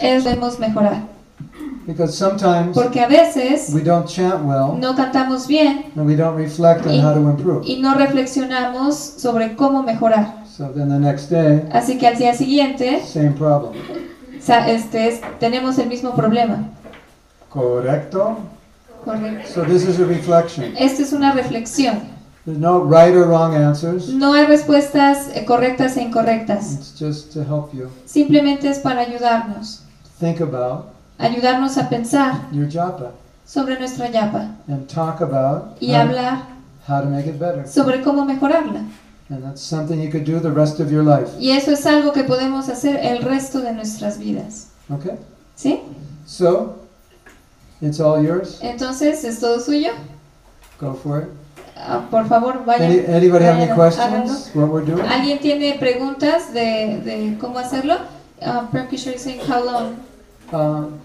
es debemos mejorar. because sometimes Porque a veces we don't chant well no cantamos bien and we don't reflect on Y- how to improve. y no reflexionamos sobre cómo mejorar. So then the next day, Así que al día siguiente same problem. este, es- tenemos el mismo problema. Correcto? Correcto. So this is a reflection. Esto es una reflexión. There's no right or wrong answers. No hay respuestas eh, correctas e incorrectas. It's just to help you Simplemente es para ayudarnos. think about Ayudarnos a pensar your japa sobre nuestra yapa and talk about y how, hablar how to make it better. sobre cómo mejorarla. And that's something you could do the rest of your life. Y eso es algo que podemos hacer el resto de nuestras vidas. Okay? ¿Sí? So, it's all yours. Entonces, ¿es todo suyo? Go for it. Por favor, vayan. Any, anybody have any vayan, háganlo. questions? What we're doing? ¿Alguien tiene preguntas de, de cómo hacerlo? Uh, Perkisher is saying how long. Um,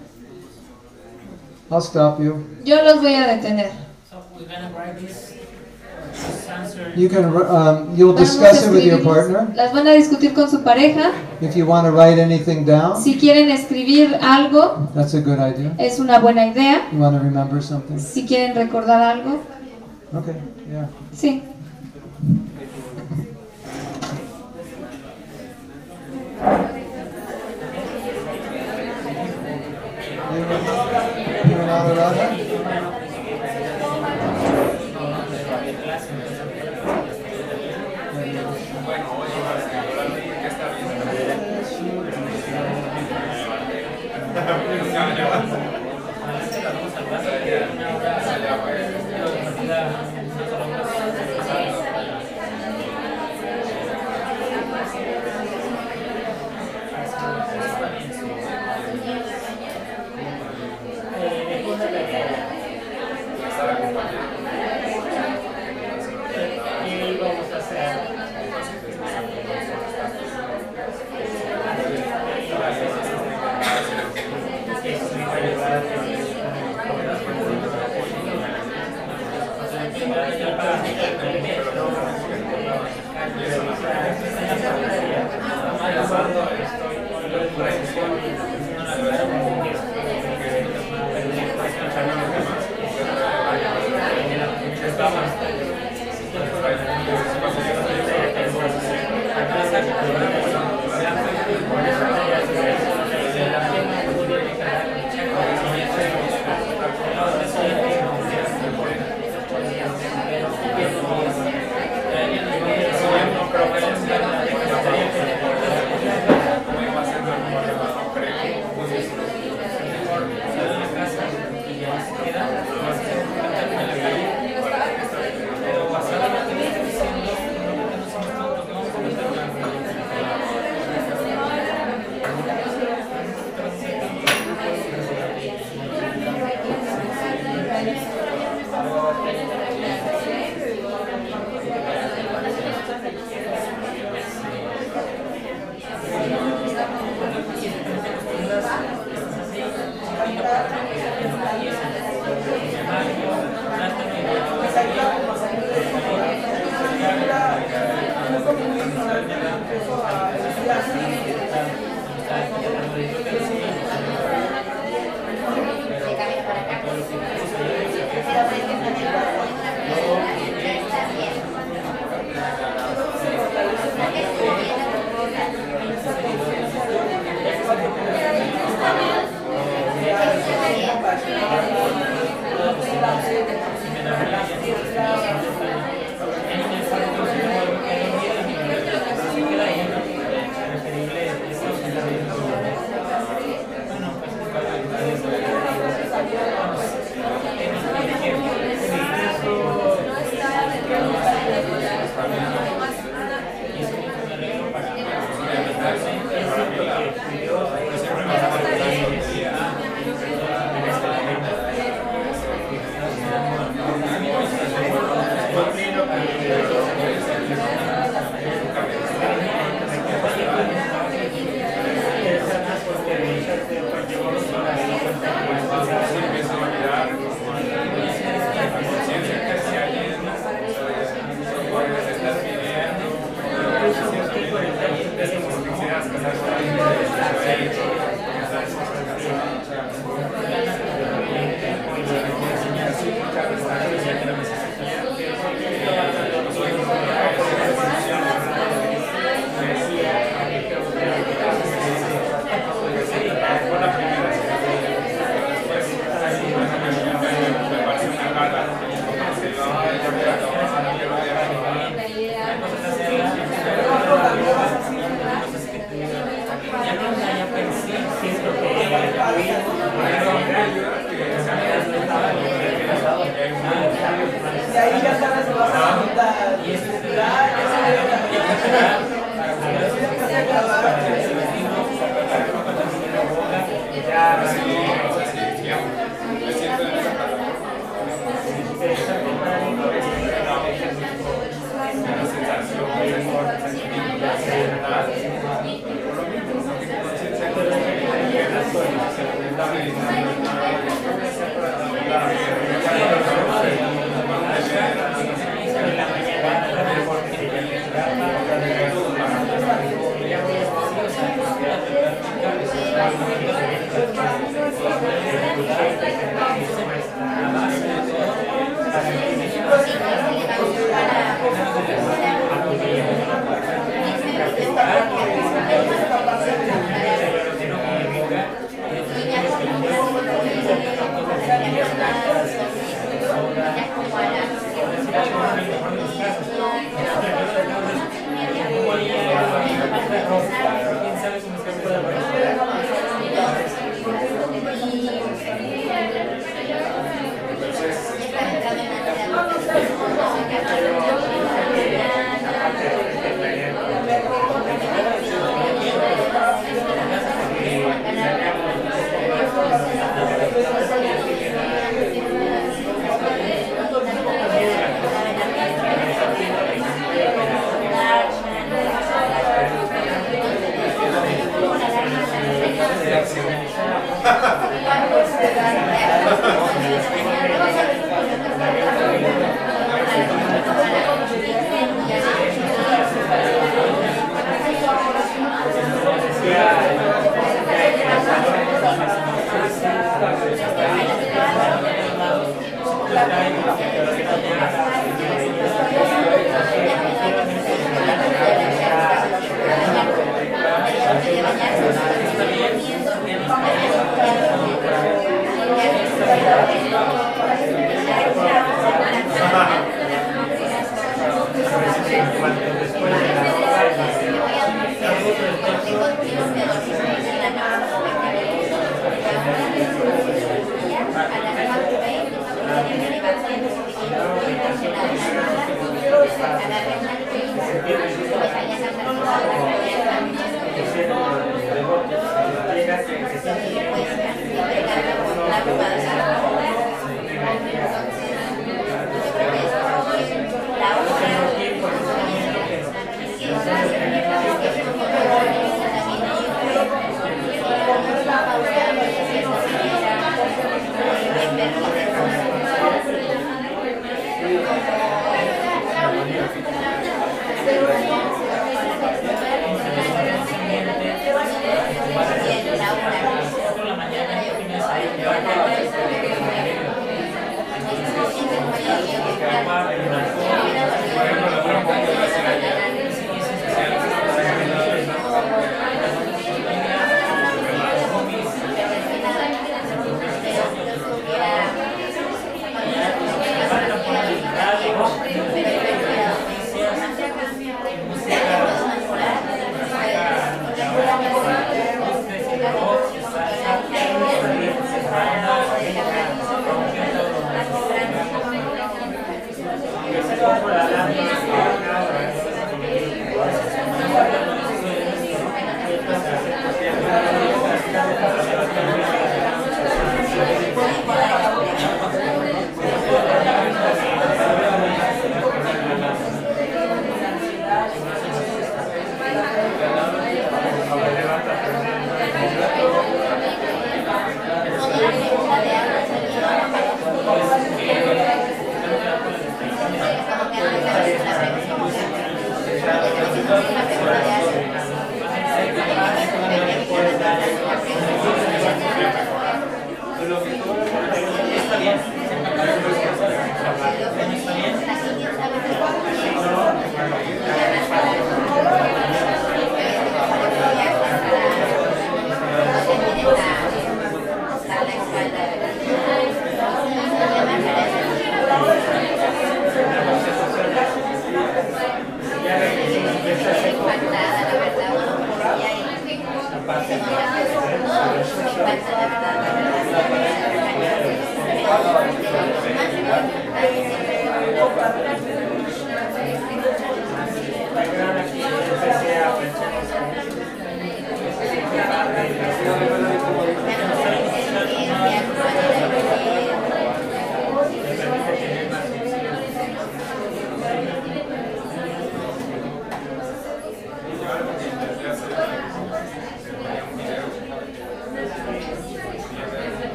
I'll stop you. Yo los voy a detener. So we're gonna write this. You can, um, you'll discuss it with your partner. Las van a discutir con su pareja. If you want to write anything down, Si quieren escribir algo, that's a good idea. es una buena idea. You want to remember something? Si quieren recordar algo, Okay, yeah. sí.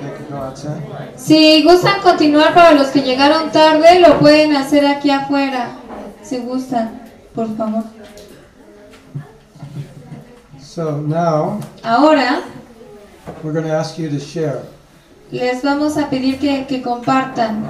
They can go outside. Si gustan continuar para los que llegaron tarde, lo pueden hacer aquí afuera. Si gustan, por favor. So now Ahora going to ask you to share les vamos a pedir que, que compartan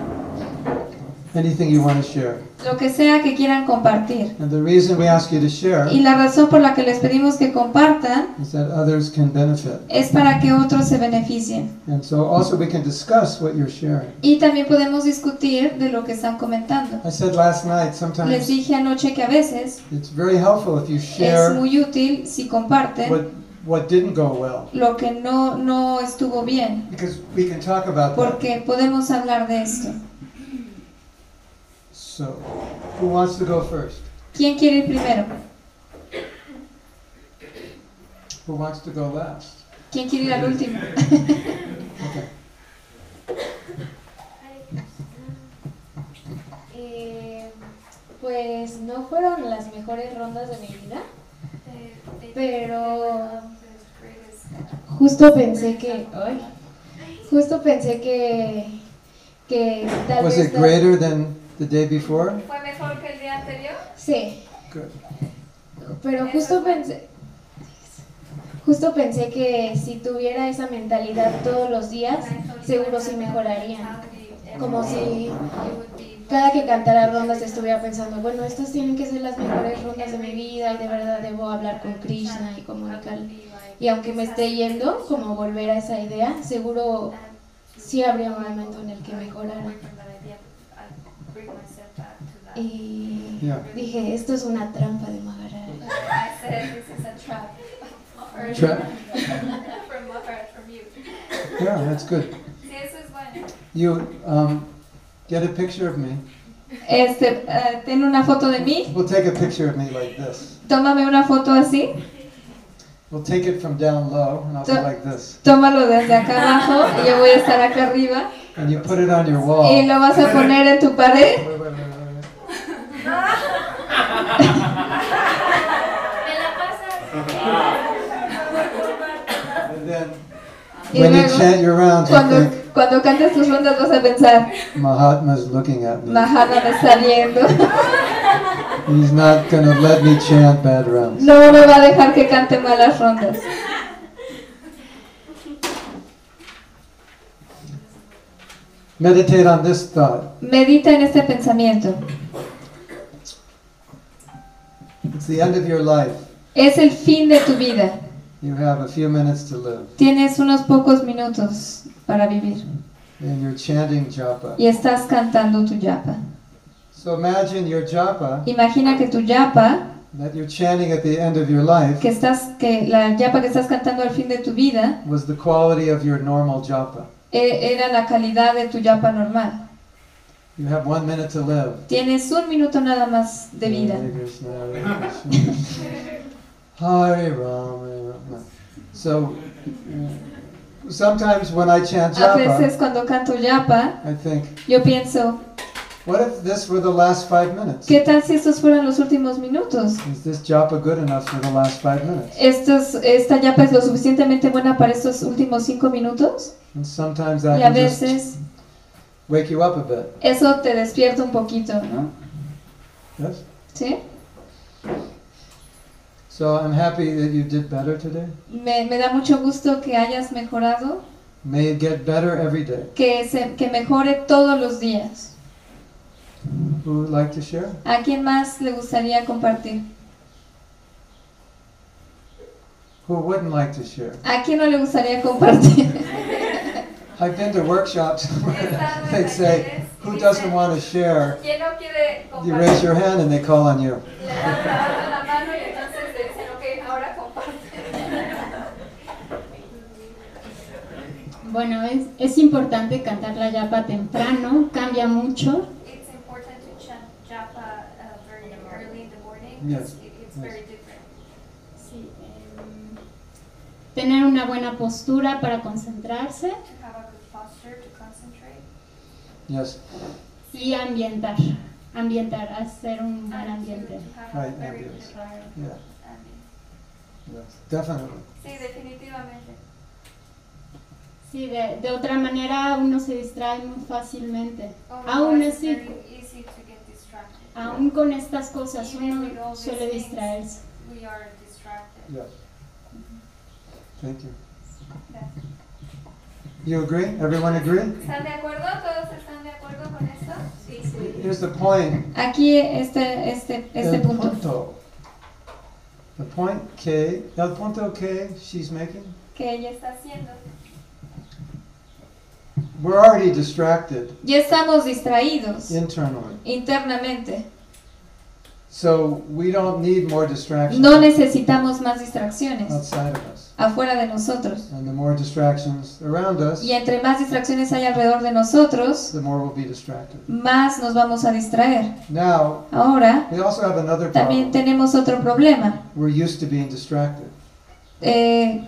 anything you want to share. lo que sea que quieran compartir. And the reason we ask you to share Y la razón por la que les pedimos que compartan is that others can benefit. es para que otros se beneficien. And so also we can discuss what you're sharing. Y también podemos discutir de lo que están comentando. I said last night, Les sometimes dije anoche que a veces it's very helpful if you es share muy útil si comparten what, what didn't go well. lo que no, no estuvo bien, Because we can talk about that. porque podemos hablar de esto. So, who wants to go first? ¿Quién quiere ir primero? Who wants to go last? ¿Quién quiere ir al último? Okay. Eh, pues no fueron las mejores rondas de mi vida, pero justo pensé que, ay, justo pensé que, que tal Was vez it greater than the day before? ¿Fue mejor que el día anterior? sí, Good. pero justo pensé, justo pensé que si tuviera esa mentalidad todos los días, seguro sí mejoraría. Como si cada que cantara rondas estuviera pensando, bueno, estas tienen que ser las mejores rondas de mi vida y de verdad debo hablar con Krishna y comunicarle. Y aunque me esté yendo, como volver a esa idea, seguro sí habría un momento en el que mejorara. Y dije, esto es una trampa de Maharaj. I said this is a trap. Or- Trap. from Maharaj, from you. Yeah, that's good. Sí, eso es bueno. You um, get a picture of me. Este, eh, ten una foto de mí, We'll take a picture of me like this. tómame una foto así, We'll take it from down low, and I'll be like this. tómalo desde acá abajo y yo voy a estar acá arriba And you put it on your wall. y lo vas a poner en tu pared. And then, Y when you chant your rounds, you Cuando, think, cuando cantes tus rondas vas a pensar, Mahatma's looking at me. Mahana me está viendo. He's not to let me chant bad rounds. No me va a dejar que cante malas rondas. Meditate on this thought. Medita en este pensamiento. It's the end of your life. Es el fin de tu vida. You have a few minutes to live. Tienes unos pocos minutos para vivir And you're chanting japa. y estás cantando tu yapa. So imagine your japa Imagina que tu yapa, that you're chanting at the end of your life que estás, que la yapa que estás cantando al fin de tu vida, was the quality of your normal japa. e- era la calidad de tu yapa normal. You have one minute to live. Tienes un minuto nada más de vida. Hare Krishna, Hare Krishna. Hare Ram, Hare Ram. So sometimes when I chant A veces japa, cuando canto yapa, I think, yo pienso, what if this were the last five minutes? ¿qué tal si estos fueran los últimos minutos? Is this japa good enough for the last five minutes? Estos, esta yapa es lo suficientemente buena para estos últimos cinco minutos And sometimes y that a can just veces wake you up a bit. eso te despierta un poquito, ¿no? Yes? ¿Sí? So I'm happy that you did better today. Me, me da mucho gusto que hayas mejorado, May it get better every day. que, se, que mejore todos los días. Who would like to share? ¿A quién más le gustaría compartir? Who wouldn't like to share? ¿A quién no le gustaría compartir? I've been to workshops where they say, who doesn't want to share? ¿Quién no quiere You raise your hand and they call on you. Bueno, es, es importante cantar la yapa temprano, cambia mucho. It's important to chant japa uh, very early in the morning. Yes, It- It's very different. Sí, em, tener una buena postura para concentrarse To have a good posture to concentrate. Yes. y ambientar, ambientar, hacer un buen ambiente. Right, ambience. Yeah. Yes. Definitely. Sí, definitivamente. Sí, de, de otra manera uno se distrae muy fácilmente. Otherwise, Aún así, very easy to get distracted. Aún con estas cosas uno suele distraerse. We are distracted. Yes. Thank you. Gracias. You agree? Everyone agree? ¿Están de acuerdo? ¿Todos están de acuerdo con esto? Sí, sí. Here's the point. Aquí este, este, este El punto. punto. The point K, el punto K she's making, Que ella ¿Qué está haciendo? We're already distracted Ya estamos distraídos internally. internamente. So we don't need more distractions No necesitamos más distracciones outside of us. afuera de nosotros. And the more distractions around us, Y entre más distracciones hay alrededor de nosotros, the more we'll be distracted. más nos vamos a distraer. Now, Ahora, we also have another también tenemos otro problema. We're used to being distracted. Eh,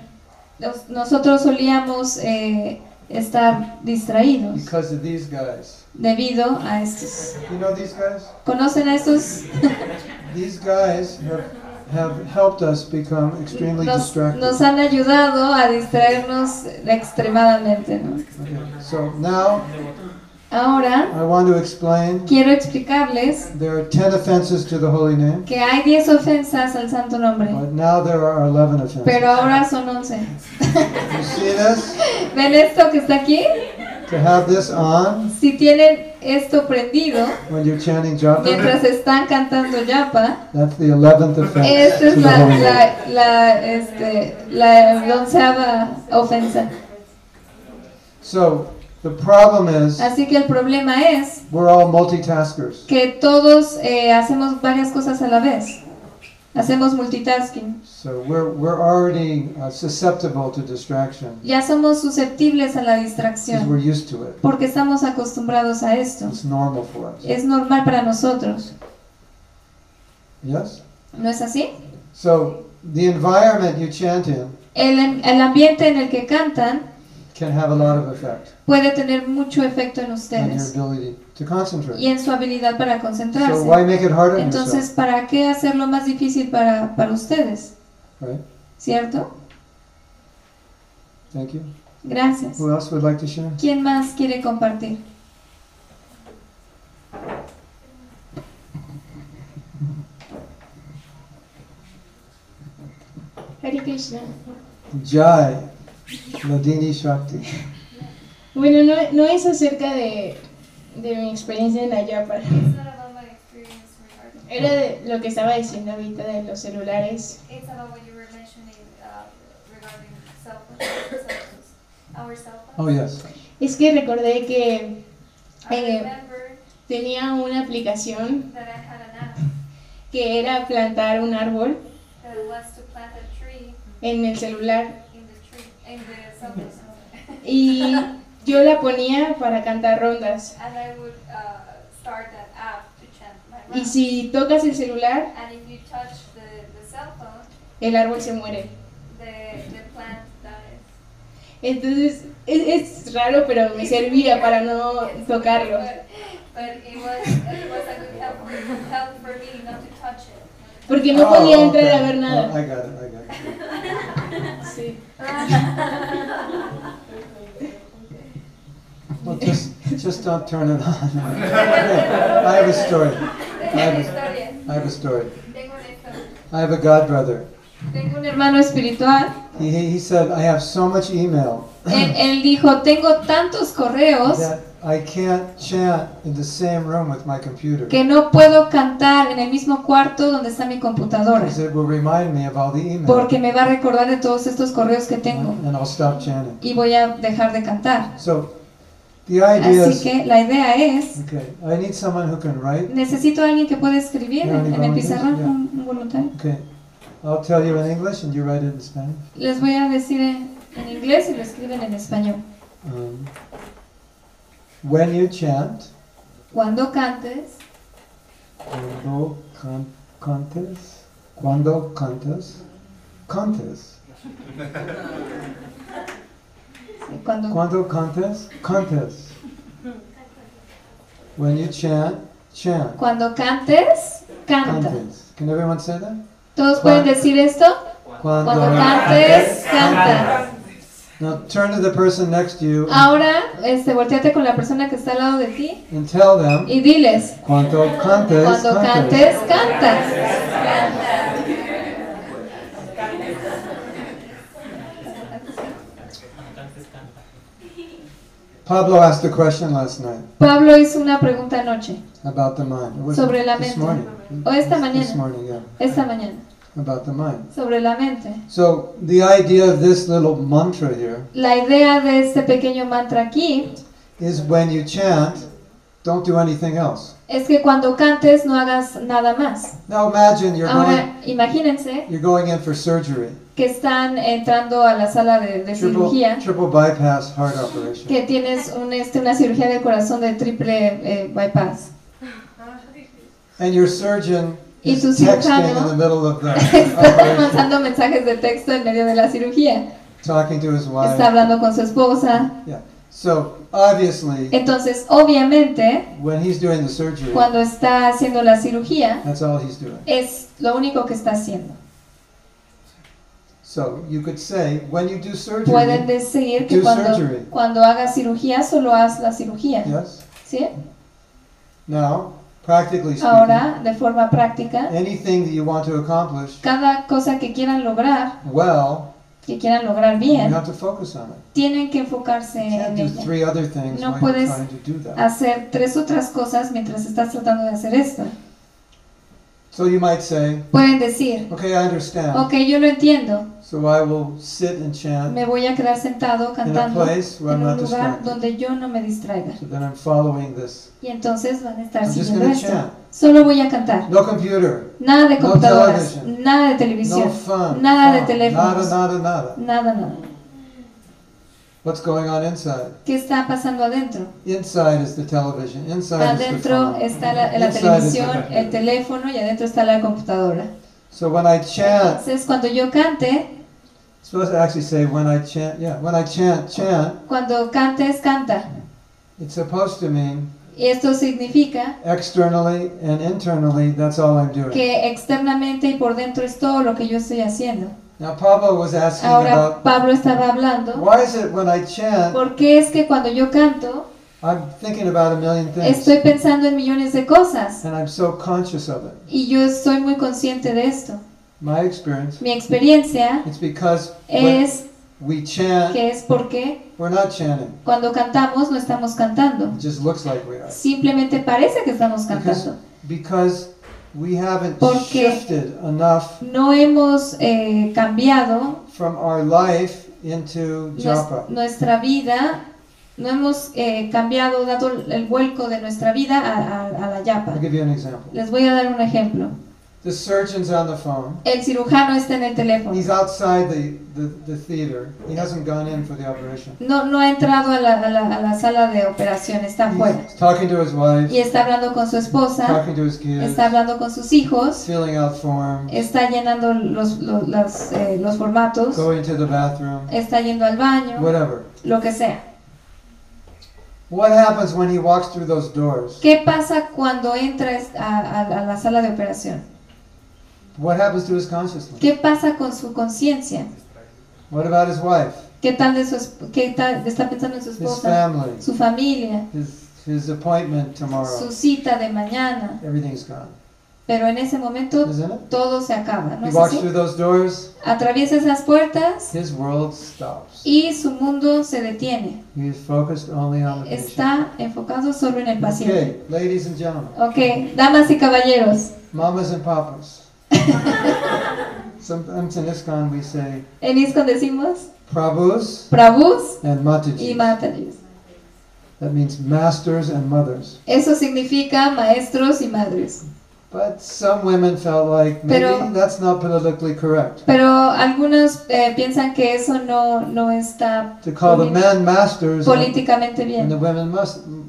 nos- nosotros solíamos eh, estar distraídos Because of these guys. debido a estos. You know these guys? ¿Conocen a estos? These guys have, have helped us become extremely Nos, distracted. nos han ayudado a distraernos extremadamente. ¿no? Okay, so now Ahora, I want to explain quiero explicarles there are 10 offenses to the holy name, que hay 10 ofensas al santo nombre, but now there are 11 offenses. pero ahora son 11. You see this? ¿Ven esto que está aquí? To have this on Si tienen esto prendido when you're chanting japa, mientras están cantando yapa, that's the 11th offense esta es la, la, la, este, la onceava ofensa. So the problem is Así que el problema es we're all multitaskers. que todos eh, hacemos varias cosas a la vez. Hacemos multitasking. So we're, we're already uh, susceptible to distraction Ya somos susceptibles a la distracción we're used to it. porque estamos acostumbrados a esto. It's normal for us. Es normal para nosotros. Yes? ¿No es así? So the environment you chant in El, el ambiente en el que cantan can have a lot of effect puede tener mucho efecto en on your ustedes ability to concentrate. y en su habilidad para So concentrarse. why make it harder on Entonces, yourself? ¿para qué hacerlo más difícil para, para ustedes? Right? ¿Cierto? Thank you. Gracias. Who else would like to share? ¿Quién más quiere compartir? Hare Krishna. Jai, Ladini Shakti. Bueno, no, no es acerca de, de mi experiencia en la Yapa. It's not about my experience regarding. Era de lo que estaba diciendo ahorita de los celulares. It's about what you were mentioning regarding cell phones, cell phones, our cell phones. Oh, yes. Es que recordé que eh, tenía una aplicación that I had an app que era plantar un árbol en el celular y yo la ponía para cantar rondas. and I would uh, start that app to chant my Y si tocas el celular, And if you touch the, the cell phone, el árbol se muere. the, the plant dies. Entonces es, es raro, pero me servía para no tocarlo. But, but it was it was a good help for, help for me not to touch it. Porque no podía entrar okay. a ver nada. Well, just, just don't turn it on. I have a story. I have a, have a story. I have a god brother. Tengo un hermano espiritual. He, he said, I have so much email Él, él dijo, tengo tantos correos that I can't chant in the same room with my computer. que no puedo cantar en el mismo cuarto donde está mi computadora. Because it will remind me of all the email. Porque me va a recordar de todos estos correos que tengo. And I'll stop chanting. Y voy a dejar de cantar. So the idea Así is, que la idea es, okay, I need someone who can write. necesito a alguien que pueda escribir en, en el pizarrón, yeah. un, un voluntario. Okay, I'll tell you in English and you write it in Spanish. Les voy a decir en, en inglés y lo escriben en español. Um, when you chant, Cuando cantes, cuando can- cantes, cuando cantas, cantes. Cuando, Cuando cantes, cantes. When you chant, chant. cuando cantes, canta. Cantes. Can everyone say that? ¿Todos pueden decir esto? Cuando, Cuando cantes, canta. Now turn to the person next to you Ahora, este, volteate con la persona que está al lado de ti and tell them, y diles, cuando cantes, cuando cantes. cantes, canta. Pablo asked a question last night Pablo hizo una pregunta anoche, about the mind. Sobre la mente. this morning. O esta mañana. This morning, yeah, esta mañana, about the mind. sobre la mente. So the idea of this little mantra here La idea de este pequeño mantra aquí is when you chant, don't do anything else. Es que cuando cantes no hagas nada más. Now imagine you're going, Ahora, imagínense you're going in for surgery, que están entrando a la sala de, de triple, cirugía, triple bypass heart operation. que tienes un, este, una cirugía del corazón de triple eh, bypass. And your surgeon Y is tu cirujano Está mandando mensajes de texto en medio de la cirugía. talking to his wife. Está hablando con su esposa. So obviously, Entonces, obviamente, when he's doing the surgery, cuando está haciendo la cirugía, that's all he's doing. es lo único que está haciendo. So you could say, when you do Pueden surgery, decir que Do cuando, surgery. cuando hagas cirugía, solo haz la cirugía. yes. ¿Sí? Now, practically speaking, Ahora, de forma práctica, anything that you want to accomplish cada cosa que quieran lograr, well, que quieran lograr bien, tienen que enfocarse en ella. No puedes. Hacer tres otras cosas mientras estás tratando de hacer esto. So you might say, Pueden decir, okay, I understand. ok, yo lo entiendo, So I will sit and chant me voy a quedar sentado in a cantando place where en I'm un not lugar distracted. donde yo no me distraiga. So then I'm following this. Y entonces van a estar I'm just siguiendo to esto. chant. Solo voy a cantar. No computer. Nada de No computadoras, television. nada de No televisión, fun. nada de fun, teléfonos. Nada, nada, nada. nada, nada. What's going on inside? ¿Qué está pasando adentro? Inside is the television. Inside is the Adentro phone. está la, la Inside is the televisión, computer. el teléfono y adentro está la computadora. So when I chant, Entonces cuando yo cante, supposed to actually say when I chant. Yeah, when I chant, chant. cuando cantes, canta. It's supposed to mean Y esto significa externally and internally. That's all I'm doing. que externamente y por dentro es todo lo que yo estoy haciendo. Now Pablo was asking Ahora about Pablo estaba hablando, why is it when I chant, ¿por qué es que cuando yo canto I'm thinking about a million things, estoy pensando en millones de cosas? and I'm so conscious of it. Y yo estoy muy consciente de esto. My experience, Mi experiencia it's because es we chant, que es porque we're not chanting. cuando cantamos no estamos cantando. It just looks like we are. Simplemente parece que estamos cantando. Because we haven't Porque- shifted enough No hemos eh, cambiado from our life into japa. nuestra vida, no hemos eh, cambiado, dado el vuelco de nuestra vida a, a- a la yapa. I'll give you an example. Les voy a dar un ejemplo. The surgeon's on the phone. El cirujano está en el teléfono. He's outside the, the, the theater. He hasn't gone in for the operation. No, no ha entrado a la, a la- a la sala de operación, está. He's talking to his wife, Y está hablando con su esposa, talking to his kids, está hablando con sus hijos, filling out forms, está llenando los, los, las, eh, los formatos, going to the bathroom, está yendo al baño, whatever. lo que sea. What happens when he walks through those doors? ¿Qué pasa cuando entra a, a- a la sala de operación? What happens to his consciousness? ¿Qué pasa con su conciencia? What about his wife, ¿Qué tal de su qué tal está pensando en su his esposa, family, su familia, his, his appointment tomorrow? su cita de mañana? Everything's gone, Pero en ese momento todo se acaba, ¿no He es así? through those doors, Atraviesa esas puertas his world stops. y su mundo se detiene. He is focused only on the patient. Está enfocado solo en el paciente. Okay, ladies and gentlemen, Ok, damas y caballeros, mamas and papas. Sometimes in ISKCON we say en ISKCON decimos Prabhus Prabhus and y Matajis. Matajis. That means masters and mothers. Eso significa maestros y madres. But some women felt like maybe Pero- that's not politically correct. Pero algunos eh, piensan que eso no, no está To call the men masters and políticamente and bien. the women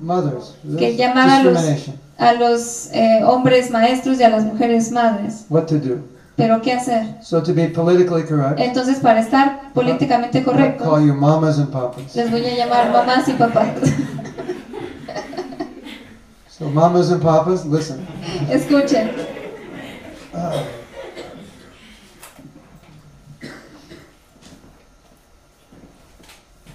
mothers. Que llamar a los- discrimination. A los eh, hombres maestros y a las mujeres madres. What to do? Pero ¿qué hacer? So to be politically correct, Entonces, para estar políticamente I'll call correcto, you mamas and papas. les voy a llamar mamás y papás. So mamas and papas, listen. Escuchen, Uh,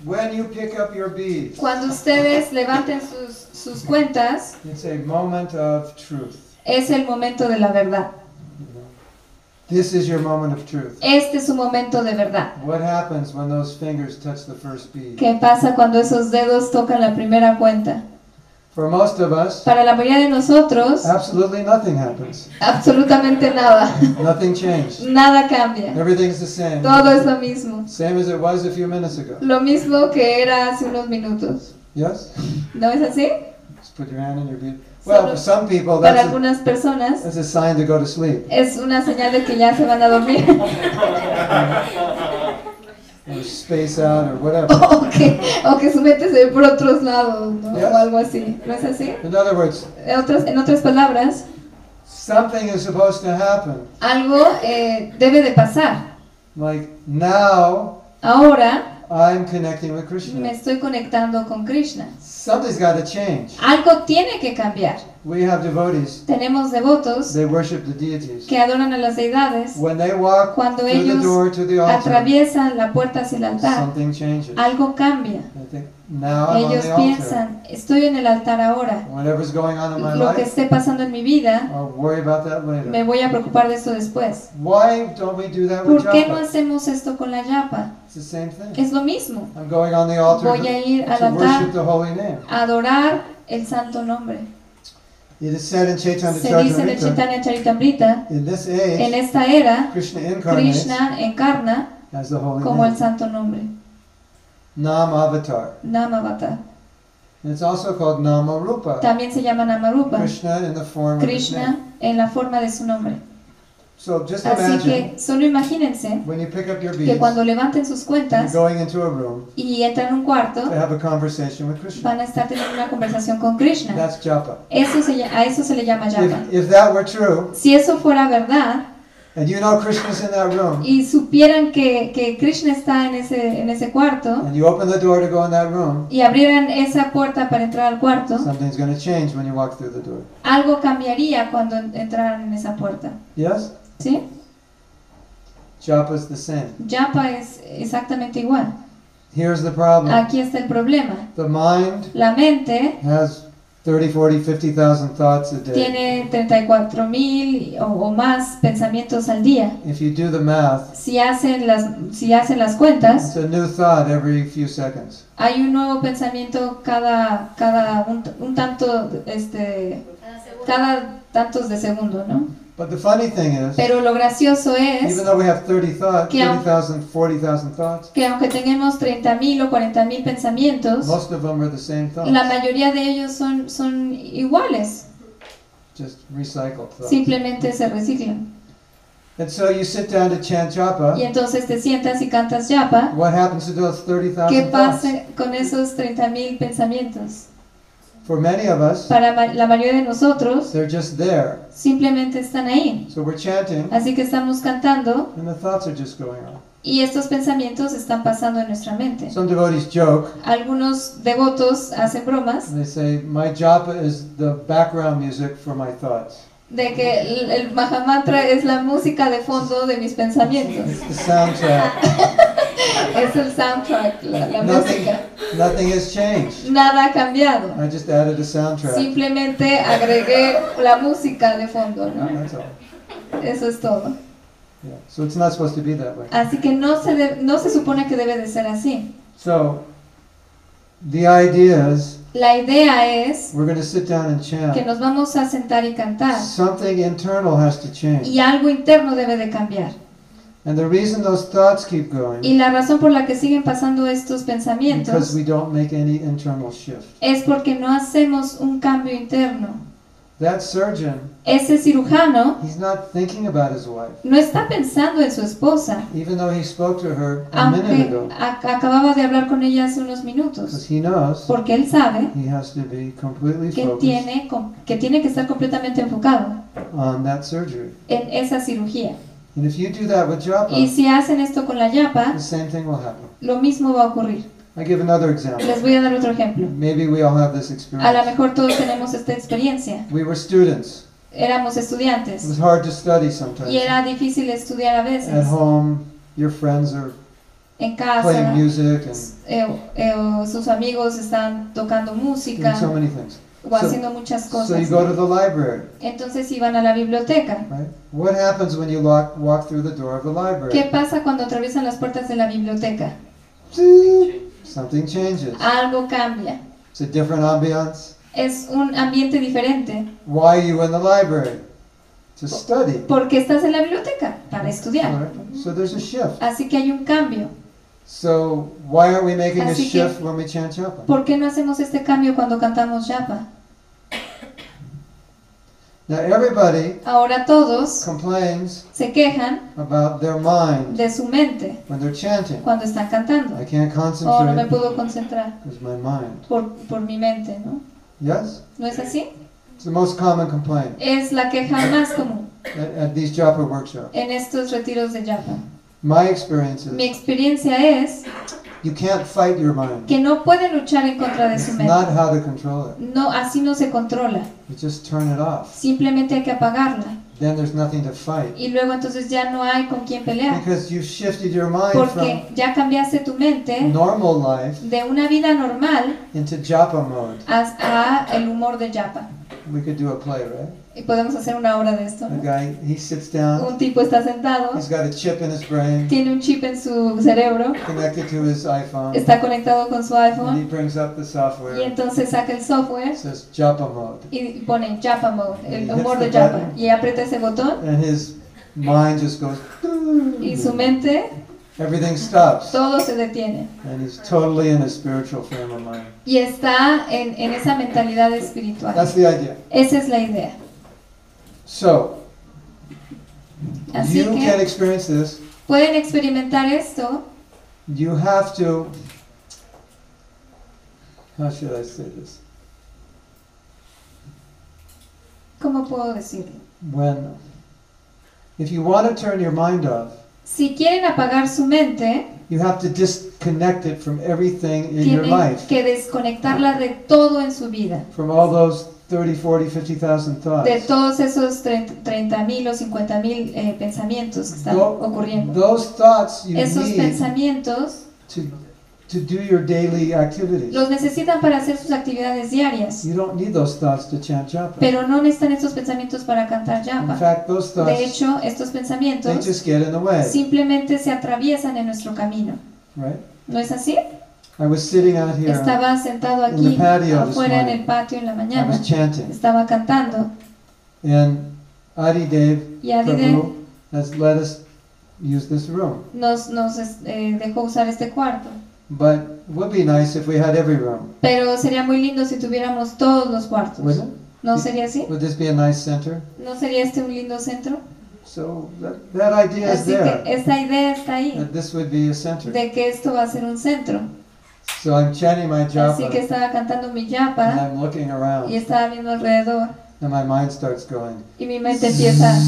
When you pick up your beads, cuando ustedes levanten sus, sus cuentas, it's a moment of truth. es el momento de la verdad. This is your moment of truth. Este es su momento de verdad. What happens when those fingers touch the first bead? ¿Qué pasa cuando esos dedos tocan la primera cuenta? For most of us, Para la mayoría de nosotros, absolutely nothing happens. absolutamente nada. Nothing changed. Nada cambia. Everything's the same. Todo es lo mismo. Same as it was a few minutes ago. Lo mismo que era hace unos minutos. Yes? ¿No es así? Put your hand in your bead. Well, for some people, Para that's a, algunas personas that's a sign to go to sleep. es una señal de que ya se van a dormir Or space out or whatever. o, que, o que su mente se ve por otros lados ¿no? Yes. o algo así. ¿No es así? In other words, En otras, en otras palabras, something is supposed to happen. algo eh, debe de pasar. Like now, Ahora I'm connecting with me Krishna. estoy conectando con Krishna. Something's got to change. Algo tiene que cambiar. We have devotees. Tenemos devotos They worship the deities. que adoran a las deidades. When they walk Cuando the ellos door to the altar, atraviesan la puerta hacia el altar, something changes. algo cambia. I think now I'm on Ellos altar. piensan, estoy en el altar ahora. Whatever's going on in my Lo que esté pasando en mi vida, I'll worry about that me later. voy a preocupar de esto después. Why don't we do that with ¿Por qué no hacemos esto con la yapa? It's the same thing. Es lo mismo. I'm going on the altar Voy a ir al altar worship the holy name. a adorar el santo nombre. It is said in Chaitanya Se dice en el Charitamrita, Chaitanya Charitamrita, in this en age, esta era, Krishna Krishna encarna as the holy como el name. santo nombre, Nam Avatar. And it's also called Nama Rupa. También se llama Namarupa, Krishna in the form of his name. Krishna en la forma de su nombre. So just Así imagine que solo imagínense when you pick up your que beads, cuando levanten sus cuentas going into a room y entran a un cuarto, to have a conversation with Krishna. van a estar teniendo una conversación con Krishna. That's japa. Eso se, a eso se le llama yapa. If, if that were true, Si eso fuera verdad and you know Krishna's in that room, y supieran que, que Krishna está en ese, en ese cuarto and you open the door to go in that room, y abrieran esa puerta para entrar al cuarto, something's going to change when you walk through the door. algo cambiaría cuando en- entraran en esa puerta. Yes? ¿Sí? Japa's the same. Yapa es exactamente igual. Here's the problem. Aquí está el problema. The mind La mente has 30, 40, 50,000 thoughts a day. tiene 34 mil o, o más pensamientos al día. If you do the math, Si hacen las, si hacen las cuentas, it's a new thought every few seconds. hay un nuevo pensamiento cada, cada un, un tanto, este, cada tantos de segundo, ¿no? But the funny thing is, Pero lo gracioso es even though we have 30 thoughts, Que aun- 30,000, 40,000 thoughts, que aunque tengamos 30 mil o 40 mil pensamientos, most of them are the same thoughts. la mayoría de ellos son, son iguales, Just recycled thoughts. simplemente se reciclan. And so you sit down to chant japa. Y entonces te sientas y cantas yapa, What happens to those ¿qué 30,000 thoughts? pasa con esos 30 mil pensamientos? For many of us, Para la mayoría de nosotros, they're just there. simplemente están ahí. So we're chanting, Así que estamos cantando and the thoughts are just going on. y estos pensamientos están pasando en nuestra mente. Some devotees joke, Algunos devotos hacen bromas and they say, My japa is the background music for my thoughts. de que el, el Mahamantra es la música de fondo de mis pensamientos. Es el soundtrack, la, la Nothing, música. nothing has changed. Nada ha cambiado. I just added a soundtrack. Simplemente agregué la música de fondo, ¿no? That's all. Eso es todo. Yeah. So it's not supposed to be that way. Así que no se, de- no se supone que debe de ser así. So the idea is La idea es we're going to sit down and que chant. nos vamos a sentar y cantar Something internal has to change. y algo interno debe de cambiar. And the reason those thoughts keep going Y la razón por la que siguen pasando estos because pensamientos we don't make any internal shift. es porque no hacemos un cambio interno. That surgeon, Ese cirujano he's not thinking about his wife, no está pensando en su esposa, even though he spoke to her a minute aunque ago, ac- acababa de hablar con ella hace unos minutos, because he knows porque él sabe he has to be completely que focused tiene, com- que tiene que estar completamente enfocado on that surgery. en esa cirugía. And if you do that with japa, Y si hacen esto con la yapa, the same thing will happen. lo mismo va a ocurrir. I give another example. Les voy a dar otro ejemplo. Maybe we all have this A lo experience. mejor todos tenemos esta experiencia. We were students. Éramos It estudiantes was hard to study sometimes. y era difícil estudiar a At veces. home, your friends are En playing casa, music and eh, eh, sus amigos están tocando doing música so many things. O haciendo muchas So you cosas. go to the library, Entonces iban a la biblioteca. right? What happens when you walk, walk through the door of the ¿Qué library? pasa cuando atraviesan las puertas de la biblioteca? Something changes. Algo cambia. It's a different ambiance. Es un ambiente diferente. Why are you in the library? To study. Porque estás en la biblioteca para estudiar. Alright? So there's a shift. Así que hay un cambio. So why aren't we making a Así que- shift when we chant japa? ¿Por qué no hacemos este cambio cuando cantamos yapa? Now everybody Ahora todos complains se quejan about their mind de su mente when they're chanting. cuando están cantando. I can't Oh, no me concentrate puedo concentrar my mind. por, por mi mente, ¿no? Yes? ¿No es así? It's the most common complaint Es la queja más común at, at these japa workshops. en estos retiros de yapa. My experience Mi is experiencia es you can't fight your mind. que no pueden luchar en contra de It's su not mente. how to control it. No, así no se controla. You just turn it off. Simplemente hay que apagarla. Then there's nothing to fight. Y luego entonces ya no hay con quién pelear. Because you've shifted your mind Porque from ya cambiaste tu mente normal life de una vida normal into japa mode. a, a el humor de yapa. We could do a play, right? Y podemos hacer una obra de esto. ¿no? guy, he sits down, Un tipo está sentado, he's got a chip in his brain tiene un chip en su cerebro, connected to his iPhone, está conectado con su and he iPhone brings up the y software. entonces saca el software says japa mode. y pone Japa Mode, el humor de Japa. Y aprieta ese botón And his mind just goes, y su mente, everything stops. todo se detiene. And he's totally in a spiritual frame of mind. Y está en, en esa mentalidad espiritual. That's the idea. Esa es la idea. So, Así you can que experience this. pueden experimentar esto. You have to, how should I say this? ¿Cómo puedo decirlo? When, if you want to turn your mind off, Si quieren apagar su mente, you have to disconnect it from everything in your tienen life. que desconectarla de todo en su vida. From all those 30, 40, 50,000 De thoughts. todos esos 30 mil o 50 mil pensamientos que están ocurriendo. Those thoughts you Esos need pensamientos to, to do your daily activities. los necesitan para hacer sus actividades diarias. You don't need those thoughts to chant japa. Pero no necesitan estos pensamientos para cantar In yapa. fact, those De thoughts, hecho, estos they pensamientos just get in the way, simplemente se atraviesan en nuestro camino. right? ¿No es así? I was sitting out here, Estaba sentado in the aquí patio afuera en el patio en la I mañana. was chanting, Estaba cantando and Adi Dev y Adide Prabhu has let us use this room. nos, nos eh, dejó usar este cuarto. But it would be nice if we had every room, Pero sería muy lindo si tuviéramos todos los cuartos. wouldn't it? ¿No sería así? Would this be a nice center? ¿No sería este un lindo centro? So that, that idea is Así que esta idea está ahí, that this would be a center. de que esto va a ser un centro. So I'm chanting my Así que japa, estaba cantando mi and yapa I'm looking y around, estaba viendo alrededor and my mind starts going. y mi mente empieza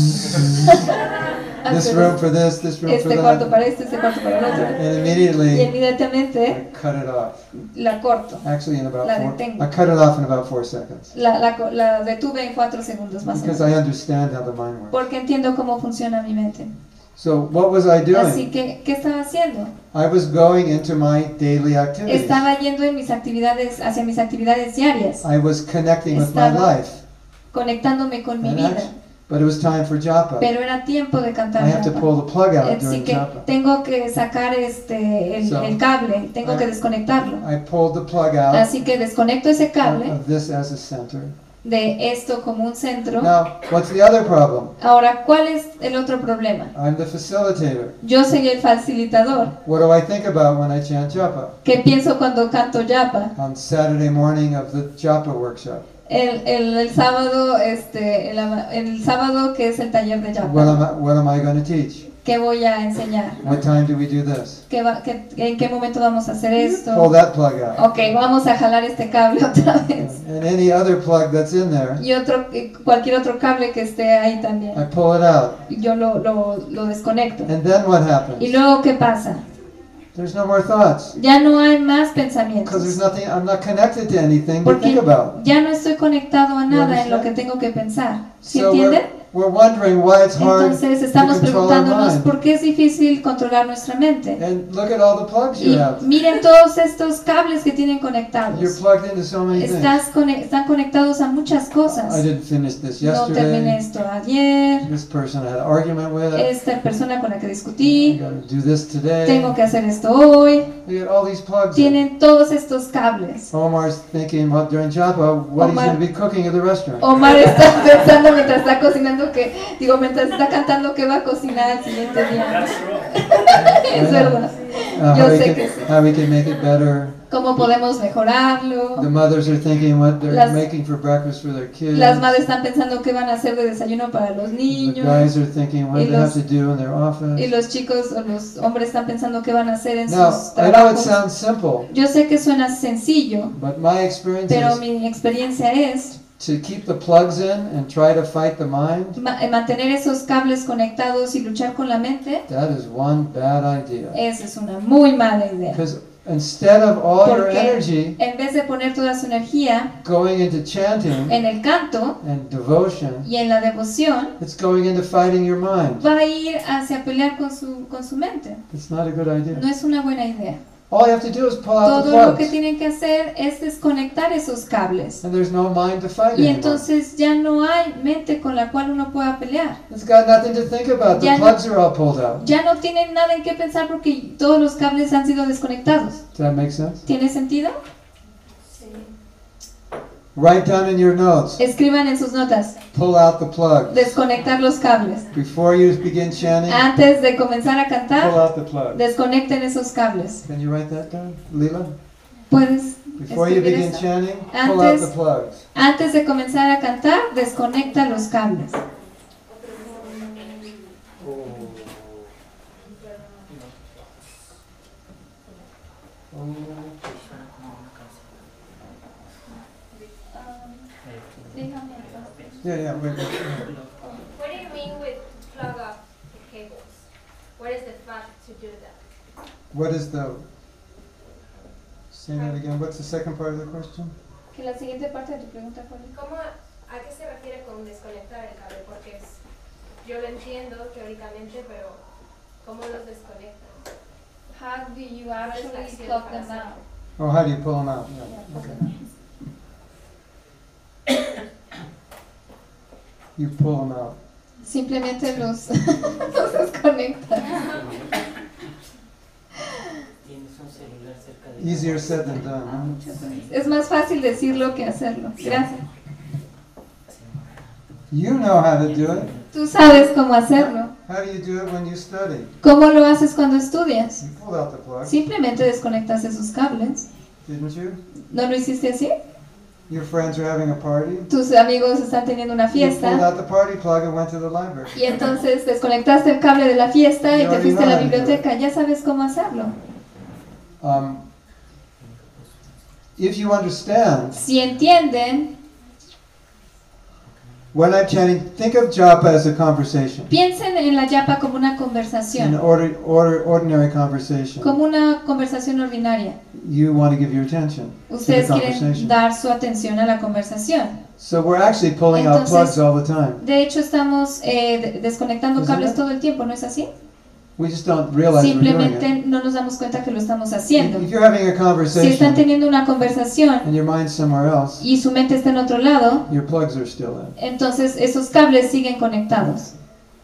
This room for this, this room for este cuarto that. para este, este cuarto para el otro. And Y immediately, inmediatamente I cut it off. la corto. Actually, in about La four, detengo. I cut it off in about four seconds. La, la, co- la detuve en cuatro segundos más o Because menos. I understand how the mind works. Porque entiendo cómo funciona mi mente. So what was I Así doing? que, ¿qué estaba haciendo? I was going into my daily activities. Estaba yendo en mis actividades, hacia mis actividades diarias, I was connecting with my Estaba- life. Conectándome con mi vida. But it was time for japa. Pero era tiempo de I cantar have to japa. pull the plug out Así during que japa. tengo que sacar este el, So, el cable, tengo I- que desconectarlo. I pulled the plug out Así que desconecto ese cable of this as a center. de esto como un centro. Now, what's the other problem? Ahora, ¿cuál es el otro problema? I'm the facilitator. Yo soy el facilitador. What do I think about when I chant japa? ¿Qué pienso cuando canto yapa? On Saturday morning of the japa workshop. El, el, el sábado, este, el, el sábado que es el taller de What am yapa. I, what am I going to teach? ¿Qué voy a enseñar? What time do we do this? ¿Qué va- qué- ¿En qué momento vamos a hacer Pull esto? that plug out. Ok, vamos a jalar este cable otra vez. And any other plug that's in there, Y otro, y cualquier otro cable que esté ahí I también. pull it out. Yo lo, lo, lo desconecto. And then what ¿Y happens? luego qué pasa? There's no more thoughts. Ya no hay más Because there's pensamientos. nothing, I'm not connected to anything to Porque think about. ya no estoy conectado a nada en lo que tengo que pensar. ¿Sí So entienden? We're, wondering why it's hard Entonces to estamos our preguntándonos mind. por qué es difícil controlar nuestra mente. And look at all the plugs Y you have. miren todos estos cables que tienen You're conectados. plugged into so many. Estás están conectados a muchas I cosas. didn't finish this No terminé yesterday. esto ayer. This person I had an argument with. Esta persona con la que I discutí. gotta do this today. Tengo que hacer esto hoy. We got all these plugs. in. Tienen todos estos cables. Omar's thinking during Japa what he's Omar- going to be cooking at the restaurant. Omar está pensando mientras está cocinando que, digo, mientras está cantando que va a cocinar el siguiente día. That's true. Es verdad. Uh, Yo how, we sé can, que sí. how we can make it better. ¿Cómo podemos mejorarlo? The mothers are thinking what they're Las- making for breakfast for their kids. Las madres están pensando qué van a hacer de desayuno para los the niños. guys are thinking what Y they have los- to do in their office. Y los chicos o los hombres están pensando qué van a hacer en Now, sus I know it trabajos. sounds simple, Yo sé que suena sencillo, but my experience pero is mi experiencia es to keep the plugs in and try to fight the mind. ma- eh, mantener esos cables conectados y luchar con la mente. That is one bad idea. Esa es una muy mala idea. Because instead of all your Porque energy en vez de poner toda su energía going into chanting en el canto and devotion, y en la devoción, it's going into fighting your mind. va a ir hacia pelear con su, con su mente. It's not a good idea. No es una buena idea. All you have to do is pull out the Todo lo que tienen que hacer es desconectar esos cables. and there's no mind to fight Y entonces ya no hay mente con la cual uno pueda pelear. It's got nothing to think about. The Ya no- plugs are all pulled out. Ya no tienen nada en qué pensar porque todos los cables han sido desconectados. Does that make sense? ¿Tiene sentido? Write down in your notes. Escriban en sus notas. Pull out the plugs. Desconectar los cables. Before you begin chanting, Antes de comenzar a pull cantar, out the plugs. desconecten esos cables. Can you write that down, Leela? Puedes Before you begin eso. chanting, pull out Antes- the plugs. Antes de comenzar a cantar, desconecta los cables. Yeah, yeah, wait, wait. What do you mean with plug up the cables? What is the fact to do that? What is the, say that again, what's the second part of the question? Que la siguiente parte de tu pregunta fue ¿Cómo, ¿A qué se refiere con desconectar el cable? Porque es, yo lo entiendo teóricamente, pero ¿cómo los desconectan? How do you actually plug them out? Oh, how do you pull them out? Yeah, okay. You pull them out. Simplemente los, los desconectas. Easier said than done, huh? Es más fácil decirlo que hacerlo. Gracias. You know how to do it. Tú sabes cómo hacerlo. How do you do it when you study? ¿Cómo lo haces cuando estudias? You pulled out the plug, Simplemente desconectas esos cables. didn't you? ¿No lo hiciste así? Your friends are having a party. Tus amigos están teniendo una You fiesta out the party plug and went to the library. y entonces desconectaste el cable de la fiesta y You te already fuiste a la biblioteca. Ya sabes cómo hacerlo. Um, if you understand, Si entienden, when I'm chanting, think of japa as a conversation, piensen en la yapa como una an conversación, order, order, ordinary conversation. como una conversación ordinaria. You want to give your attention to the Ustedes quieren dar su atención a la conversación. So we're actually pulling out Entonces- plugs all the time. De hecho, estamos eh, de- desconectando Isn't cables it? todo el tiempo, ¿no es así? We just don't realize we're doing Simplemente it. no nos damos cuenta que lo estamos haciendo. If you're having a Si están conversation teniendo una conversación and your mind's somewhere else, y su mente está en otro lado, your plugs are still in. entonces esos cables siguen conectados.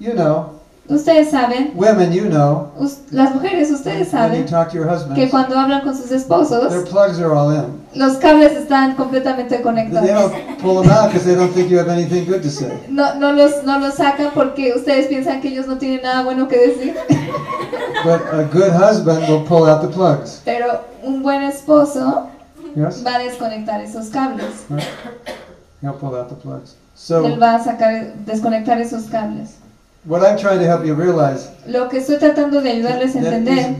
You know, Ustedes saben, women, you know, las mujeres, ustedes saben your que husbands, cuando hablan con sus their esposos, plugs are all in. los cables están completamente They conectados. don't pull them out because they don't think you have anything good to say. No, no, los, no los sacan porque ustedes piensan que ellos no tienen nada bueno que decir. But a good husband will pull out the plugs. Pero un buen esposo Yes? va a desconectar esos cables. He'll pull out the plugs. Él So va a sacar, desconectar esos cables. What I'm trying to help you realize Lo que estoy tratando de ayudarles a entender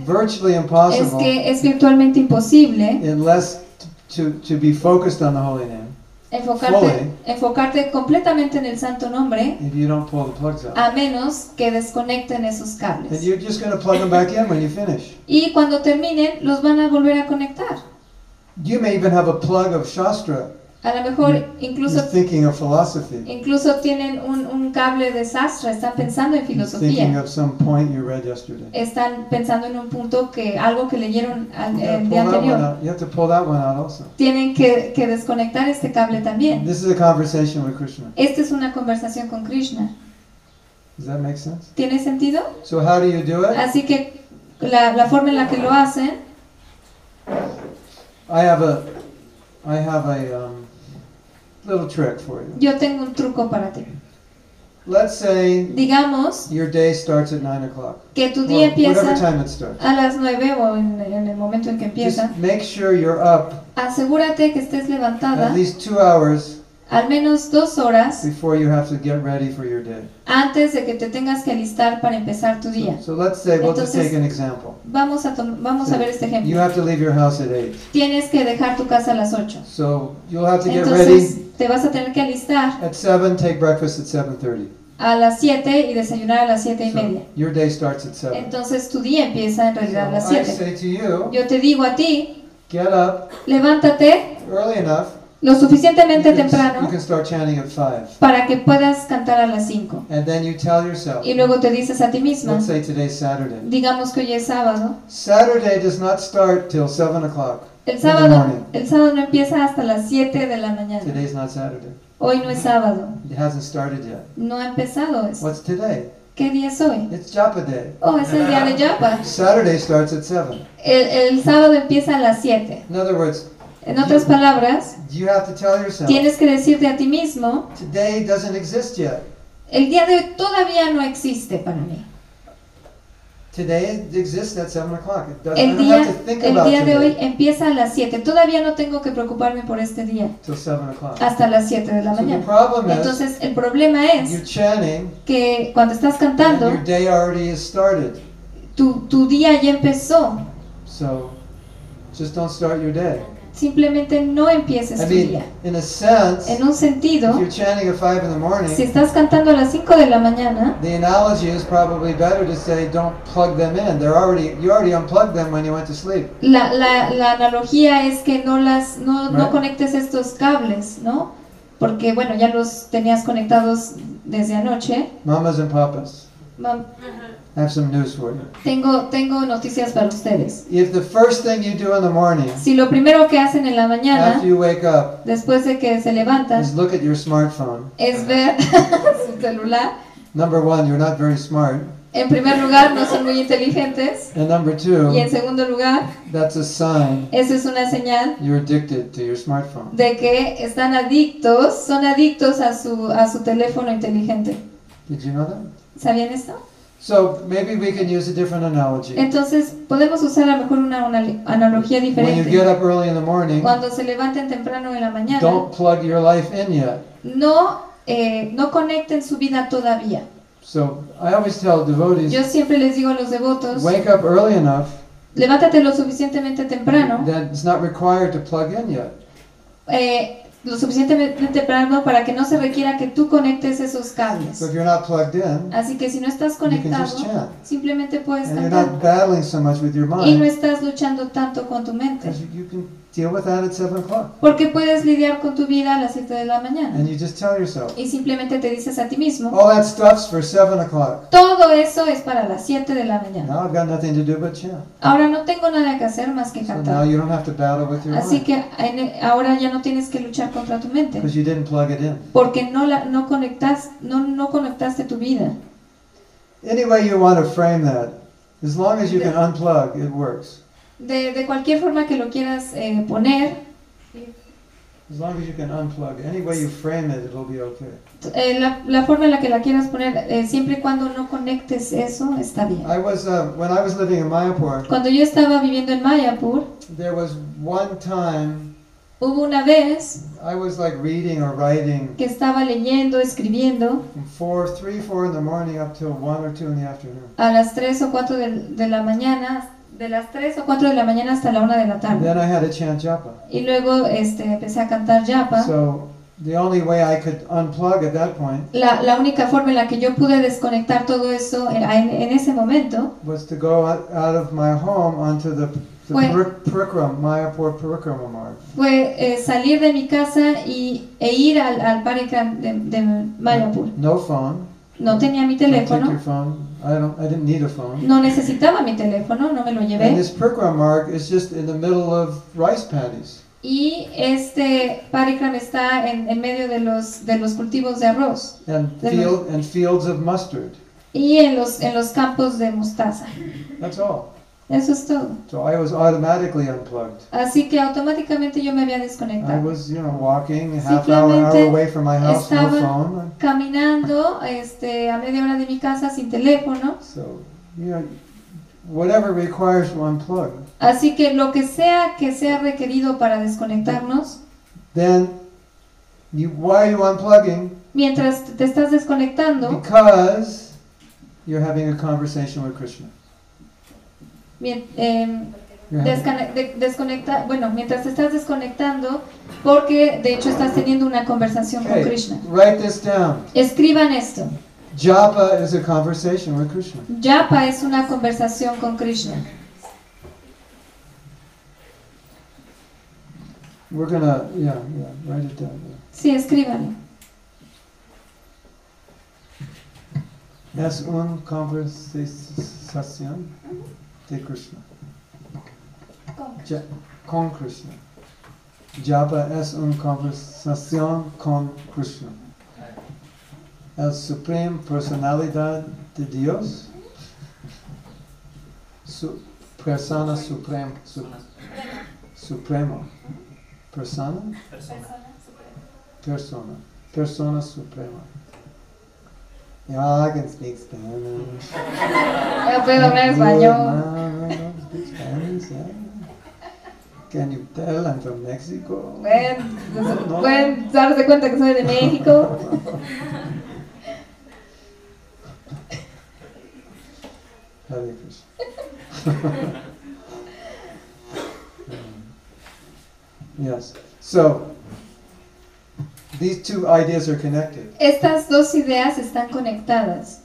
es que es virtualmente imposible unless to, to be focused on the holy name enfocarte, Fully. enfocarte completamente en el santo nombre if you don't pull the plugs out. a menos que desconecten esos And cables. you're just going to plug them back in when you finish. Y cuando terminen, los van a volver a conectar. You may even have a plug of Shastra. A lo mejor incluso, incluso tienen un, un cable de sastra, están pensando en filosofía. of some point you read yesterday. Están pensando en un punto que algo que leyeron el día anterior. Tienen que, que desconectar este cable también. This is a conversation with Krishna. Esta es una conversación con Krishna. Does that make sense? ¿Tiene sentido? So how do you do it? Así que la, la forma en la que lo hacen, I have a, I have a um, little trick for you. yo tengo un truco para ti. Let's say Digamos your day starts at nine o'clock. que tu día whatever empieza time it starts. a las 9 o en, en el momento en que empieza. Just make sure you're up Asegúrate que estés levantada at least two hours al menos dos horas before you have to get ready for your day. antes de que te tengas que alistar para empezar tu día. So, so let's say we'll just Entonces- take an example. Vamos a, vamos a ver este You ejemplo. have to leave your house at eight. Tienes que dejar tu casa a las 8. So you'll have to get ready Entonces te vas a tener que alistar at seven. Take breakfast at a las 7 y desayunar a las 7 y media. Your day starts at seven. Entonces tu día empieza en So realidad a las I 7. say to you, Yo te digo a ti, get up levántate early enough. Lo suficientemente temprano para que puedas cantar a las 5. and then you tell yourself. Y luego te dices a ti misma, digamos que hoy es sábado. Saturday does not start till seven o'clock. El sábado, el sábado no empieza hasta las 7 de la mañana. Today's not Saturday. Hoy no es sábado. It hasn't started yet. No ha empezado eso. What's today? ¿Qué día es hoy? It's Japa Day. Oh, es el día de Yapa. Saturday starts at seven. El, el sábado empieza a las 7. In other words, En otras palabras, you have to tell yourself tienes que decirte a ti mismo, today doesn't exist yet. el día de hoy todavía no existe para mí. Today it exists at seven o'clock. It doesn't, El día, have to think el about día de hoy empieza a las 7. Todavía no tengo que preocuparme por este día. Hasta las 7 de la So the mañana. Entonces, el problema you're es chanting que cuando estás and cantando, your day already has started. tu, tu día ya empezó. So just don't start your day. Simplemente no empieces I tu mean, día. in a sense, En un if sentido, you're chanting at five in the morning, si estás cantando a las 5 de la mañana, the analogy is probably better to say don't plug them in. They're already you already unplugged them when you went to sleep. la, la, la analogía es que no las no, no Right. conectes estos cables, ¿no? Porque bueno, ya los tenías conectados desde anoche. Mamas and papas, Mam- I have some news for you. Tengo, tengo noticias para ustedes. If the first thing you do in the morning Si lo primero que hacen en la after mañana, you wake up después de que se levantan, is look at your smartphone, es ver su celular, number one, you're not very smart, en primer lugar no son muy inteligentes and number two, y en segundo lugar, that's a sign esa es una señal you're addicted to your smartphone. de que están adictos, son adictos a su, a su teléfono inteligente. Did you know that? ¿Sabían esto? So maybe we can use a different analogy. Entonces, podemos usar a lo mejor una, una analogía When you diferente. get up early in the morning, Cuando se levanten temprano en la mañana, don't plug your life in yet. no, eh, no conecten su vida todavía. So I always tell devotees, Yo siempre les digo a los devotos, wake up early enough levántate lo suficientemente temprano, that it's not required to plug in yet. eh, lo suficientemente temprano para que no se requiera que tú conectes esos So cables. if you're not plugged in, Así que si no estás conectado, simplemente puedes cantar. so much with your Y no estás luchando tanto con tu mente. because you can deal with that at 7 o'clock. Porque puedes lidiar con tu vida a las 7 de la mañana. And you just tell yourself, Y simplemente te dices a ti mismo, all that stuff's for 7 o'clock. todo eso es para las 7 de la mañana. Now I've got nothing to do but. Ahora no tengo nada que hacer más que So now cantar. you don't have to battle with your Así mind que en- ahora ya no tienes que luchar contra tu mente. because you didn't plug it in. Porque no, la, no, conectas, no, no conectaste tu vida. Any way you want to frame that, as long as you can unplug, it works. De, de cualquier forma que lo quieras eh, poner, As long as you can unplug, any way you frame it, it'll be okay. eh, la, la forma en la que la quieras poner, eh, siempre y cuando no conectes eso, está bien. I was uh, when I was living in Mayapur. Cuando yo estaba viviendo en Mayapur, There was one time Hubo una vez I was like reading or writing que estaba leyendo, escribiendo from four, three, four in the morning up till one or two in the afternoon. a las 3 o 4 de, de la mañana, de las 3 o 4 de la mañana hasta la 1 de la tarde. Then I had to chant japa. Y luego este, empecé a cantar yapa. So the only way I could unplug at that point La, la única forma en la que yo pude desconectar todo eso en, ese momento was to go out, out of my home onto the, Fue- eh, salir de mi casa y, e ir al, al de, de Mayapur. No phone. No tenía mi teléfono. I don't. I didn't need a phone. no necesitaba mi teléfono, no me lo And llevé. this Parikram Marg is just in the middle of rice paddies. Y este Parikram está en, en medio de los, de los cultivos de arroz and Then field and fields of mustard. y en los, en los campos de mostaza. That's all. Eso es todo. So I was automatically unplugged. Así que automáticamente yo me había I desconectado. was, you know, walking a half hour, hour Simplemente away from my house, no estaba- phone. Caminando este, a media hora de mi casa sin teléfono. So, you know, whatever requires to unplug. Así que lo que sea que sea requerido para desconectarnos, Then, you, why are you unplugging? mientras te estás desconectando, Because you're having a conversation with Krishna. Mien- em, You're having- descane- de- desconecta, bueno, mientras estás desconectando, porque de hecho estás teniendo una conversación con Okay, Krishna. write this down. Escriban esto. Japa is a conversation with Krishna. Japa es una conversación con Krishna. We're gonna, yeah, yeah, write it down. yeah. Sí, escríbanlo. Es una conversación de Krishna. Con Krishna. Japa es una conversación con Krishna. El Supreme Personalidad de Dios. Su persona suprema. Su, supremo. Persona. Persona. Persona. Persona suprema. Yeah, I can speak Spanish. Ya puedo hablar español. Speak Spanish, yeah. Can you tell I'm from Mexico? Pueden, No. pueden darse cuenta que soy de México. Hare Krishna. yes. So these two ideas are connected. Estas dos ideas están conectadas.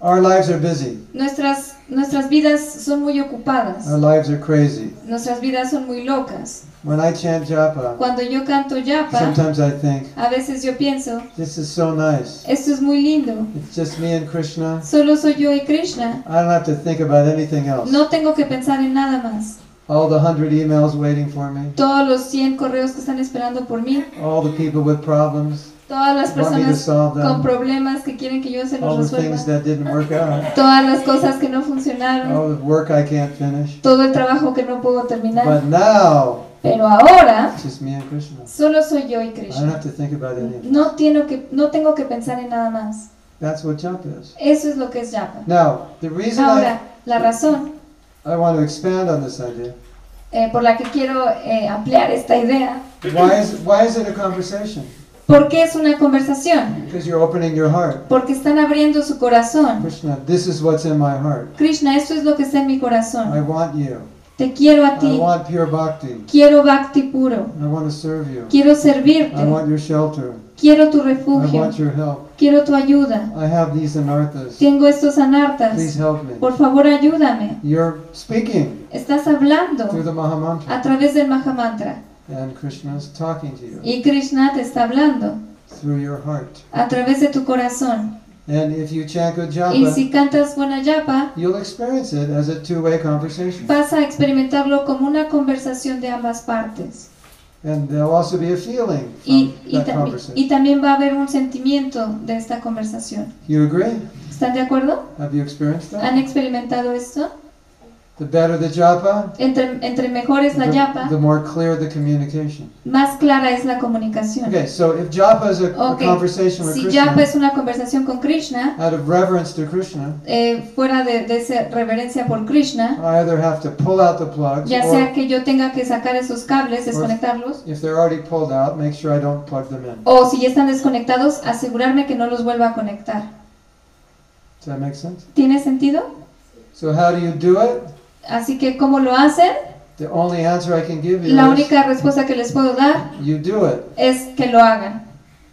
Our lives are busy. Nuestras, nuestras vidas son muy ocupadas. Our lives are crazy. Nuestras vidas son muy locas. When I chant japa, Cuando yo canto yapa, sometimes I think, a veces yo pienso, this is so nice. esto es muy lindo. It's just me and Krishna. Solo soy yo y Krishna. I don't have to think about anything else. No tengo que pensar en nada más. All the hundred emails waiting for me. Todos los 100 correos que están esperando por mí. All the people with problems Todas las personas con problemas que quieren que yo se All los the things resuelva. that didn't work out. Todas las cosas que no funcionaron. All the work I can't finish. Todo el trabajo que no puedo terminar. But now, Pero ahora, it's just me and Krishna. solo soy yo y I don't Krishna. have to think about anything. No, tengo que, no tengo que pensar en nada más. That's what japa is. Eso es lo que es yapa. Now, the reason Ahora, la razón I, I want to expand on this idea, eh, por la que quiero eh, ampliar esta idea, why is, why is it a conversation? ¿por qué es una conversación? Because you're opening your heart. Porque están abriendo su corazón. Krishna, this is what's in my heart. Krishna, esto es lo que está en mi I corazón. want you. Te quiero a I ti. want pure bhakti. Quiero bhakti puro. I want to serve you. Quiero I servirte. want your shelter. Quiero tu I refugio. want your help. Quiero tu ayuda. I have these anarthas. Tengo estos Please anartas. help me. Por favor, ayúdame. You're speaking Estás hablando through the Mahamantra, a través del Mahamantra. and Krishna's talking to you Y Krishna te está hablando through your heart. a través de tu corazón. And if you chant good Y japa, si cantas buena yapa, you'll experience it as a two-way conversation. vas a experimentarlo como una conversación de ambas partes. And there'll also be a feeling Y, from y, that tam- conversation. y también va a haber un sentimiento de esta conversación. You agree? ¿Están de acuerdo? Have you experienced that? ¿Han experimentado esto? The better the japa, Entre, entre mejor es la the, yapa, the more clear the communication. más clara es la comunicación. Okay, so if japa is a, a Ok, conversation with Si Krishna, yapa es una conversación con Krishna, out of reverence to Krishna, eh, fuera de, de esa reverencia por Krishna, I either have to pull out the plugs, ya or sea que yo tenga que sacar esos cables, desconectarlos, if they're already pulled out, make sure I don't plug them in. o si ya están desconectados, asegurarme que no los vuelva a conectar. Does that make sense? ¿Tiene sentido? So how do you do it? Así que, ¿cómo lo hacen? The only answer I can give you La única respuesta que les puedo dar you do it. es que lo hagan.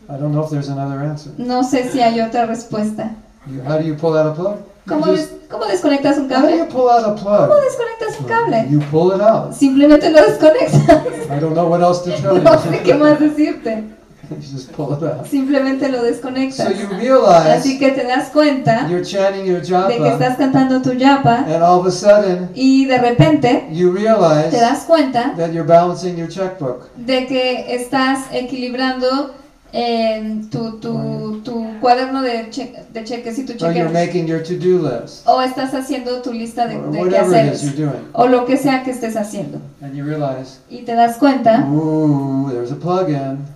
I don't know if there's another answer. No sé si hay otra respuesta. You, how do you pull out a plug? You ¿Cómo, just- des- cómo desconectas un how do you cable? pull out a plug? ¿Cómo desconectas un cable? You pull it out. Simplemente lo desconectas. I don't know what else to tell No sé qué you. más decirte. just pull it out. Simplemente lo So desconectas. you realize Así que te das cuenta you're chanting your de que japa, estás cantando tu yapa and all of a sudden y de repente you realize te das cuenta that you're balancing your checkbook. de que estás equilibrando eh, tu, tu, tu cuaderno de, che- de cheques y tu list. O estás haciendo tu lista de, de quehaceres. O lo que sea que estés haciendo. And you realize, Y te das cuenta,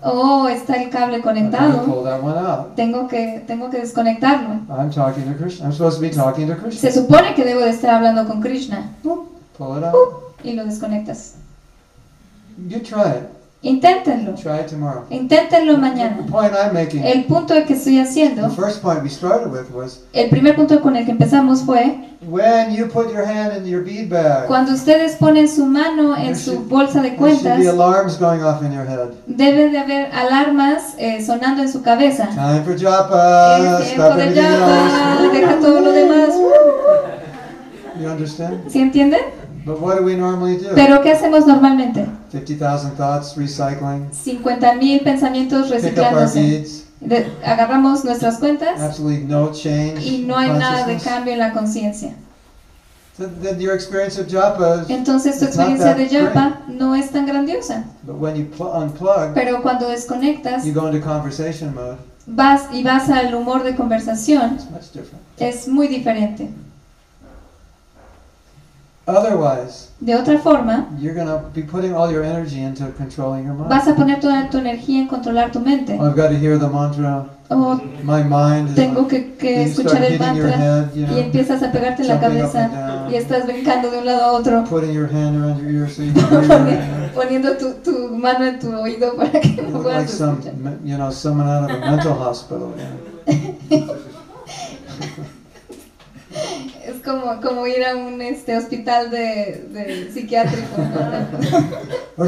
oh, está el cable conectado. pull that one out. Tengo que, tengo que desconectarlo. I'm talking to Krishna. I'm supposed to be talking to Krishna. Se supone que debo de estar hablando con Krishna. Pull it out. Y lo desconectas. You try it. Inténtenlo. Try it tomorrow. Inténtenlo The mañana. point I'm making, El punto que estoy the haciendo, first point we started with was el primer punto con el que empezamos fue when you put your hand in your bead bag, cuando ustedes ponen su mano en There su should- bolsa de there cuentas, be alarms going off in your head. debe de haber alarmas eh, sonando en su cabeza. Time for japa. Es tiempo de else. deja todo lo demás. You understand? ¿Sí entienden? But what do we normally do? Pero ¿qué hacemos normalmente? 50,000 thoughts, recycling. 50.000 pensamientos reciclándose. De- agarramos nuestras cuentas Absolutely no change. y no hay nada de cambio en la conciencia. Then, then your experience of japa is, Entonces tu experiencia de yapa no es tan grandiosa. but when you pl- unplug, Pero cuando desconectas, you go into conversation mode. vas y vas al humor de conversación, It's much different. es muy diferente. Otherwise, De otra forma, you're to be putting all your energy into controlling your mind. vas a poner toda tu energía en controlar tu mente. I've got to hear the mantra. O My mind is. tengo que, escuchar el mantra head, you y empiezas a pegarte en la cabeza down, y estás brincando de un lado a otro, putting your hand around your ear so you can hear. poniendo tu, tu mano en tu oído para que no like puedas some, escuchar. me- you know, someone out of a mental hospital. You know. Como, como ir a un este, hospital de, de psiquiátrico. ¿no?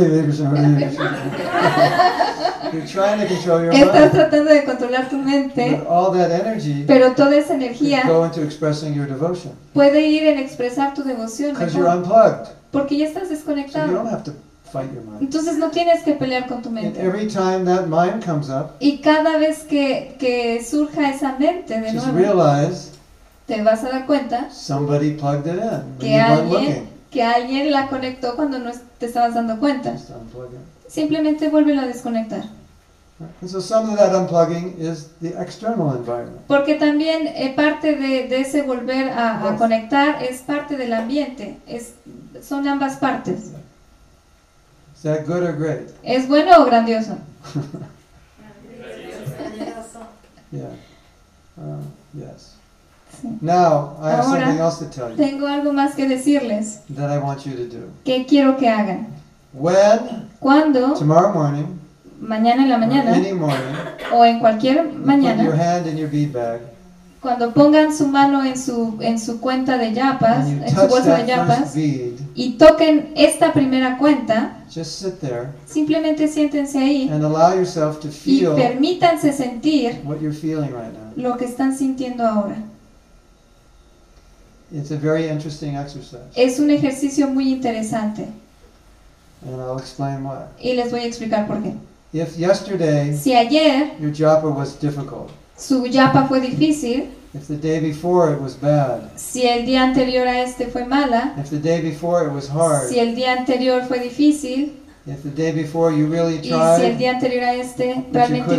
You're trying to control your Estás mind. tratando de controlar tu mente, But all that energy pero toda esa could energía go into expressing your devotion. puede ir en expresar tu devoción Because you're unplugged. porque ya estás So you don't desconectado. have to fight your mind. Entonces no tienes que pelear con tu And mente. every time that mind comes up, Y cada vez que, que surja esa mente de just nuevo, realize te vas a dar cuenta somebody plugged it in when que alguien, looking. que alguien la conectó cuando no te estabas dando cuenta. Simplemente vuélvela a desconectar. And so some of that unplugging is the external environment. Porque también eh, parte de, de ese volver a, a conectar es parte del ambiente. Es, son ambas partes. Is that good or great? ¿Es bueno o grandioso? Yeah. Uh, yes. Now, I have Ahora- something else to tell you Tengo algo más que decirles. that I want you to do. ¿Qué quiero que hagan? When, Cuando, tomorrow morning, mañana en la or mañana, any morning, o en cualquier you put your mañana, hand in your bead bag cuando pongan su mano en su, en su cuenta de yapas, en su bolsa de yapas, bead, y toquen esta primera cuenta, just sit there simplemente siéntense ahí and allow yourself to y feel permítanse sentir what you're feeling right now. lo que están sintiendo ahora. It's a very interesting exercise, Es un ejercicio muy interesante and I'll explain why. y les voy a explicar por qué. If yesterday Si ayer your japa was difficult, su yapa fue difícil, if the day before it was bad, si el día anterior a este fue mala, if the day before it was hard, si el día anterior fue difícil, If the day before you really Y si el día anterior a este realmente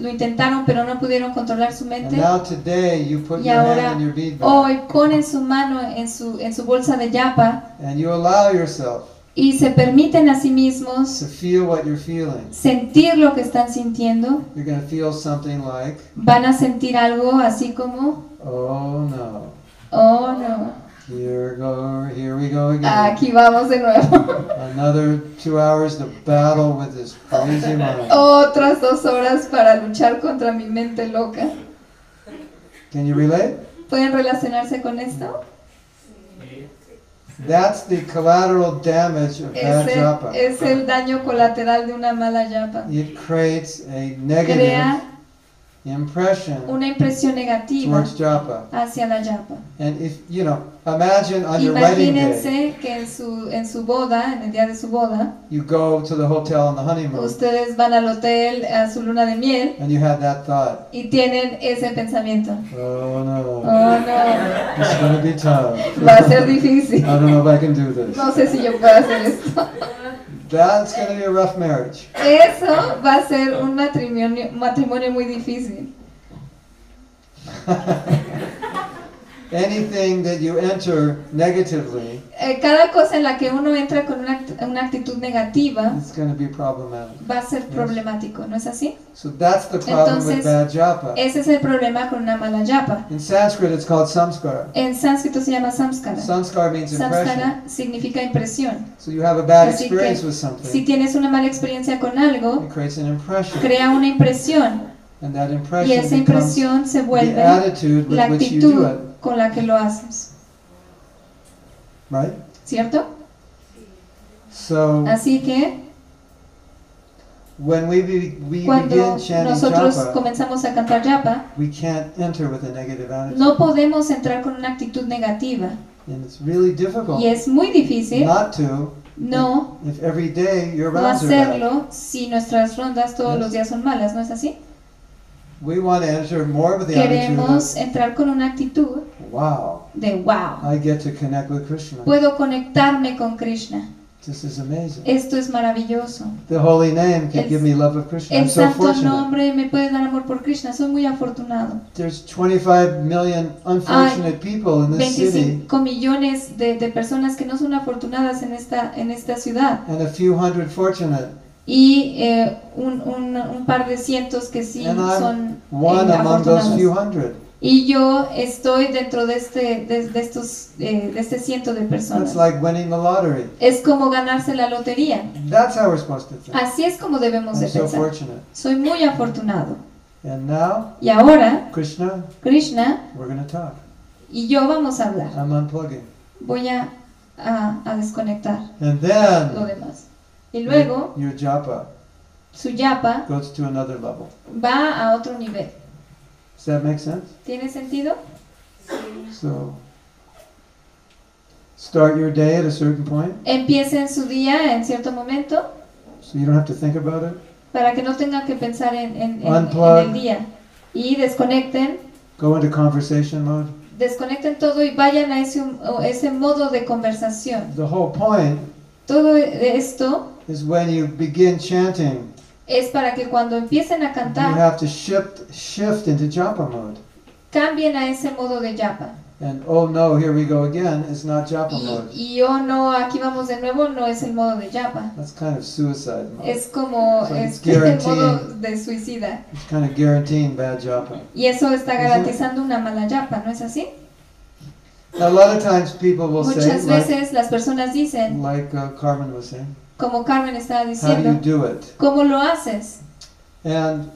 lo intentaron pero no pudieron controlar su and mente, now today you put Y your ahora, hand in your bead bag hoy ponen su mano en su, en su bolsa de yapa and you allow yourself y se permiten a sí mismos to feel what you're feeling. sentir lo que están sintiendo, You're going to feel something like, van a sentir algo así como, oh no, oh no, here go, here we go again. aquí vamos de nuevo. Another two hours to battle with this crazy mind. Otras dos horas para luchar contra mi mente loca. Can you relate? ¿Pueden relacionarse con esto? That's the collateral damage of bad Es japa. el, es el daño colateral de una mala yapa. It creates a negative Crea una impresión negativa towards japa. hacia la yapa. And if, you know, imagine on your wedding day, Imagínense que en su, en su boda, en el día de su boda, you go to the hotel on the honeymoon ustedes van al hotel a su luna de miel and you had that thought, y tienen ese pensamiento. oh no, Oh no, it's to be tough. va a ser difícil. I don't know if I can do this. No sé si yo puedo hacer esto. That's going to be a rough marriage. Eso va a ser un matrimonio, matrimonio muy difícil. Anything that you enter negatively Eh, cada cosa en la que uno entra con una, act- una actitud negativa is going to be problematic. va a ser problemático, ¿no es así? So that's the problem with Entonces, bad japa. Ese es el problema con una mala yapa. In Sanskrit, it's called samskara. En sánscrito se llama samskara. Samskara means impression. Samskara significa impresión. So you have a bad Así que, experience with Si something, tienes una mala experiencia con algo, it creates an impression, crea una impresión and that y impression esa becomes impresión se vuelve with la which you do actitud it, con la que lo haces, right? ¿cierto? So Así que when we be, we cuando begin chanting nosotros japa, comenzamos a cantar yapa, we can't enter with a negative attitude, no podemos entrar con una actitud negativa and it's really difficult y es muy difícil not to no, if every day your no hacerlo si nuestras rondas todos Yes. los días son malas, ¿no es así? We want to enter more with the Queremos entrar con una actitud wow, de wow, I get to connect with Krishna. puedo conectarme con Krishna. This is amazing. Esto es maravilloso. The holy name can El- give me love of Krishna. I'm El so santo fortunate. nombre me puede dar amor por Krishna. Soy muy afortunado. There's 25 million unfortunate people in this city 25 millones de, de personas que no son afortunadas en esta, en esta ciudad. and a few hundred fortunate. Y eh, un, un, un par de cientos que sí And son One eh, among those afortunadas. few hundred. Y yo estoy dentro de este, de, de estos, eh, de este ciento de personas. That's like winning the lottery. Es como ganarse la lotería. That's how we're supposed to think. Así es como debemos de I'm so pensar. fortunate. Soy muy afortunado. And now, Y ahora, Krishna, Krishna we're going to talk. y yo vamos a hablar. I'm unplugging. Voy a, a, a desconectar And lo then demás. Y luego, your japa su yapa goes to another level. va a otro nivel. Does that make sense? ¿Tiene sentido? So, start your day at a certain point Empiecen su día en cierto momento so you don't have to think about it. para que no tengan que pensar en, en- en- en Unplug. el día. Y desconecten, Go into conversation mode. desconecten todo y vayan a ese, ese modo de conversación. The whole point Todo esto is when you begin chanting, es para que cuando empiecen a you cantar, have to shift shift into japa mode. cambien a ese modo de yapa. And oh no, here we go again. It's not japa Y, mode. y oh no, aquí vamos de nuevo, no es el modo de yapa. That's kind of suicide mode. Es como So it's es el modo de suicida. It's kind of guaranteeing bad japa. Y eso está garantizando una mala yapa, ¿no es así? A lot of times people will say, Muchas like, veces las personas dicen, like uh, Carmen was saying, como Carmen estaba how do you diciendo, do it? ¿cómo lo haces? And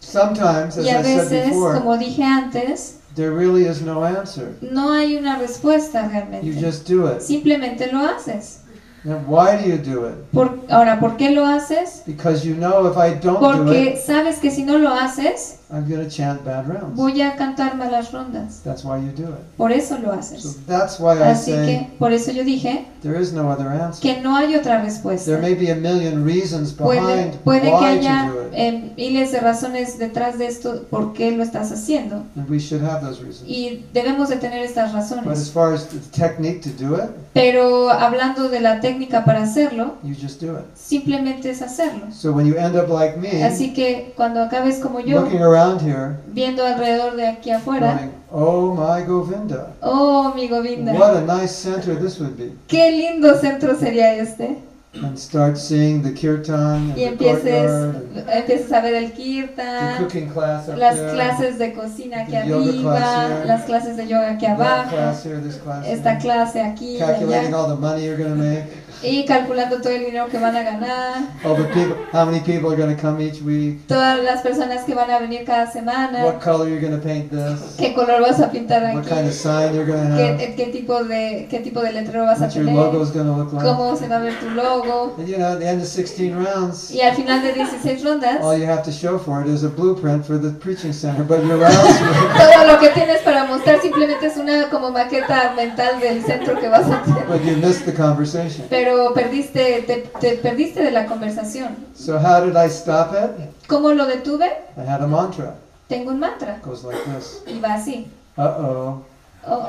sometimes, as Y a I said veces, before, como dije antes, there really is no answer. no hay una respuesta You realmente. just do it. Simplemente lo haces. And why do you do it? Por, ahora, ¿por qué lo haces? Because you know if I don't do Porque it, sabes que si no lo haces, I'm going to chant bad rounds. voy a cantar malas rondas. That's why you do it. Por eso lo So haces. that's why I Así say que por eso yo dije there is no other answer. que no hay otra There respuesta. may be a million reasons behind puede que why haya to do it, eh, miles de razones detrás de esto por qué lo estás haciendo and we should have those reasons. y debemos de tener estas But as razones. far as the technique to do it, Pero hablando de la técnica para hacerlo, you just do it. simplemente es hacerlo. So when you end up like me, Así que cuando acabes como yo, looking around here, viendo alrededor de aquí afuera, going, "Oh my Govinda, oh mi Govinda, what a nice center this would be," qué lindo centro sería este. and start seeing the kirtan Y and the empieces, courtyard, empieces a ver el the kirtan, cooking class up las there, clases de cocina aquí the arriba, here, las clases de yoga aquí abajo, class here, this class esta here, clase aquí y calculating allá, all the money you're going to make, y calculando todo el dinero que van a ganar, all the people, how many people are going to come each week, todas las personas que van a venir cada semana, what color you're going to paint this, qué color vas a pintar what aquí, kind of sign you're going to have, qué, qué tipo de qué tipo de letrero vas a what your tener, logo is going to look like. cómo se va a ver tu logo. And you know, at the end of 16 rounds, Y al final de 16 rondas, all you have to show for it is a blueprint for the preaching center, but your rounds todo lo que tienes para mostrar simplemente es una como maqueta mental del centro que vas a tener. but you missed the conversation. Pero perdiste, te, te perdiste de la conversación. So how did I stop it? ¿Cómo lo detuve? I had a mantra. Tengo un mantra. Goes like this. Y va así. Uh-oh, Oh,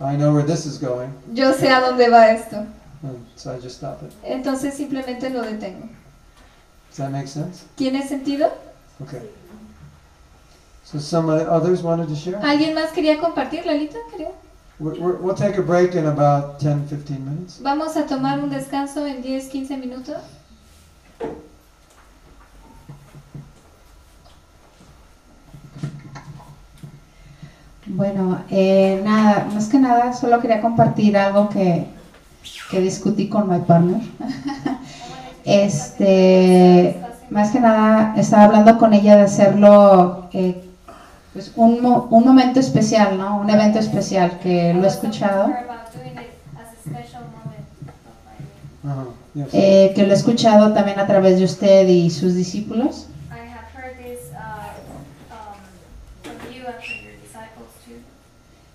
I know where this is going. yo sé a dónde va esto. And so I just stop it. Entonces simplemente lo detengo. Does that make sense? ¿Tiene sentido? Okay. So some others wanted to share? ¿Alguien más quería compartir, Lalita? Creo. We'll take a break in about 10, 15 minutes. Vamos a tomar un descanso en 10, 15 minutos. Bueno, eh, nada, más que nada, solo quería compartir algo que, que discutí con my partner. este, más que nada, estaba hablando con ella de hacerlo eh, pues un, mo- un momento especial, ¿no? Un evento especial que lo he escuchado. Yes. eh, que lo he escuchado también a través de usted y sus discípulos. I have heard this uh, um, from you and from your disciples too.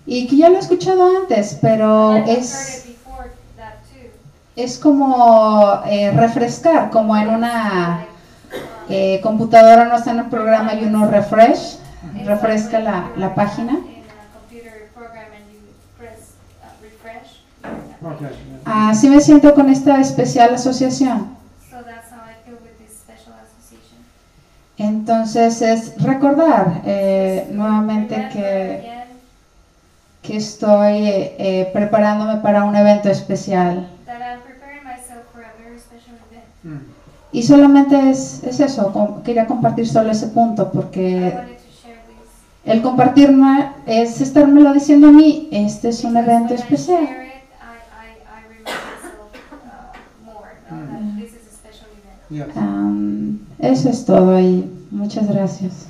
Y que ya lo he escuchado antes, pero es... es como eh, refrescar, como en una eh, computadora no está en el programa y uno refresh, refresca la, la página. Así me siento con esta especial asociación. Entonces es recordar eh, nuevamente que, que estoy eh, eh, preparándome para un evento especial. Hmm. Y solamente es, es eso, quería compartir solo ese punto porque wanted to share this. El compartirme es estármelo diciendo a mí, este es un evento especial. Am, eso es todo y muchas gracias.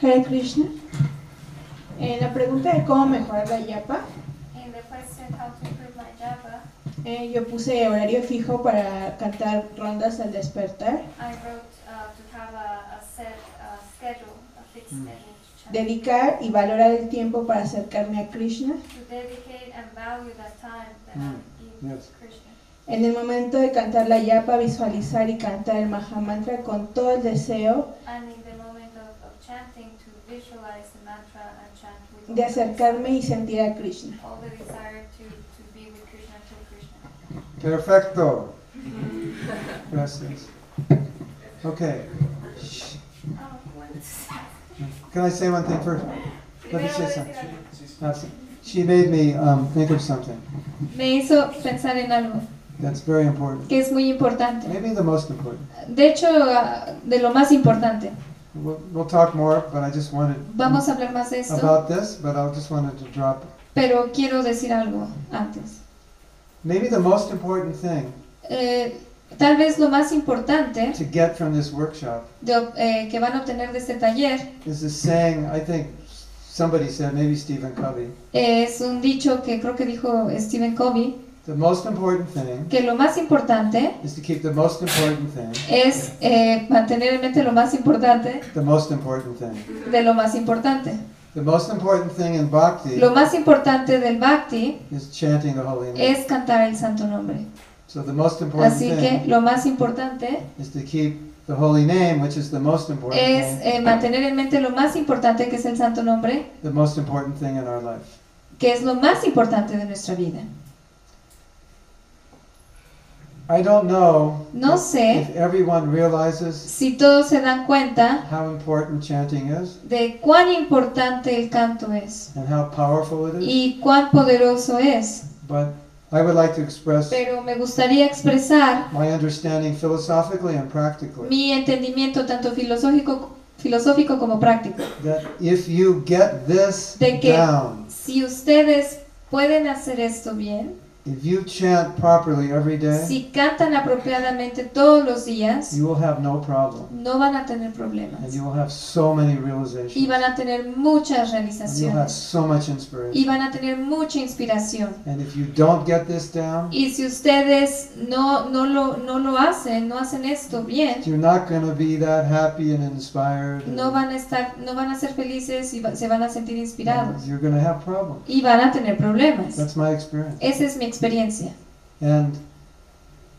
Hare Krishna. En la pregunta de cómo mejorar la yapa, In the question how to improve my Java, eh, yo puse horario fijo para cantar rondas al despertar, I wrote uh, to have a, a set schedule, a fixed Mm. schedule dedicar y valorar el tiempo para acercarme a Krishna. to dedicate and value that time that Mm, I give yes. to Krishna. En el momento de cantar la yapa, visualizar y cantar el Mahamantra con todo el deseo And in the moment of, of chanting, to visualize the mantra and chant with all de acercarme y sentir a Krishna. all the desire to, to be with Krishna, to Krishna. Perfecto. Gracias. Okay. Can I say one thing first? Let me say something. She made me um, think of something Me hizo pensar en algo that's very important. que es muy importante. Maybe the most important. De hecho, ah, de lo más importante. We'll, we'll talk more, but I just wanted Vamos a hablar más de esto, about this, but I just wanted to drop. pero quiero decir algo antes. Maybe the most important thing Eh, tal vez lo más importante to get from this workshop de eh, que van a obtener de este taller is this saying, I think somebody said, maybe Stephen Covey, Es un dicho que creo que dijo Stephen Covey, the most important thing que lo más importante is to keep the most important thing, es eh, mantener en mente lo más importante the most important thing. de lo más importante. The most important thing in bhakti Lo más importante del bhakti is chanting the holy name. es cantar el santo nombre. So the most important Así que thing lo más importante is to keep the holy name, which is the most important es eh, mantener en mente lo más importante que es el santo nombre, the most important thing in our life. que es lo más importante de nuestra vida. I don't know No if sé everyone realizes si todos se dan cuenta how important chanting is de cuán importante el canto es and how powerful it is, y cuán poderoso es, but I would like to express pero me gustaría expresar my understanding philosophically and practically. mi entendimiento tanto filosófico, filosófico como práctico. that if you get this De que down, si ustedes pueden hacer esto bien, if you chant properly every day, si cantan apropiadamente todos los días, you will have no problem no van a tener and problemas you will have so many y realizations van a tener muchas and you'll have realizaciones so much y inspiration. van a tener mucha inspiración. And if you don't get this down, Y si ustedes no, no, lo, no lo hacen, no hacen esto bien, you're not going to be that happy and inspired. no and- van a estar, no van a ser felices y va- se van a sentir inspirados You're going to have problems. y van a tener problemas. That's my experience. Esa es mi experiencia. And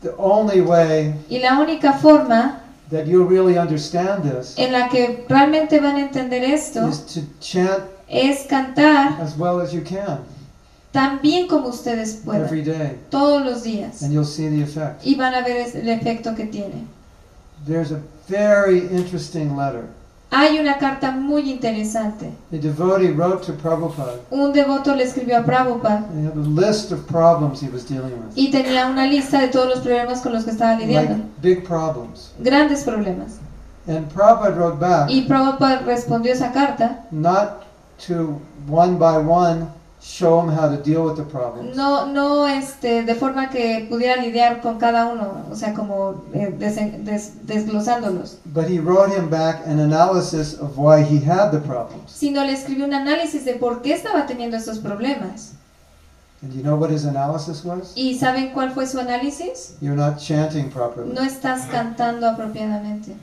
the only way Y la única forma that you'll really understand this en la que realmente van a entender esto is to chant es cantar as well as you can tan bien como ustedes every puedan, day, todos los días. and you'll see the effect. Y van a ver el efecto que tiene. There's a very interesting letter. Hay una carta muy interesante. The devotee wrote to Prabhupada Un devoto le escribió a Prabhupada he had a list of problems he was dealing with. y tenía una lista de todos los problemas con los que estaba lidiando. Like big problems. Grandes problemas. And Prabhupada wrote back Y Prabhupada respondió esa carta, not to one by one show him how to deal with the problems, no, no este, de forma que pudiera lidiar con cada uno, o sea, como eh, desen- des- desglosándolos, but he wrote him back an analysis of why he had the problems. sino le escribió un análisis de por qué estaba teniendo estos problemas. And you know what his analysis was? ¿Y saben cuál fue su análisis? You're not chanting properly. No estás cantando apropiadamente.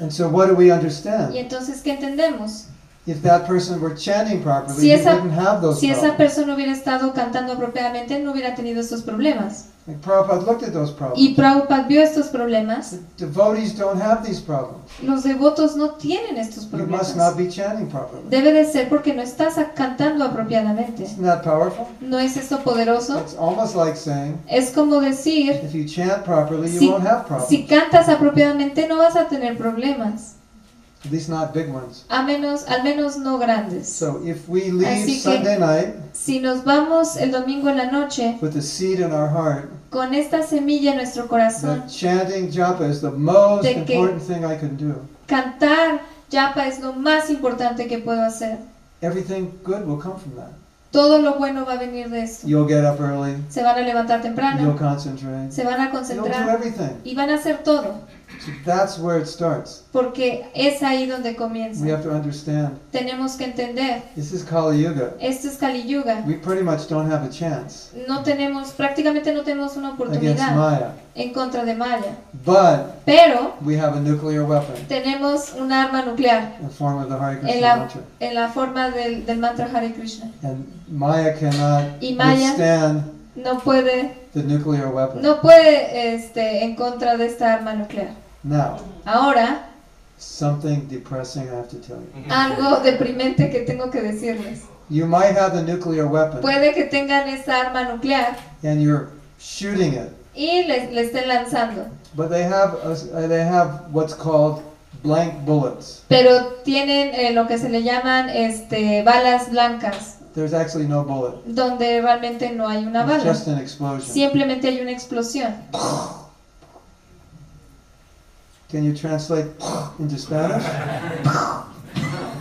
And so what do we Y understand? entonces, ¿qué entendemos? If that person were chanting properly, Si esa- wouldn't have those Si esa persona hubiera estado cantando apropiadamente, no hubiera tenido estos problemas. And Prabhupada looked at those Y problems. Prabhupada vio estos problemas. The devotees don't have these problems. Los devotos no tienen estos You must not problemas. be chanting properly. Debe de ser porque no estás cantando apropiadamente. Isn't that powerful? ¿No es esto poderoso? It's almost like saying, Es como decir, if you chant properly, you si, won't have problems. si cantas apropiadamente no vas a tener problemas. At least not big ones. A menos, al menos no grandes. So if we leave Así que- Sunday night Si nos vamos el domingo en la noche with a seed in our heart, con esta semilla en nuestro corazón, that chanting japa is the most De que- important thing I can do. cantar yapa es lo más importante que puedo hacer. Everything good will come from that. Todo lo bueno va a venir de esto. You'll get up early. Se van a levantar You'll temprano, concentrate. se van a You'll do concentrar everything. y van a hacer todo, So that's where it starts. porque es ahí donde We comienza. have to understand. Tenemos que entender, This is Kali Yuga. esto es Kali Yuga. We pretty much don't have a chance No tenemos, prácticamente no tenemos una against oportunidad Maya. en contra de Maya, But pero we have a nuclear weapon tenemos un arma nuclear in the form of the Hare en Krishna la, mantra. en la forma del, del mantra Hare Krishna. And Maya cannot Y Maya- withstand No puede, the nuclear weapon. no puede este, en contra de esta arma nuclear. Now, Ahora, something depressing I have to tell you. algo deprimente que tengo que decirles. You might have the nuclear weapon Puede que tengan esta arma nuclear and you're shooting it, y le, le estén lanzando, but they have a, uh, they have what's called blank bullets. pero tienen eh, lo que se le llaman este, balas blancas, There's actually no bullet. donde realmente no hay una It's bala. just an explosion. Simplemente hay una explosión. Can you translate into Spanish?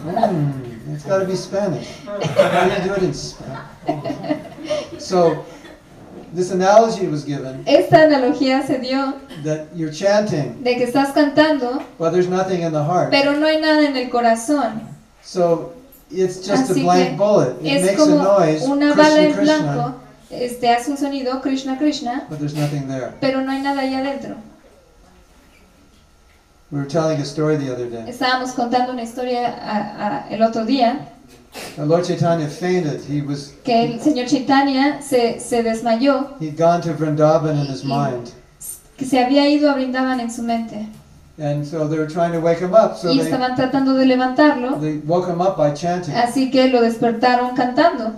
Mm, it's got to be Spanish. How do you do it in Spanish? So, this analogy was given Esta analogía se dio that you're chanting, de que estás cantando, but there's nothing in the heart. pero no hay nada en el corazón. So it's just a Así blank que bullet. It Es makes a como noise, una bala Krishna en Krishna, blanco, este, hace un sonido, Krishna Krishna, but there's nothing there. pero no hay nada ahí adentro. We were telling a story the other day. Estábamos contando una historia a- a- el otro día Now, Lord Chaitanya fainted. He was que el señor Chaitanya se, se desmayó, he'd gone to Vrindavan in his mind, que se había ido a Brindavan en su mente and so they were trying to wake him up. So y they estaban tratando de levantarlo, they woke him up by chanting, así que lo despertaron cantando.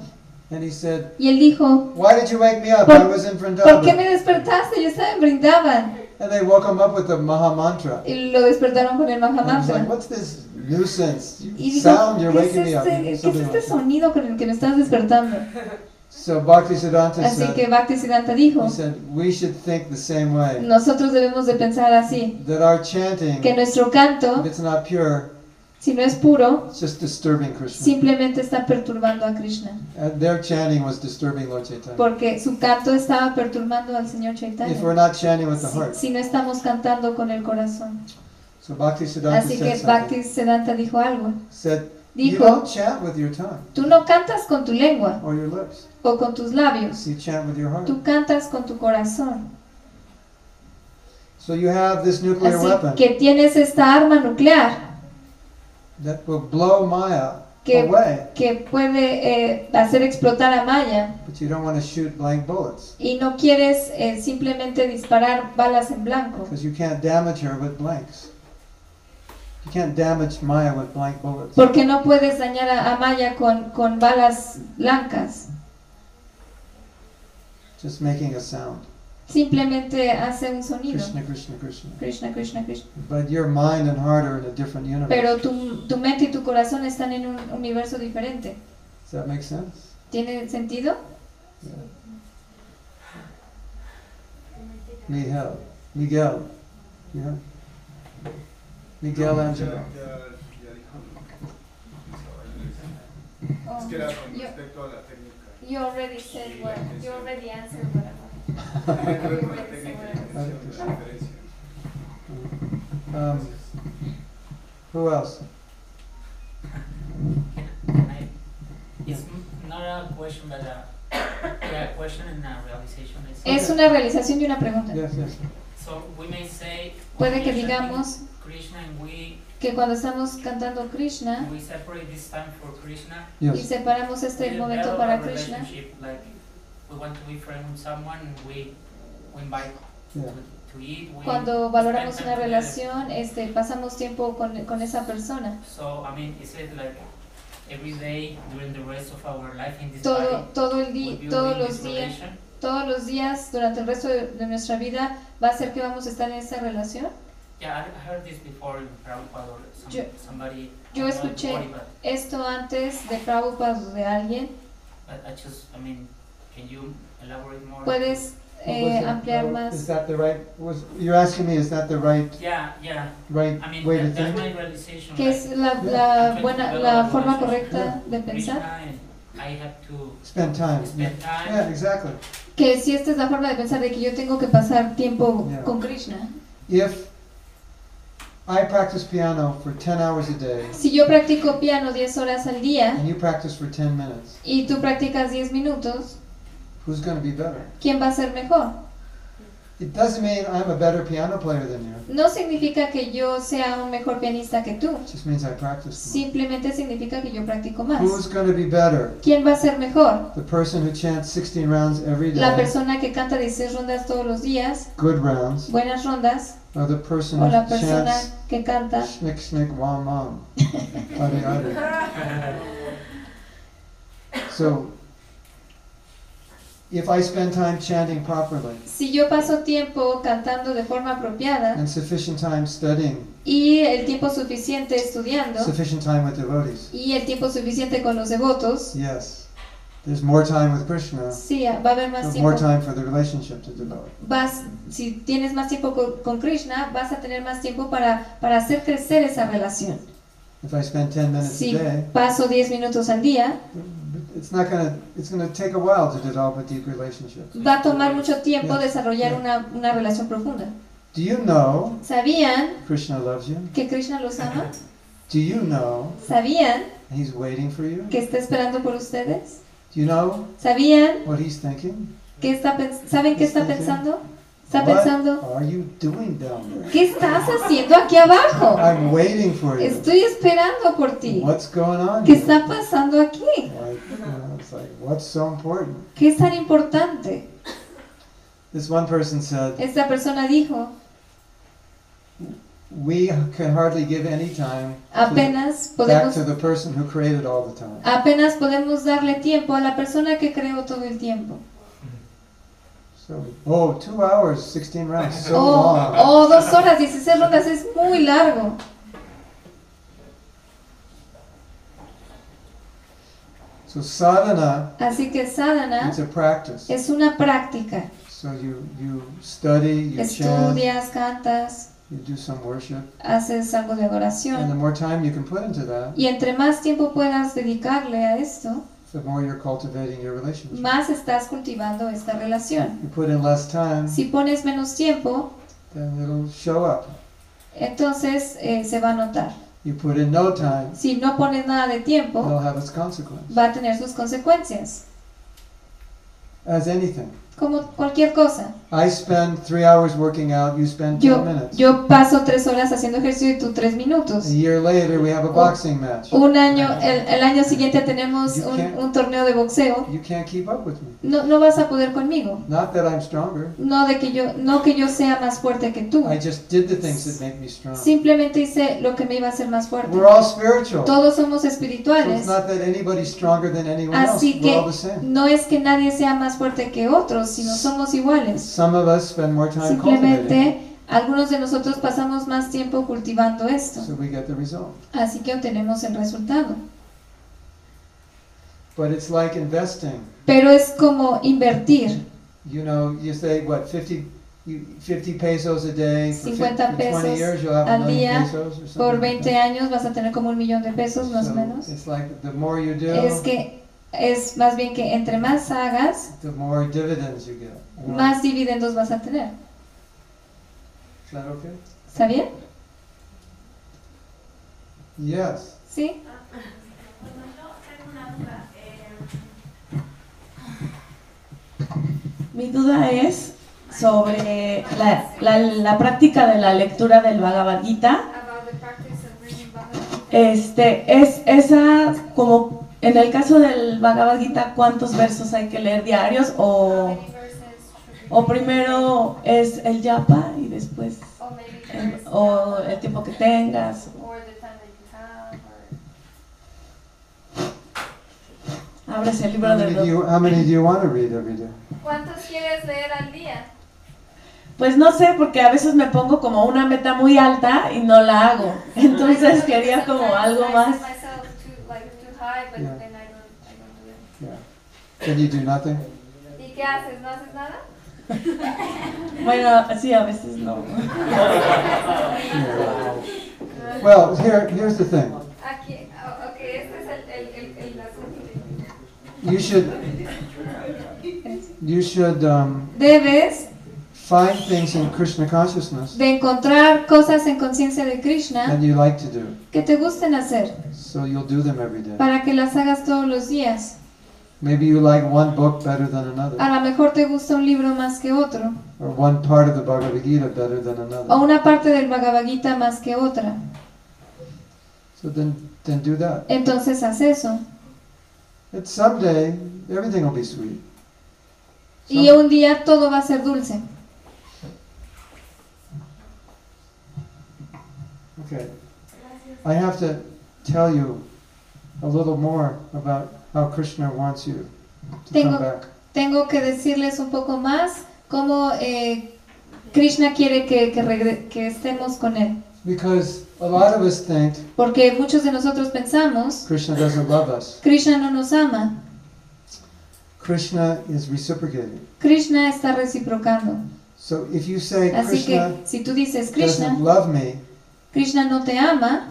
and he said, Y él dijo, "Why did you wake me up? ¿Por- I was in ¿por qué me Vrindavan." despertaste? Yo estaba en Brindavan. And they woke him up with the Maha Mantra. Y lo despertaron con el he's like, Mahamantra. "What's this nuisance Y dijo, sound? You're ¿qué es, waking me up." este, ¿qué es este sonido con el que me estás despertando? So Bhaktisiddhanta Así que said, Bhaktisiddhanta dijo, he said, we should think the same way. nosotros debemos de pensar así, That our chanting, que nuestro canto, if it's not pure, si no es puro, it's just disturbing Krishna. simplemente está perturbando a Krishna. And their chanting was disturbing Lord Chaitanya. Porque su canto estaba perturbando al Señor Chaitanya. If we're not chanting with the Si, heart. si no estamos cantando con el corazón. So Bhaktisiddhanta Así said que something. Bhaktisiddhanta dijo algo. Said, you Dijo, don't chant with your tongue tú no cantas con tu lengua or your lips. o con tus labios, You chant with your heart. tú cantas con tu corazón. So you have this nuclear Así weapon que tienes esta arma nuclear that will blow Maya que, away, que puede eh, hacer explotar a Maya but you don't want to shoot blank bullets y no quieres eh, simplemente disparar balas en blanco because you can't damage her with blanks. You can't damage Maya with blank bullets. porque no puedes dañar a, a Maya con, con balas blancas. Just making a sound. Simplemente hace un sonido. Krishna, Krishna, Krishna. Krishna, Krishna, Krishna. But your mind and heart are in a different universe. Pero tu, tu mente y tu corazón están en un universo diferente. Does that make sense? ¿Tiene sentido? Miguel. Miguel. Yeah. Miguel Angelo. Oh, yo- respecto a la técnica. You already said what, you already answered what Um, who else? I- It's not a question, but a, yeah, question and a realization. Es una realización y una pregunta. Yes, yes. So we may say. Puede que digamos Krishna and we, que cuando estamos cantando Krishna we separate this time for Krishna. y separamos este we momento para a Krishna, Like we want to be friends with someone, and we, we invite Yeah. to, to eat. We cuando valoramos spend una relación, este, pasamos tiempo con, con esa persona. So I mean, is it like every day during the rest of our life in this Todo, body? todo el día, todos los días, relation? todos los días durante el resto de, de nuestra vida va a ser que vamos a estar en esa relación. Yeah, I I heard this before in Prabhupada or some, Yo- somebody. yo escuché- Esto antes de Prabhupada de alguien, but I just, I mean, can you elaborate more? puedes eh, ampliar Oh, Is más. that the right? Was you're asking me? Is that the right Yeah, yeah. right I mean, way to that, think? my realization. ¿Qué like, es la, buena, la forma correcta de pensar? I have to Spend time. Yeah. spend time. yeah, exactly. Que si esta es la forma de pensar de que yo tengo que pasar tiempo Yeah. con Krishna. If I practice piano for 10 hours a day Si yo practico piano 10 horas al día and you practice for 10 minutes, y tú practicas 10 minutos, who's going to be better? ¿quién va a ser mejor? It doesn't mean I'm a better piano player than you. No significa que yo sea un mejor pianista que tú, It just means I practice more. simplemente significa que yo practico más. Who's going to be better? ¿Quién va a ser mejor? The person who chants 16 rounds every La day, persona que canta 16 rondas todos los días, good rounds, buenas rondas, or the person o who la persona chants que canta schnick schnick wam wam, adi adi. So, if I spend time chanting properly Si yo paso tiempo cantando de forma apropiada and sufficient time studying, y el tiempo suficiente estudiando sufficient time with devotees, y el tiempo suficiente con los devotos, yes, there's more time with Krishna, sí, va a haber más there's more tiempo. time for the relationship to develop. Vas, si tienes más tiempo con, con Krishna, vas a tener más tiempo para, para hacer crecer esa relación. If I spend 10 minutes Si a day, paso 10 minutos al día, it's not gonna, it's gonna take a while to develop a deep relationship. va a tomar mucho tiempo Yeah. desarrollar Yeah. una, una relación profunda. Do you know ¿Sabían Krishna loves you? que Krishna los ama? Do you know ¿Sabían He's waiting for you. que está esperando por ustedes? Do you know ¿Sabían what he's thinking? qué está ¿Saben qué está pensando? Está pensando? ¿qué estás haciendo aquí abajo? Estoy esperando por ti. What's going on? ¿Qué está pasando aquí? ¿Qué es tan importante? This one person said, Esta persona dijo, we can hardly give any time to, apenas back podemos, to the person who created all the time. apenas podemos darle tiempo a la persona que creó todo el tiempo. So, oh, two hours, 16 rounds, so Oh, long. oh, dos horas, 16 rondas, es muy largo. So sadhana, Así que sadhana it's a practice. es una práctica. So you, you study, you chant, Estudias, cantas, you do some worship. haces algo de And the adoración. more time you can put into that, Y entre más tiempo puedas dedicarle a esto, the more you're cultivating your relationship. más estás cultivando esta relación. You put in less time, Si pones menos tiempo, then it'll show up. entonces eh, se va a notar. You put in no time, Si no pones nada de tiempo, it'll have its consequence. va a tener sus consecuencias, As anything. como cualquier cosa. I spend three hours working out, you spend 10 Yo, minutes. yo paso tres horas haciendo ejercicio y tú tres A minutos. year later, we have a boxing match. Un año, el, el año siguiente tenemos un, un torneo de boxeo. You can't keep up with me. No, no vas a poder conmigo. Not that I'm stronger. No de que yo, no que yo sea más fuerte que tú. I just did the things that make me strong. Simplemente hice lo que me iba a hacer más fuerte. We're all spiritual. Todos somos So it's espirituales. not that anybody's stronger than anyone else. Así We're all que the same. no es que nadie sea más fuerte que otros, sino somos iguales. Some of us spend more time Simplemente algunos de nosotros pasamos más tiempo cultivando esto. so we get the result. Así que obtenemos el resultado. But it's like investing. Pero es como invertir You know, you say what 50, you, 50 pesos a day for, 50 fif- for 20 pesos years, you'll have a al million día pesos por like 20 that. años vas a tener como un millón de pesos más o So menos. It's like the more you do, Es que es más bien que entre más hagas, the more dividends you get. More- más dividendos vas a tener. That okay? ¿Está bien? Yes. ¿Sí? Mi duda es sobre la, la, la práctica de la lectura del Bhagavad Gita. About the practice of reading Bhagavad Este, es esa como en el caso del Bhagavad Gita, ¿cuántos versos hay que leer diarios? O, o primero es el yapa y después el, o el tiempo que tengas. or the time that you have or Abres el How libro many, do de you, how many do you want to read every day? ¿Cuántos quieres leer al día? Pues no sé, porque a veces me pongo como una meta muy alta y no la hago. Entonces quería como Sometimes algo más. ¿Y qué haces? ¿No haces nada? Bueno, sí, a veces no. Well, here, here's the thing. Aquí, oh, ok, este es el, el, el, el asunto. You should, you should um, Debes find things in Krishna consciousness de encontrar cosas en conciencia de Krishna that you like to do, que te gusten hacer so you'll do them every day. para que las hagas todos los días. Maybe you like one book better than another, A lo mejor te gusta un libro más que otro or one part of the Bhagavad Gita better than o another. una parte del Bhagavad Gita más que otra. So then, then do that. Entonces haz eso. And someday, everything will be sweet. Y un día todo va a ser dulce. Okay. I have to tell you a little more about how Krishna wants you to Tengo- come back. Tengo que decirles un poco más cómo eh, Krishna quiere que, que, que estemos con él. Because a lot of us think Porque muchos de nosotros pensamos, Krishna doesn't love us. Krishna no nos ama. Krishna is reciprocating. Krishna está reciprocando. So if you say Así que Krishna si tú dices doesn't Krishna, love me, Krishna no te ama,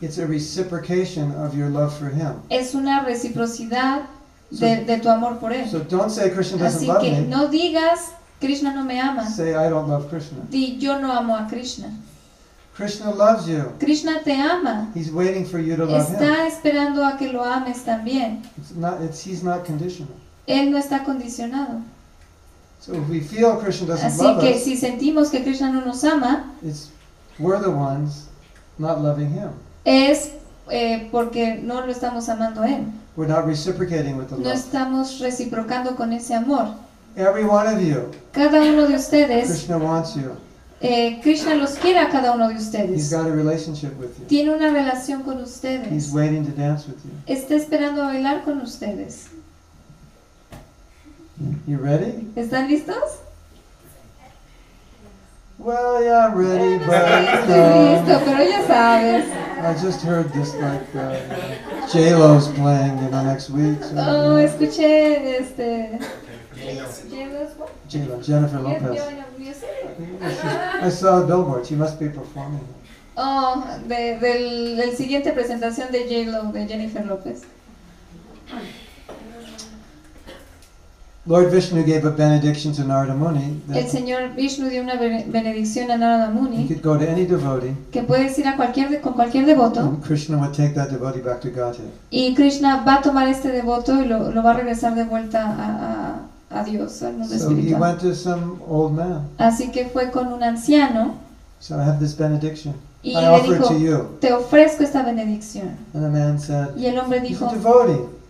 it's a reciprocation of your love for him. es una reciprocidad de, de tu amor por él. So don't say Krishna doesn't Así love que me. no digas Krishna no me ama. Say I don't love Krishna. Di yo no amo a Krishna. Krishna loves you. Krishna te ama. He's waiting for you to love him. Está esperando a que lo ames también. It's not, it's, he's not conditional. Él no está condicionado. So if we feel Krishna doesn't Así love que us, si sentimos que Krishna no nos ama, it's we're the ones not loving him. Es eh, porque no lo estamos amando a Él. We're not reciprocating with the No love. estamos reciprocando con ese amor. Every one of you, Cada uno de ustedes, Krishna wants you. eh, Krishna los quiere a cada uno de He's ustedes. got a relationship with you. Tiene una relación con He's ustedes. waiting to dance with you. Está esperando a bailar con ustedes. You ready? ¿Están listos? Well, yeah, I'm ready, but you listo, pero ya sabes. I just heard this like uh, J Lo's playing, you know, next week. So, Oh, escuché este. J Lo, Jennifer Lopez. I saw a billboard. She must be performing. Oh, de, del, del siguiente presentación de J-Lo, de Jennifer López. Lord Vishnu gave a benediction to Narada Muni El señor Vishnu dio una bene- benedicción a Narada he Muni could go to any devotee, que puedes ir a cualquier con cualquier devoto and Krishna would take that devotee back to Godhead. y Krishna va a tomar este devoto y lo, lo va a regresar de vuelta a, a- a Dios, al mundo So he espiritual. went to some old man. Así que fue con un anciano So I have this benediction. y I le offer it dijo, to you. te ofrezco esta benedicción. And the man said, Y el hombre dijo,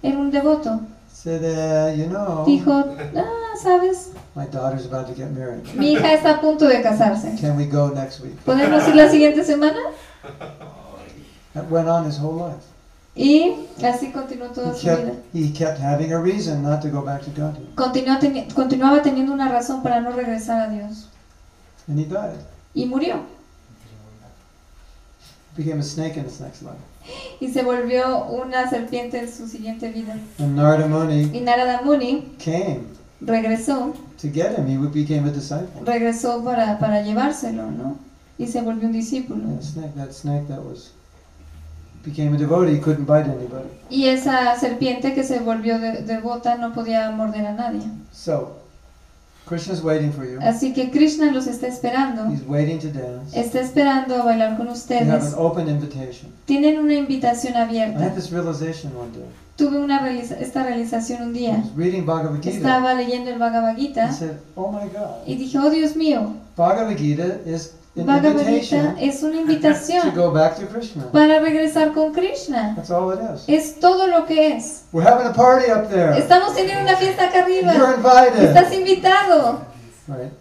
era un devoto. Said, uh, you know, Dijo, ah, sabes, my daughter's about to get married. mi hija está a punto de casarse. Can we go next week? ¿Podemos ir la siguiente semana? That went on his whole life. Y así continuó toda He su vida. kept, he kept having a reason not to go back to Godhead. Continuó teni- continuaba teniendo una razón para no regresar a Dios. And he died. Y murió. Became a snake in his next life. Y se volvió una serpiente en su siguiente vida. And Narada Muni Y Narada Muni came regresó, to get him. He became a disciple. regresó para, para llevárselo, ¿no? Y se volvió un discípulo. That snake, that snake that was became a devotee, he couldn't bite anybody. Y esa serpiente que se volvió de- devota no podía morder a nadie. So, Krishna's waiting for you. Así que Krishna los está esperando. He's waiting to dance. Está esperando a bailar con You have ustedes. an open invitation. Tienen una invitación I had abierta. this realization one day. Tuve una realiza- esta realización un I día. was reading Bhagavad Gita. Estaba leyendo el Bhagavad I Gita said, "Oh my God, y dije, oh Dios mío, Bhagavad Gita is Bhagavad Gita es una to invitación go back to Krishna. para regresar con Krishna. That's all it is. Es todo lo que es. We're having a party up there. Estamos teniendo una fiesta acá You're arriba. invited." Estás invitado, Right.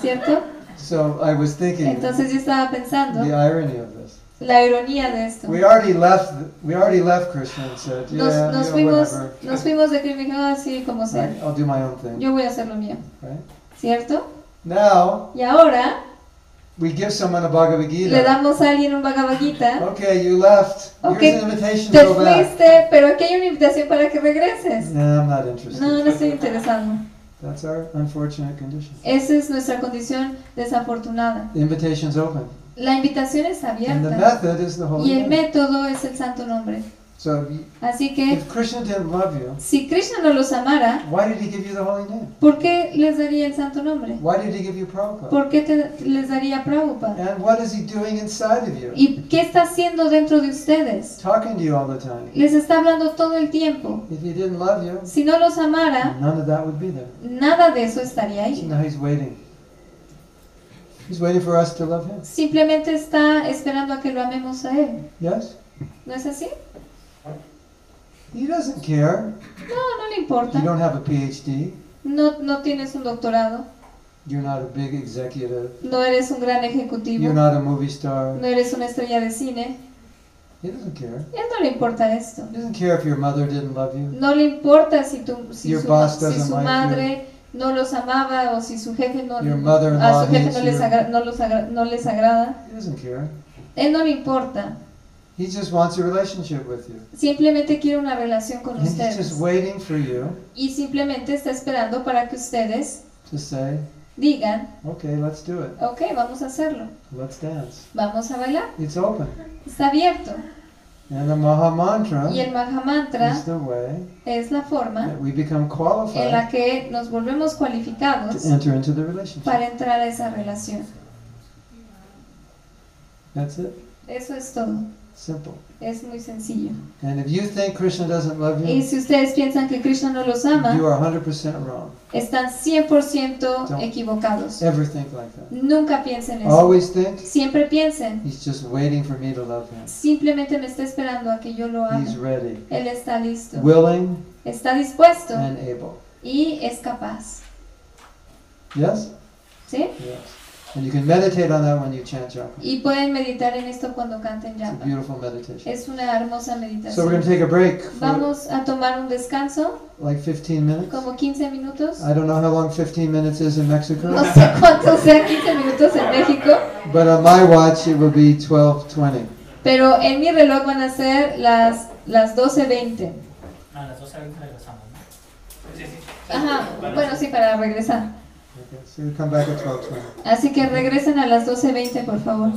¿cierto? So I was thinking Entonces yo estaba pensando the irony of this. la ironía de esto. We already left. We already left Krishna and said, Nos, "Yeah, nos you know, fuimos, whatever. nos fuimos de Krishna y ah, sí, como sea. Right? I'll do my own thing." Yo voy a hacer lo mío, Right. ¿cierto? Now Y ahora we give someone a Bhagavad le Gita. damos a alguien un Bhagavad Gita. Okay, you left. Ok, Here's an invitation Te to go back. fuiste, pero aquí hay una invitación para que regreses. Nah, I'm not interested. No, no estoy interesado. That's our unfortunate condition. Esa es nuestra condición desafortunada. The invitation's open, La invitación es and the abierta method is the holy y el name. método es el santo nombre. So, y- Así que if Krishna didn't love you, si Krishna no los amara, why did he give you the holy name? ¿por qué les daría el santo nombre? Why did he give you Prabhupada? ¿Por qué te- les daría Prabhupada? And what is he doing inside of you? ¿Y qué está haciendo dentro de ustedes? Talking to you all the time. Les está hablando todo el tiempo. If he didn't love you, Si no los amara, none of that would be there. nada de eso estaría So ahí. now he's waiting. He's waiting for us to love him. Simplemente está esperando a que lo amemos a Él. Yes? ¿No es así? He doesn't care. No, no le You importa. don't have a PhD. No, no tienes un doctorado. You're not a big executive. No eres un gran You're ejecutivo. not a movie star. No eres una estrella de cine. He doesn't care. Él no le importa esto. He doesn't care if your mother didn't love you. No le importa si, tu, si, Your su, boss si doesn't su like madre no los amaba o si su jefe no, Your a su jefe no les, you. agra- no, los agra- no les agrada. He doesn't care. Él no le importa. He just wants a relationship with you. Simplemente quiere una relación con ustedes. He's just waiting for you y simplemente está esperando para que ustedes digan, okay, let's do it. Okay, vamos a hacerlo. Let's dance. Vamos a bailar. It's open. Está abierto. And the Mahamantra y el Mahamantra is the way es la forma en la que nos volvemos cualificados enter into the relationship. para entrar a esa relación. That's it. Eso es todo. Simple. Es muy sencillo. And if you think Krishna doesn't love you, y si ustedes piensan que Krishna no los ama, you are 100% wrong. están 100% equivocados. Think like that. Nunca piensen eso. Always think, Siempre piensen. He's just waiting for me to love him. Simplemente me está esperando a que yo lo ame. He's ready. Él está listo. Willing, está dispuesto. And able. Y es capaz. ¿Sí? Yes. And you can meditate on that when you chant. Y pueden meditar en esto cuando canten japa. Beautiful meditation. Es una hermosa meditación. So we're going to take a break. Vamos a tomar un descanso. Like 15 minutes. Como 15 minutos. I don't know how long 15 minutes is in Mexico. No sé cuánto sea 15 minutos en México. But on my watch it will be 12:20. Pero en mi reloj van a ser las las 12:20. Ah, las 12:20. Ajá. Bueno, sí para regresar. Así que regresen a las 12.20, por favor.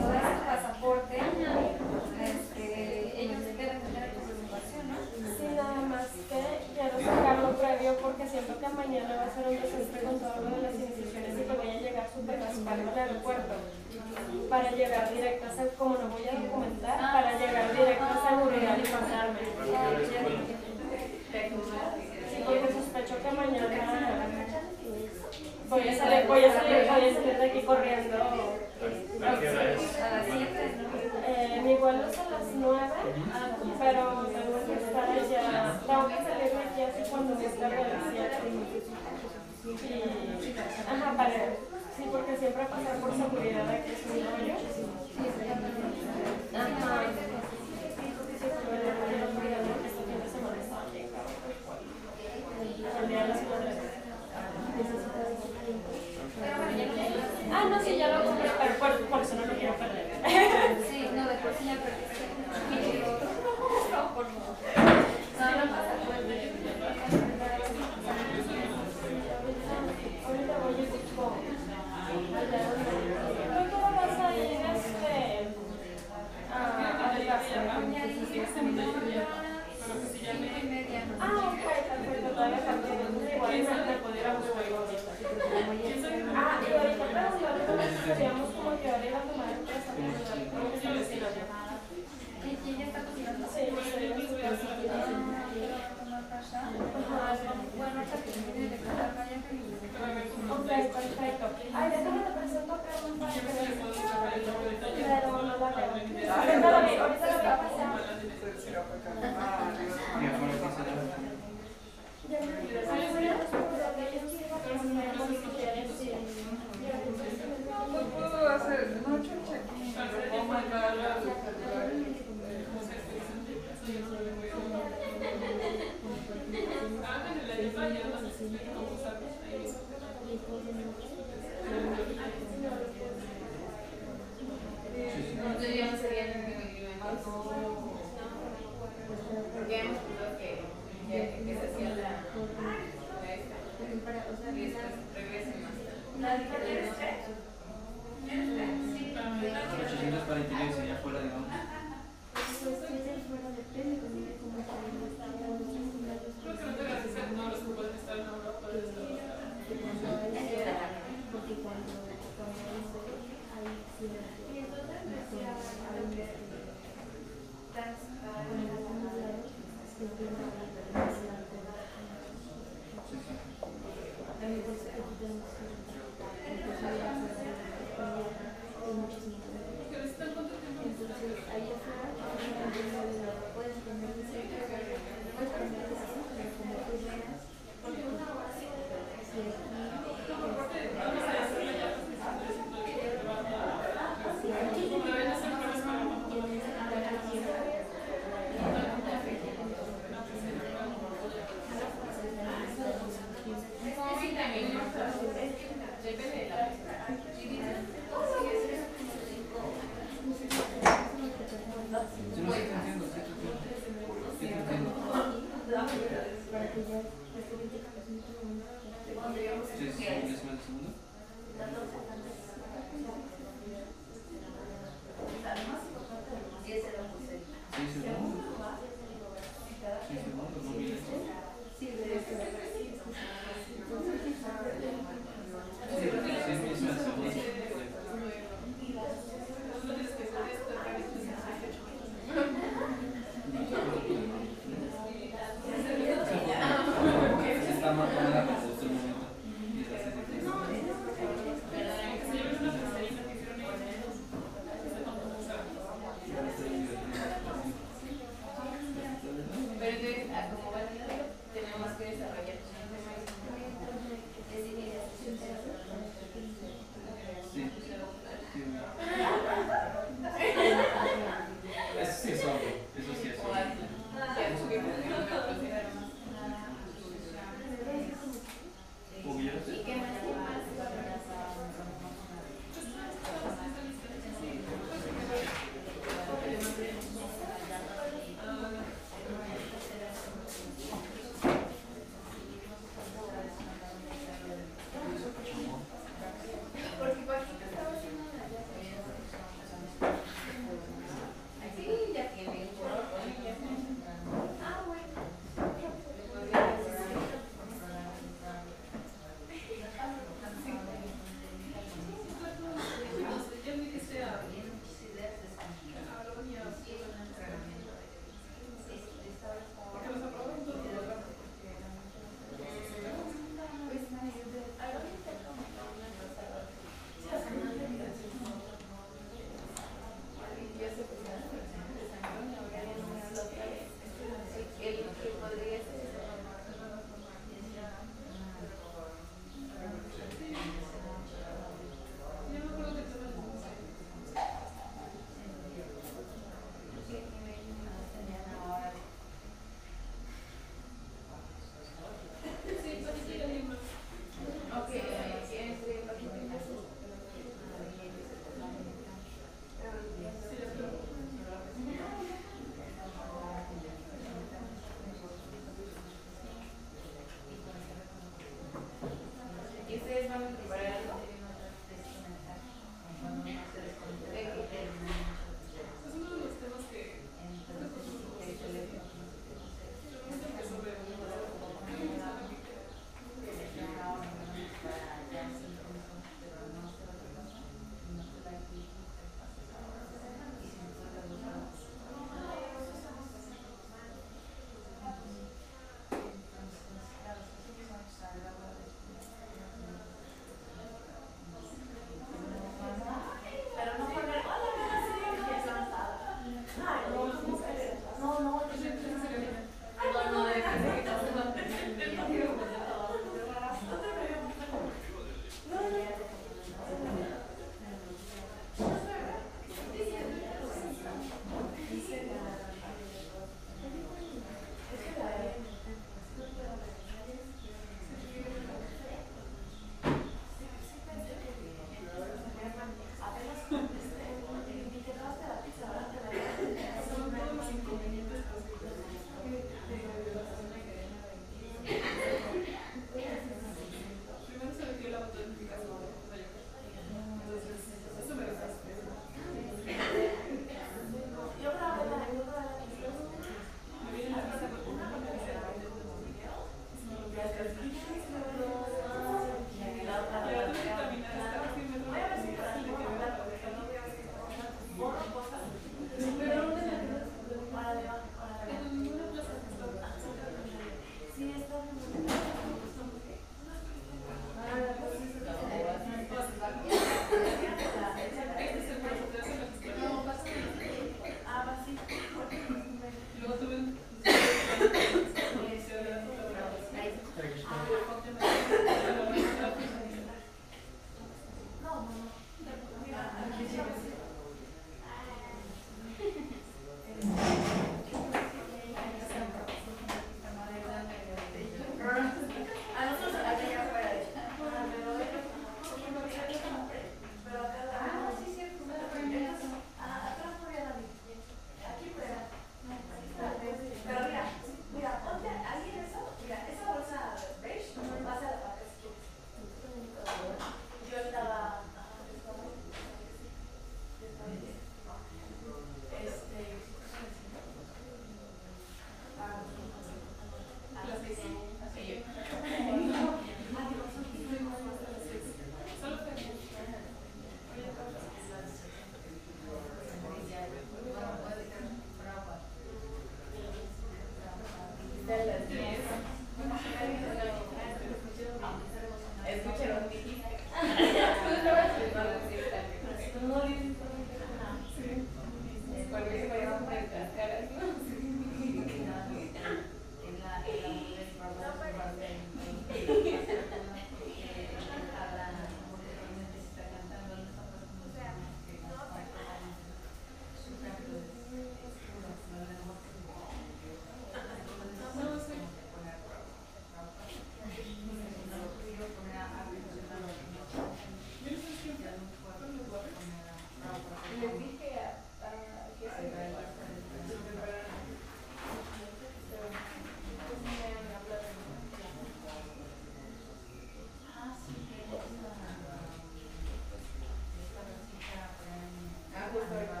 was like,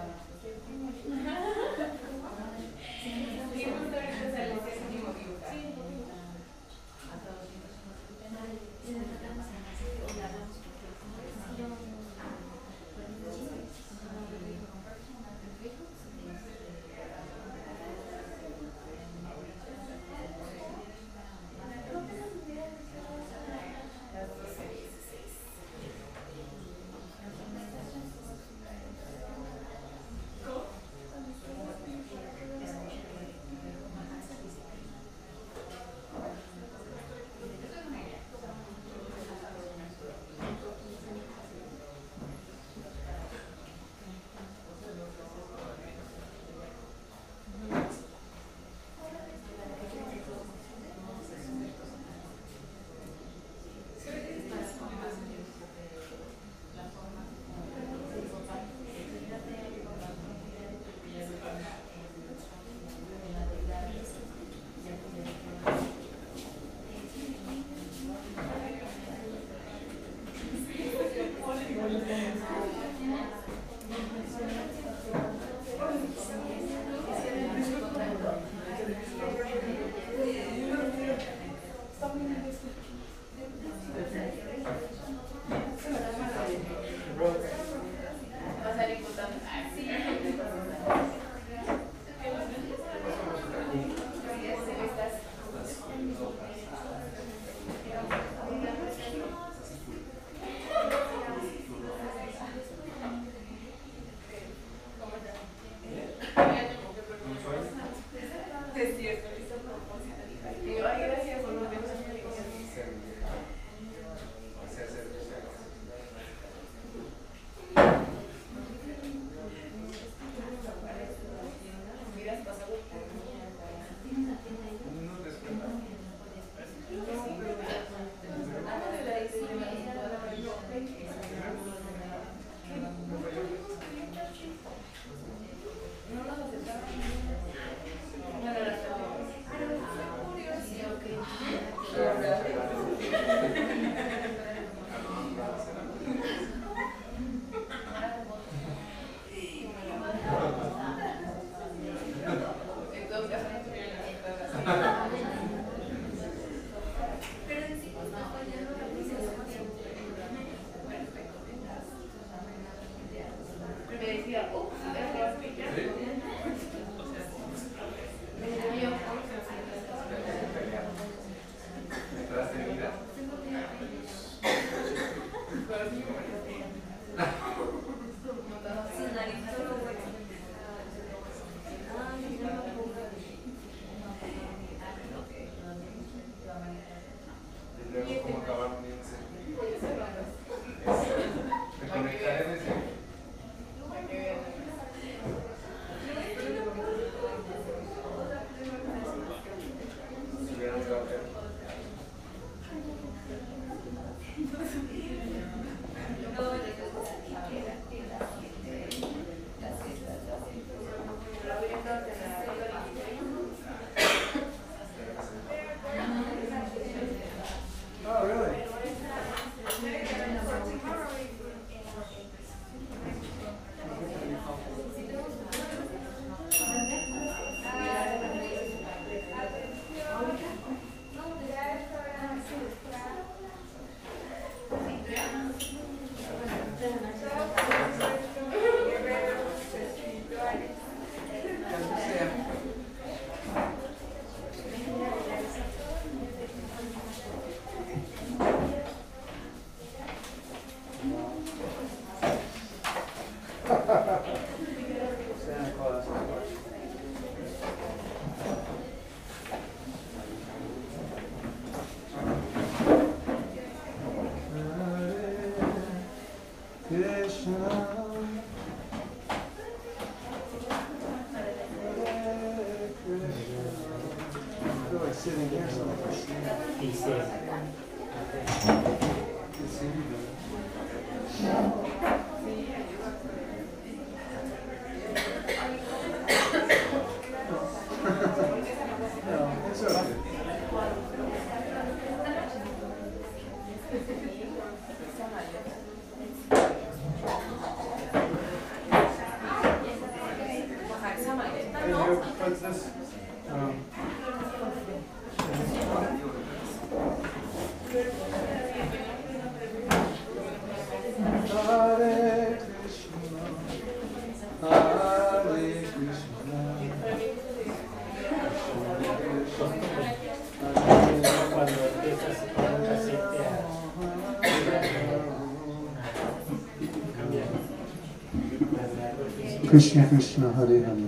Krishna Krishna Hare Hare.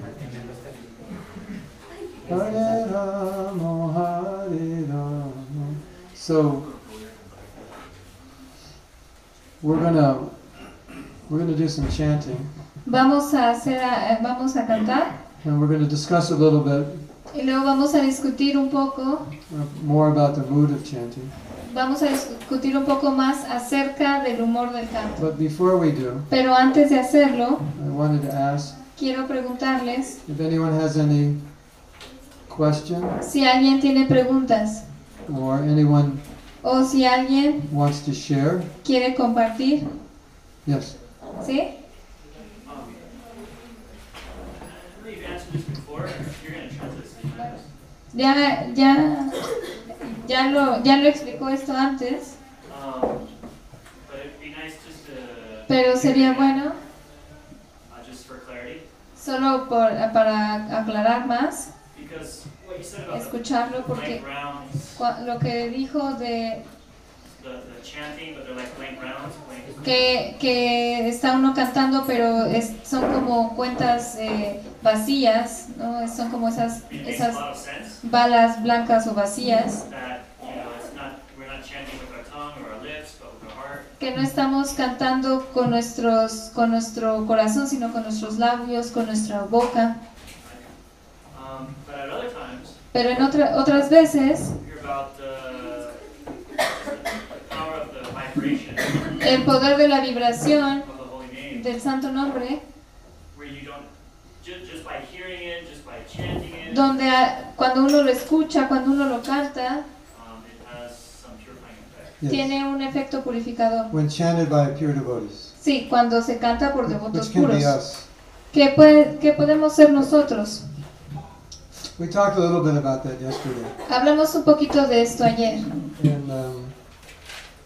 Hare Rama Hare Rama. So we're gonna we're gonna do some chanting. Vamos a hacer, eh, vamos a cantar. And we're gonna discuss a little bit y luego vamos a discutir un poco, uh, more about the mood of chanting. vamos a discutir un poco más acerca del humor del canto. But before we do, Pero antes de hacerlo, I wanted to ask quiero preguntarles if anyone has any question si alguien tiene preguntas or anyone o si alguien wants to share. quiere compartir, Yes. ¿sí? Ya, ya, ya lo, ya lo explicó esto antes, Um, but it'd be nice just to. pero sería bueno, Uh, just for clarity, solo por, para aclarar más, escucharlo porque lo que dijo de que, que está uno cantando, pero es, son como cuentas eh, vacías, ¿no? Son como esas, esas balas blancas o vacías, que no estamos cantando con, nuestros, con nuestro corazón, sino con nuestros labios, con nuestra boca. Um, Pero en otra, otras veces, el poder de la vibración del santo nombre, donde cuando uno lo escucha, cuando uno lo canta, um, it has some purifying effect. Yes. tiene un efecto purificador. When chanted by pure devotees, Sí, cuando se canta por devotos which can be puros. us. ¿Qué, puede, ¿Qué podemos ser nosotros? We talked a little bit about that yesterday, Hablamos un poquito de esto ayer. and um,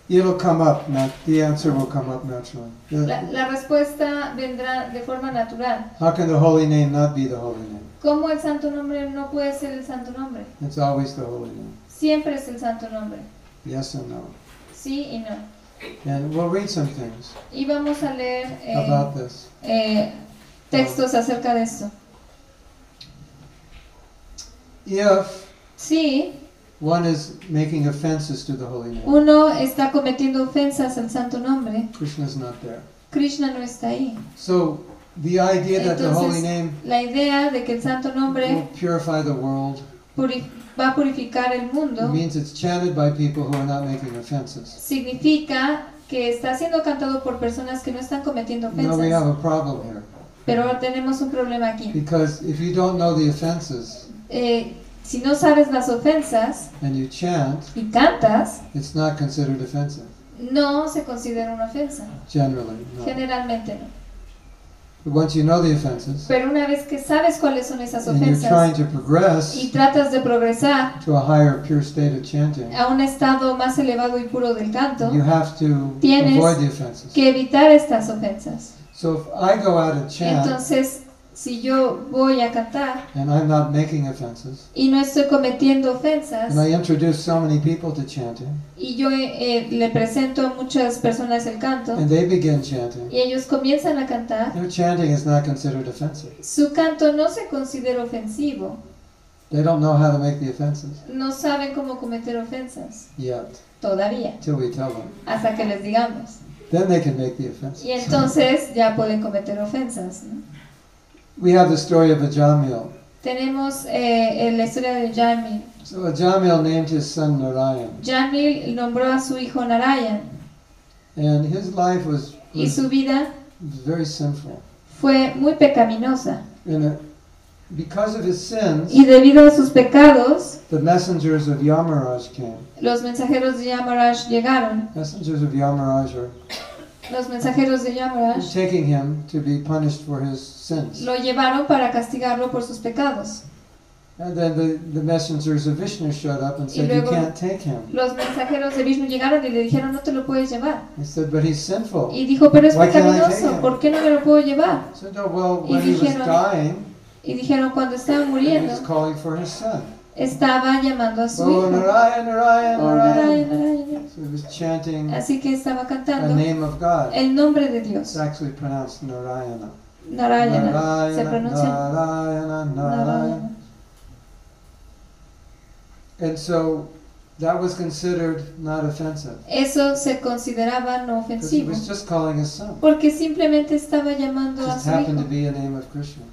it'll come up. The answer will come up naturally. La respuesta vendrá de forma natural. how can the holy name not be the holy name? ¿Cómo el santo nombre no puede ser el santo nombre? It's always the holy name. Siempre es el santo nombre. Yes and no. Sí y no. And we'll read some things Y vamos a leer eh, about this. eh, textos acerca de esto. If Sí, one is making offenses to the holy name, uno está cometiendo ofensas al santo nombre. Krishna's not there. Krishna no está ahí. So the idea that the holy Entonces, name la idea de que el santo nombre will purify the world va a purificar el mundo means it's chanted by people who are not making offenses. significa que está siendo cantado por personas que no están cometiendo Now we have ofensas. a problem here Pero tenemos un problema aquí. because if you don't know the offenses Eh, si no sabes las ofensas and you chant, y cantas, it's not considered offensive no se considera una ofensa. generally. No. Generalmente no. Once you know the offenses Pero una vez que sabes cuáles son esas ofensas to progress y tratas de progresar to a higher pure state of chanting, a un estado más elevado y puro del canto, you have to Tienes avoid the offenses. que evitar estas ofensas. So if I go out and chant Entonces, si yo voy a cantar and I'm not making offenses, y no estoy cometiendo ofensas and I introduce so many people to chanting, y yo eh, le presento a muchas personas el canto and they begin chanting, y ellos comienzan a cantar, their chanting is not considered offensive. su canto no se considera ofensivo. They don't know how to make the offenses No saben cómo cometer ofensas yet, todavía, till we tell them. hasta que les digamos. Then they can make the offenses. Y entonces ya pueden cometer ofensas. ¿no? We have the story of Ajamil. Tenemos eh, la historia de Jamil. So Ajamil named his son Narayan, Jamil nombró a su hijo Narayan and his life was, y su vida very sinful. fue muy pecaminosa. And because of his sins, Y debido a sus pecados, the messengers of Yamaraj came. los mensajeros de Yamaraj llegaron. Messengers of Yamaraj are Los mensajeros de Yamaraj taking him to be punished for his sins. lo llevaron para castigarlo por sus pecados. And then the, the messengers of Vishnu showed up and said, You can't take him. Los mensajeros de Vishnu llegaron y le dijeron, no te lo puedes llevar. He said, But he's sinful. Y dijo, pero es Why pecaminoso? ¿por qué no me lo puedo llevar? No, well, Y when he was dijeron- dying, Y dijeron, cuando estaba he muriendo, was calling for his son. Estaba llamando a su Oh, hijo. Narayan, Narayan, Oh, Narayan. So he was chanting Así que estaba the cantando name of God. el nombre de It's Dios. actually pronounced Narayana. Narayana. Se Narayana, pronuncia Narayana, Narayana. Narayana. And so that was considered not offensive. Eso se consideraba no Because he ofensivo. was just calling his son. Porque simplemente estaba llamando a su happened to hijo, be a name of Krishna.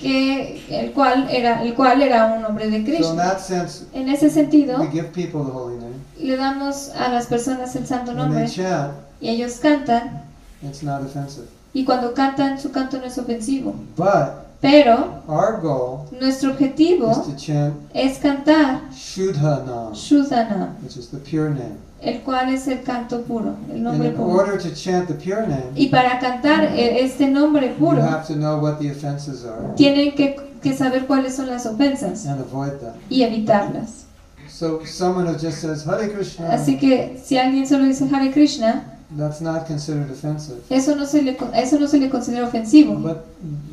Que el cual era el cual era un nombre de So in Krishna. that sense, En ese sentido, we give people the holy name. le damos a las personas el santo nombre chant, y ellos cantan it's not offensive. y cuando cantan su canto no es ofensivo. But Pero our goal nuestro is objetivo to chant es cantar Shuddhanam, which is the pure name. el cual es el canto puro, el And nombre in puro. order to chant the pure name, Y para cantar e- este nombre you puro, have to know what the offenses are tienen que, que saber cuáles son las ofensas and avoid them. y evitarlas. So someone who just says Hare Krishna, Así que si alguien solo dice Hare Krishna, that's not considered offensive. eso no se le, eso no se le considera ofensivo. But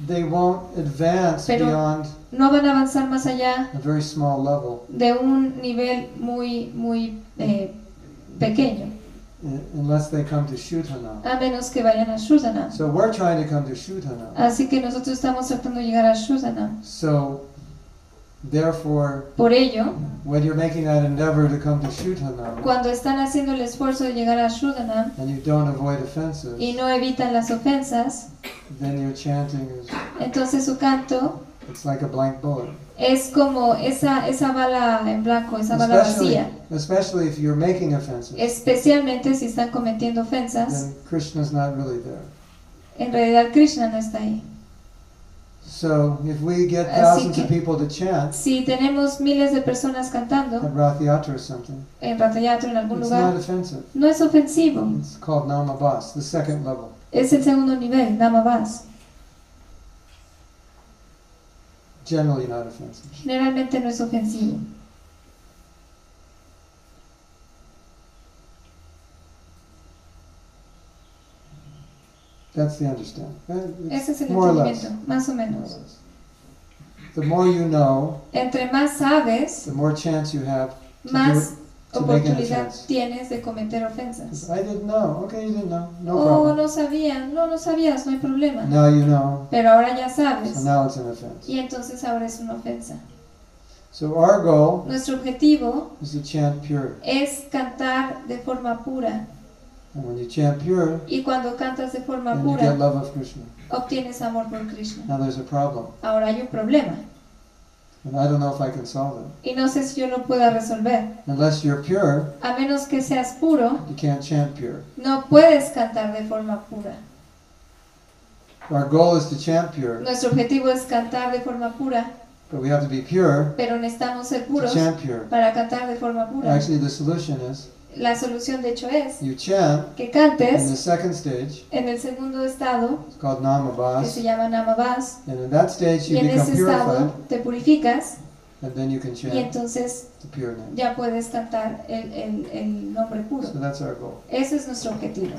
they won't advance Pero- beyond No van a avanzar más allá a very small level de un nivel muy, muy eh, pequeño, unless they come to Shuddhanam. a menos que vayan a. So we're trying to come to Shuddhanam. Así que nosotros estamos tratando de llegar a Shuddhana. So therefore, Por ello, when you're making that endeavor to come to Shuddhanam cuando están haciendo el esfuerzo de llegar a Shuddhana and you don't avoid offenses, y no evitan las ofensas, then your chanting is entonces su canto it's like a blank bullet. es como esa, esa bala en blanco, esa bala Especially, vacía. especially if you're making offenses, Especialmente si están cometiendo ofensas, then Krishna's not really there. en realidad Krishna no está ahí. So if we get Así thousands que- of people to chant Si tenemos miles de personas cantando at Rath Yatra or something, en Ratayatra en algún it's not lugar, offensive. no es ofensivo. It's called Namabas, the second level. Es el segundo nivel, Namabas. Generally not offensive. Generalmente no es ofensivo. That's the understanding. Ese es el entendimiento, más o menos. The more you know, Entre más sabes, the more chance you have to, do más it, to oportunidad tienes de cometer ofensas. I didn't know. Okay, you didn't know. No oh, problem. no sabía, no, no sabías, no hay problema. Now you know. Pero ahora ya sabes. So now it's an offense. Y entonces ahora es una ofensa. So our goal Nuestro objetivo is to chant pure. es cantar de forma pura. And when you chant pure, Y cuando cantas de forma then you get pura, love of Krishna. obtienes amor por Krishna. Now there's a problem. Ahora hay un problema. And I don't know if I can solve it. Y no sé si yo lo pueda resolver. Unless you're pure, A menos que seas puro, you can't chant pure. no puedes cantar de forma pura. Our goal is to chant pure, Nuestro objetivo es cantar de forma pura, but we have to be pure pero necesitamos ser to puros chant pure. para cantar de forma pura. Actually, the solution is La solución de hecho es you chant que in the cantes second stage. en el segundo estado, It's called que Namabas. se llama Namabas, And in that stage, y you en become ese estado purified, te purificas and then you can y chant entonces the pure name. ya puedes cantar el, el, el nombre puro. So that's our goal. Ese es nuestro objetivo.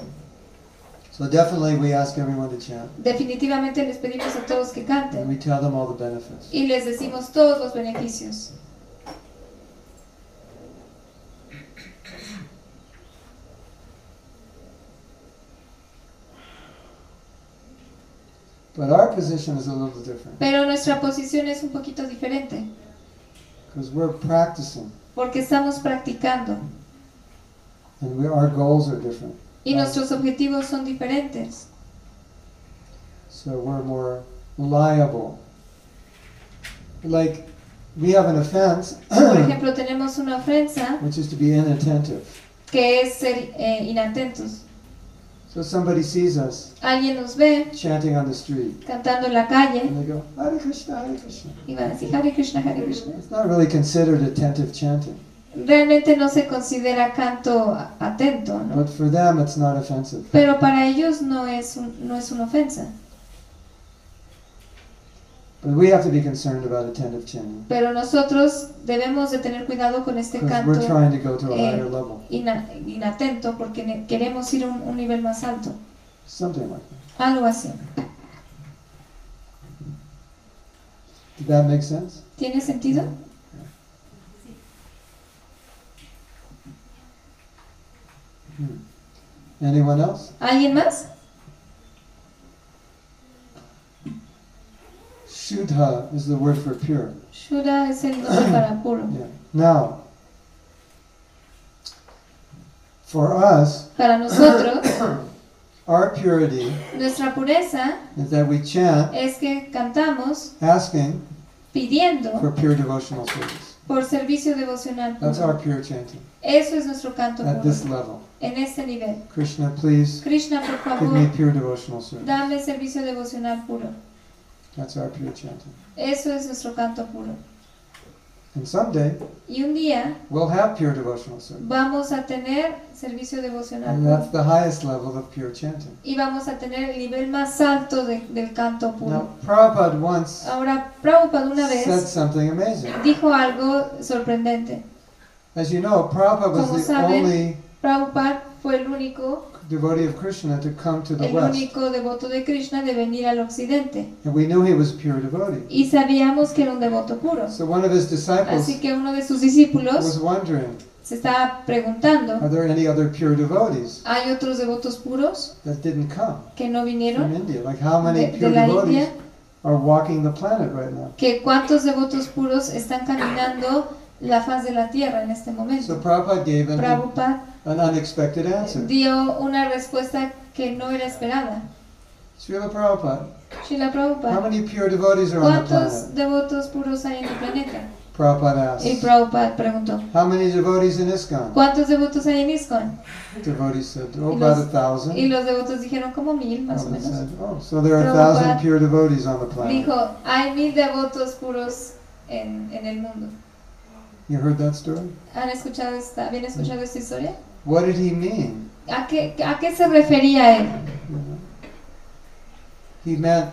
So definitely, we ask everyone to chant. Definitivamente les pedimos a todos que And canten we tell them all the benefits. y les decimos todos los beneficios. But our position is a little different Pero nuestra posición es un poquito diferente because we're practicing, porque estamos practicando and we, our goals are different. y nuestros objetivos son diferentes. So we're more liable like we have an offense, Por ejemplo, tenemos una ofensa which is to be inattentive. que es ser eh, inatentos. So somebody sees us Alguien nos ve chanting on the street, cantando en la calle and they go, Hare Krishna, Hare Krishna. y van a decir Hare Krishna, Hare Krishna. It's not really considered attentive chanting, Realmente no se considera canto atento, ¿no? but for them it's not offensive. Pero para ellos no es, un- no es una ofensa. We have to be concerned about attentive chanting Pero nosotros debemos de tener cuidado con este canto we're trying to go to a eh, higher level, ina- inatento porque queremos ir a un, un nivel más alto. something like that. Algo así. Did that make sense? ¿Tiene sentido? Hmm. Anyone else? ¿Alguien más? Shuddha is the word for pure. Shura es el nombre para puro. Yeah. Now, for us, Para nosotros, our purity nuestra pureza is that we chant es que cantamos asking pidiendo for pure devotional service. por servicio devocional That's our pure chanting Eso es nuestro canto at puro. this level. En este nivel. Krishna, please Krishna, por give me favor, pure devotional service. dame servicio devocional puro. That's our pure chanting. Eso es nuestro canto puro. And someday Y un día we'll have pure devotional service. vamos a tener servicio devocional And that's the highest level of pure chanting. Y vamos a tener el nivel más alto de- del canto puro. Now, Prabhupada once Ahora, Prabhupada una said vez something amazing. dijo algo sorprendente. As you know, Prabhupada Como was the saben, only Prabhupada fue el único, devotee of Krishna to come to the el West. único devoto de Krishna de venir al occidente. And we knew he was a pure devotee. Y sabíamos que era un devoto puro. So one of his disciples Así que uno de sus was discípulos wondering, se estaba preguntando, are there any other pure devotees ¿hay otros devotos puros that didn't come que no from vinieron? India? Like how many De, de pure la devotees India. are walking the planet right now? Que cuántos devotos puros están caminando la faz de la tierra en este So momento. Prabhupada gave an, Prabhupada an unexpected answer. dio una respuesta que no era esperada. Srila Prabhupada, Srila how Prabhupada, many pure devotees are on the ¿cuántos planet? devotos puros hay en el planeta? Prabhupada Y asked. Prabhupada preguntó, How many devotees in ISKCON? ¿cuántos devotos hay en ISKCON? Devotees said, oh, Y about a los, thousand. y los devotos dijeron como mil, más o Prabhupada menos. said, oh, so there are a Prabhupada thousand pure devotees on the planet. Dijo, hay mil devotos puros en, en el mundo. You heard that story? ¿Han escuchado esta, ¿Habían escuchado esta historia? What did he mean? ¿A qué, ¿A qué se refería él? He meant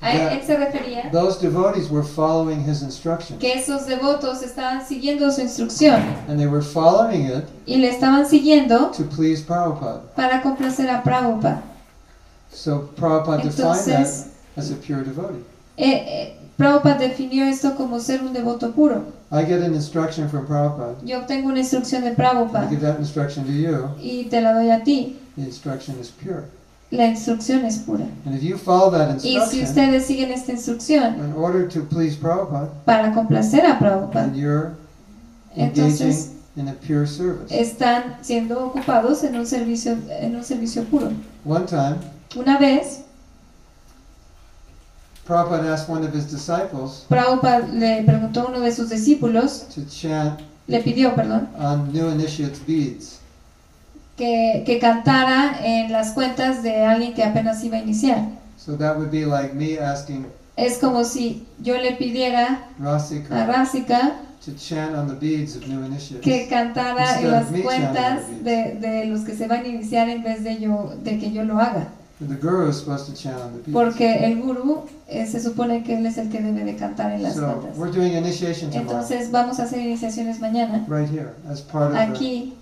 A él, that se refería those devotees were following his instructions. que esos devotos estaban siguiendo su instrucción And they were following it y le estaban siguiendo to please Prabhupada. para complacer a Prabhupada. So Prabhupada defined Entonces- that as a pure devotee. Eh, eh, Prabhupada definió esto como ser un devoto puro. I get an instruction from Prabhupada. Yo obtengo una instrucción de I Prabhupada give that instruction to you. y te la doy a ti. The instruction is pure. La instrucción es pura. And if you follow that Y si ustedes siguen esta instrucción in order to please Prabhupada, para complacer a Prabhupada, then you're entonces in a pure service. están siendo ocupados en un servicio, en un servicio puro. One time, Una vez, Prabhupada asked one of his disciples Prabhupada le preguntó a uno de sus discípulos, to chant le pidió, perdón, on new initiates beads. que, que cantara en las cuentas de alguien que apenas iba a iniciar. So that would be like me asking Es como si yo le pidiera a Rasika to chant on the beads of new initiates. que cantara en las cuentas de, de los que se van a iniciar en vez de yo de que yo lo haga. Porque el gurú eh, se supone que él es el que debe de cantar en las tomorrow, Entonces vamos a hacer iniciaciones mañana, aquí,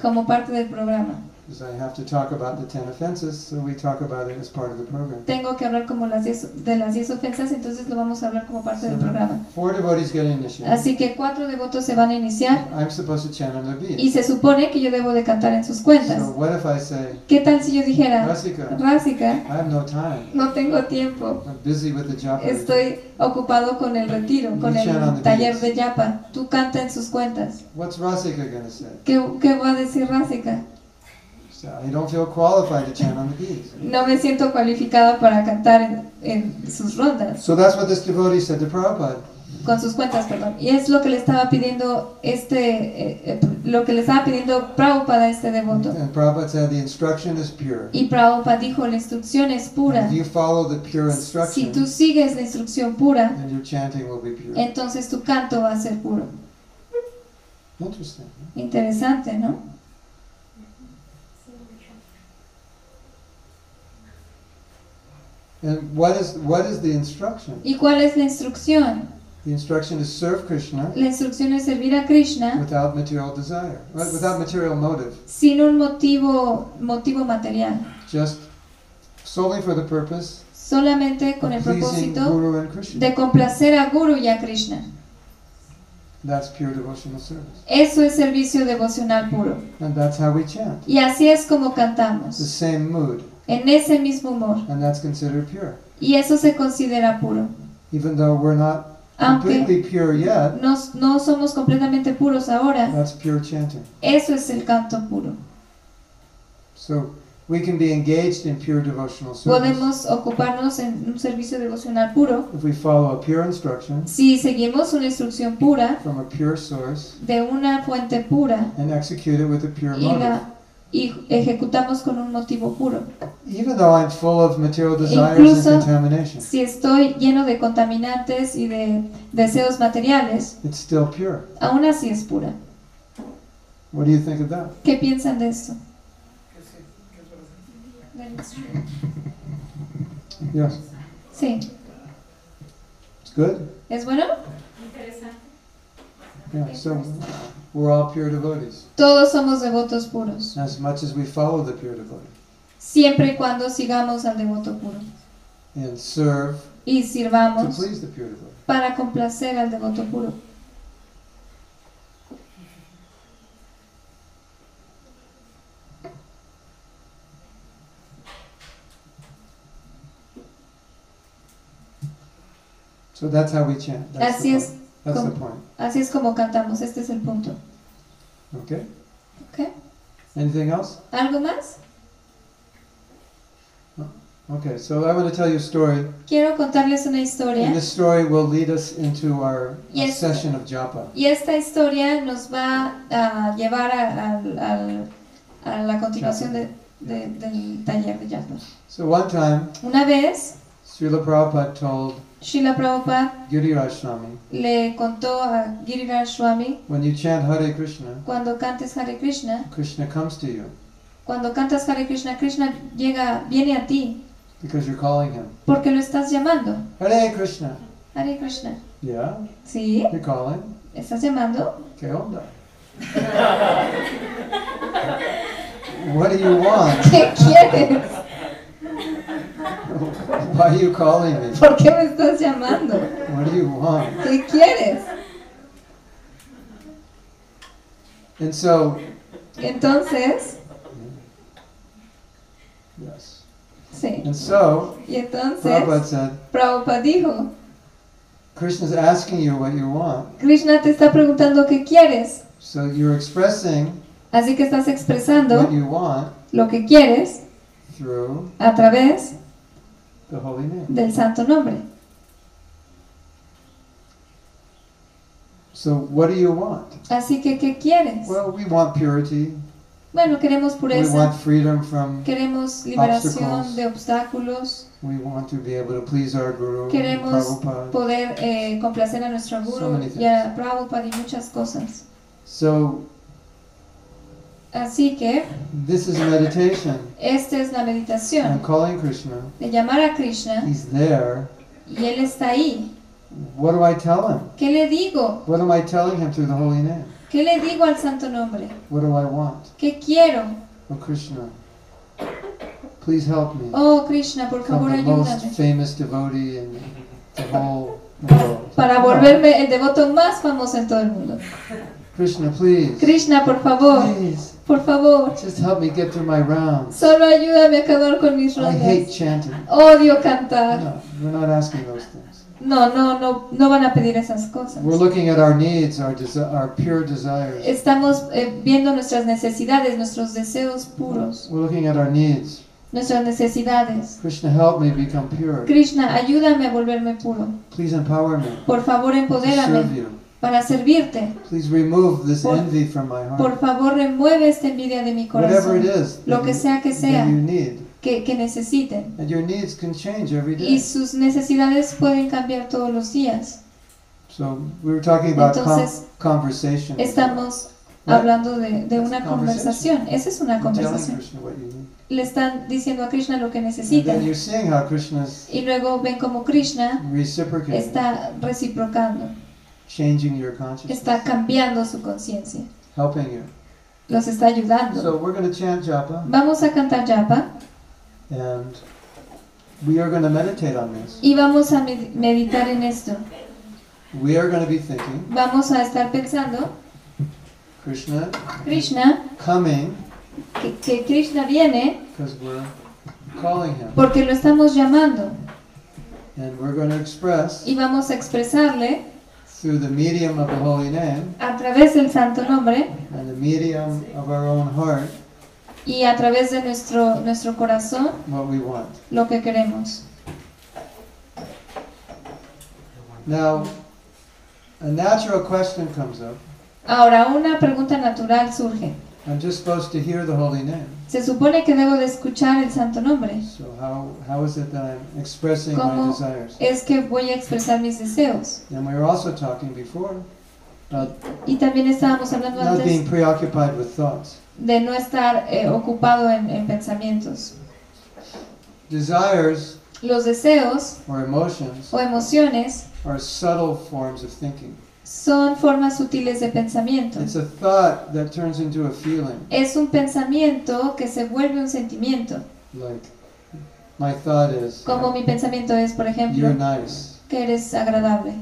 como parte del programa. Because I have to talk about the ten offenses, so we talk about it as part of the program. Tengo que hablar como las diez, de las 10 ofensas, entonces lo vamos a hablar como parte del So programa. four devotees get initiated. Así que cuatro devotos se van a iniciar I'm supposed to chant on their beads. y se supone que yo debo de cantar en sus cuentas. So what if I say, ¿Qué tal si yo dijera, Rasika, Rásika, I have no time. no tengo tiempo, I'm busy with the japa. estoy ocupado con el retiro, con You el taller de yapa, tú canta en sus cuentas. What's Rasika going to say? ¿Qué, qué va a decir Rásika? No me siento cualificada para cantar en, en sus rondas, So that's what this devotee said to Prabhupada. con sus cuentas, perdón. Y es lo que le estaba pidiendo este, eh, eh, lo que le estaba pidiendo Prabhupada a este devoto. And Prabhupada said the instruction is pure. Y Prabhupada dijo, la instrucción es pura. If you follow the pure Si instruction, tú sigues la instrucción pura, then your chanting will be pure. entonces tu canto va a ser puro. Interesting. Interesante, ¿no? And what is what is the instruction? ¿Y cuál es la instrucción? The instruction is serve Krishna La instrucción es servir a Krishna without material desire, without material motive, sin un motivo, motivo material, just solely for the purpose solamente con el propósito de complacer a Guru y a Krishna. That's pure devotional service, Eso es servicio devocional puro. and that's how we chant. Y así es como The cantamos, same mood, en ese mismo humor. and that's considered pure, Y eso se considera puro. even though we're not completely pure yet. no, no somos completamente puros ahora, That's pure chanting. eso es el canto puro. So we can be engaged in pure devotional service Podemos ocuparnos en un servicio devocional puro if we follow a pure instruction si seguimos una instrucción pura from a pure source de una fuente pura and execute it with a pure y motive. la y ejecutamos con un motivo puro. Even though I'm full of material desires Incluso and contamination, si estoy lleno de contaminantes y de deseos materiales, it's still pure. aún así es pura. What do you think of that? ¿Qué piensan de esto? Yes, Sí, it's good. ¿es bueno? Interesante. Yeah, so we're all pure devotees Todos somos devotos puros, as much as we follow the pure devotee siempre y cuando sigamos al devoto puro and serve y to sirvamos please the pure devotee. para complacer al devoto puro. So that's how we chant. That's Así es. That's the point. así es como cantamos, este es el punto. Okay. Okay. Anything else? ¿Algo más? Okay. So I want to tell you a story. Quiero contarles una historia And this story will lead us into our session of japa. y esta historia nos va a llevar a, la continuación de- de- del taller de Yatma. So one time, Una vez, Srila Prabhupada told Srila Prabhupada Giriraj Swami, le contó a Giriraj Swami, when you chant Hare Krishna, cuando cantes Hare Krishna, Krishna comes to you cuando cantas Hare Krishna, Krishna llega, viene a ti because you're calling him. porque lo estás llamando. Hare Krishna. Hare Krishna. Yeah, ¿Sí? you're calling. ¿Estás llamando? ¿Qué onda? What do you want? ¿Qué quieres? Why are you calling me? ¿Por qué me estás llamando? What do you want? ¿Qué quieres? And so, Entonces, yes. sí. And so, Y entonces, Prabhupada said, Prabhupada dijo, Krishna's asking you what you want. Krishna te está preguntando qué quieres. So you're expressing Así que estás expresando what you want lo que quieres through a través. Del santo nombre. So what do you want? Así que, ¿qué quieres? Well, we want purity. Bueno, queremos We pureza, want freedom from. queremos liberación obstacles. de obstáculos, We want to be able to please our Guru, queremos Prabhupada. poder eh, complacer a nuestro guru y a Prabhupada y muchas cosas. So Así que this is meditation. esta es la I'm meditación calling Krishna. de llamar a Krishna He's there. y él está ahí. What do I tell him? ¿Qué le digo? What am I telling him through the holy name? ¿Qué le digo al santo nombre? What do I want? ¿Qué quiero? Oh Krishna, please help me. Oh Krishna, por favor the most ayúdame. famous devotee in the whole world. Para volverme el devoto más famoso en todo el mundo. Krishna, please. Krishna, por favor, Please, por favor, just help me get through my rounds. solo ayúdame a acabar con mis I hate rondas. chanting. Odio cantar. No, we're not asking those things. No, no, no, no van a pedir esas cosas. We're looking at our needs, our, our pure desires. Estamos eh, viendo nuestras necesidades, nuestros deseos puros, We're looking at our needs. nuestras necesidades. Krishna, help me become pure. Krishna, ayúdame a volverme puro. Please empower me Por favor, to serve empodérame you. Para servirte. Please remove this Por- envy from my heart. Por favor, remueve esta envidia de mi Whatever it corazón. is Lo que sea que sea you need. que, que necesiten. And your needs can change every Y day. sus necesidades pueden cambiar todos los días. So we were talking about com- Entonces, conversation. Estamos hablando de, de una conversación. Esa es una conversación. Le están diciendo a Krishna lo que necesita. Y luego ven como Krishna está reciprocando, changing your consciousness, está cambiando su conciencia, helping you. los está ayudando. So we're going to chant japa, Vamos a cantar japa and we are going to meditate on this. y vamos a med- meditar en esto. We are going to be thinking, Vamos a estar pensando, Krishna Krishna, coming que, que Krishna viene because we're calling him. porque lo estamos llamando And we're going to express y vamos a expresarle through the medium of the holy name a través del santo nombre and the medium of our own heart y a través de nuestro, nuestro corazón what we want. lo que queremos. Now, a natural question comes up. Ahora, una pregunta natural surge. I'm just supposed to hear the holy name. Se supone que debo de escuchar el santo nombre. So how, how is it that I'm expressing my ¿Cómo desires? es que voy a expresar mis deseos? And we were also talking before about Y también estábamos hablando not being antes preoccupied with thoughts. de no estar eh, ocupado en, en pensamientos. Desires Los deseos or emotions o emociones are subtle forms of thinking. Son formas sutiles de pensamiento. It's a thought that turns into a feeling. Es un pensamiento que se vuelve un sentimiento. Like, my thought is, Como mi pensamiento es, por ejemplo, you're nice. que eres agradable.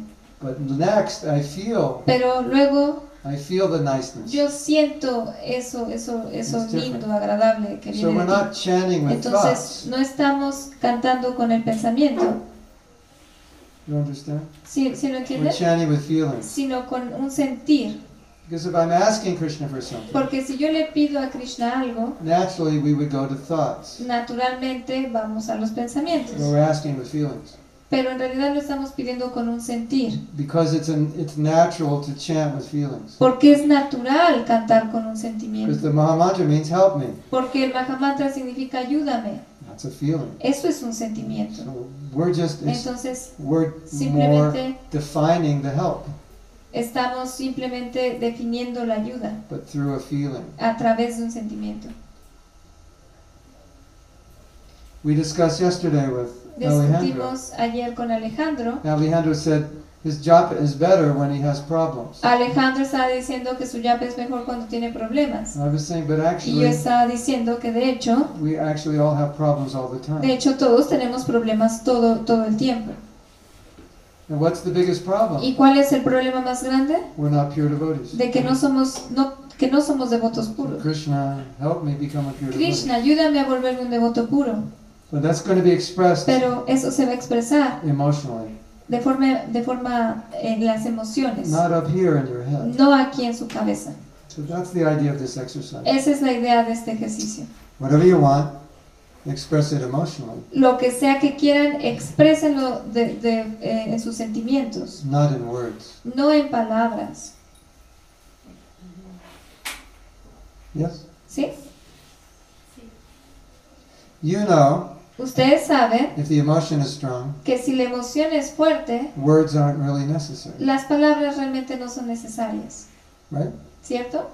But next, I feel, Pero luego I feel the niceness. yo siento eso, eso, eso It's different. lindo, agradable que So viene we're de ti. not chanting with Entonces thoughts. no estamos cantando con el pensamiento, You understand? ¿sí, sí lo We're entiendes? chanting with feelings. Sino con un sentir. Because if I'm asking Krishna for something, Porque si yo le pido a Krishna algo, naturally we would go to thoughts. naturalmente vamos a los pensamientos. But we're asking with feelings. Pero en realidad lo estamos pidiendo con un sentir. Because it's, an, it's natural to chant with feelings. Porque es natural cantar con un Because sentimiento. the Mahamantra means help me. Porque el Mahamantra significa ayúdame. That's a feeling. Eso es un sentimiento. So we're just, it's, Entonces we're more simplemente defining the help, estamos simplemente definiendo la ayuda but through a feeling. a través de un sentimiento. We discussed yesterday with Alejandro. Discutimos ayer con Alejandro. Alejandro said his japa is better when he has problems. Alejandro estaba diciendo que su yapa es mejor cuando tiene problemas. I was saying, but Y yo actually, estaba diciendo que de hecho, we actually all have problems all the de time. hecho todos tenemos problemas todo, todo el tiempo. And what's the biggest problem? ¿Y cuál es el problema más grande? We're not pure devotees. De que no somos, no, que no somos devotos puros. Krishna, help me become a pure devotee. Ayúdame a volverme un devoto puro. But that's going to be expressed Pero eso se va a expresar emotionally, de forma, de forma en las emociones, not up here in your head. no aquí en su cabeza. So that's the idea of this exercise. Esa es la idea de este ejercicio. Whatever you want, express it emotionally, Lo que sea que quieran, exprésenlo de, de, eh, en sus sentimientos, not in words. no en palabras. Yes? ¿Sí? You know, Ustedes saben if the emotion is strong, que si la emoción es fuerte, words aren't really necessary, las palabras realmente no son necesarias, right? ¿cierto?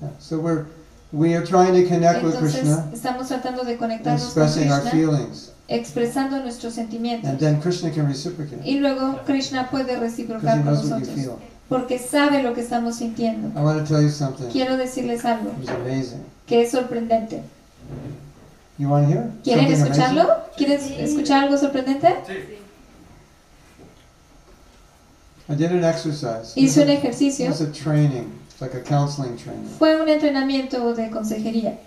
Yeah. So we're we are trying to connect with Entonces Krishna, estamos tratando de conectarnos con expressing our Krishna, feelings, expresando nuestros sentimientos. and then Krishna can reciprocate Y luego Krishna puede reciprocar con nosotros, porque sabe lo que estamos sintiendo. I want to tell you something. Quiero decirles algo que es sorprendente. You want to hear? ¿Quieren something escucharlo? amazing? ¿Quieren escuchar algo sorprendente? I did an exercise. Hice un It ejercicio. was a training, like a counseling training. Fue un entrenamiento de consejería.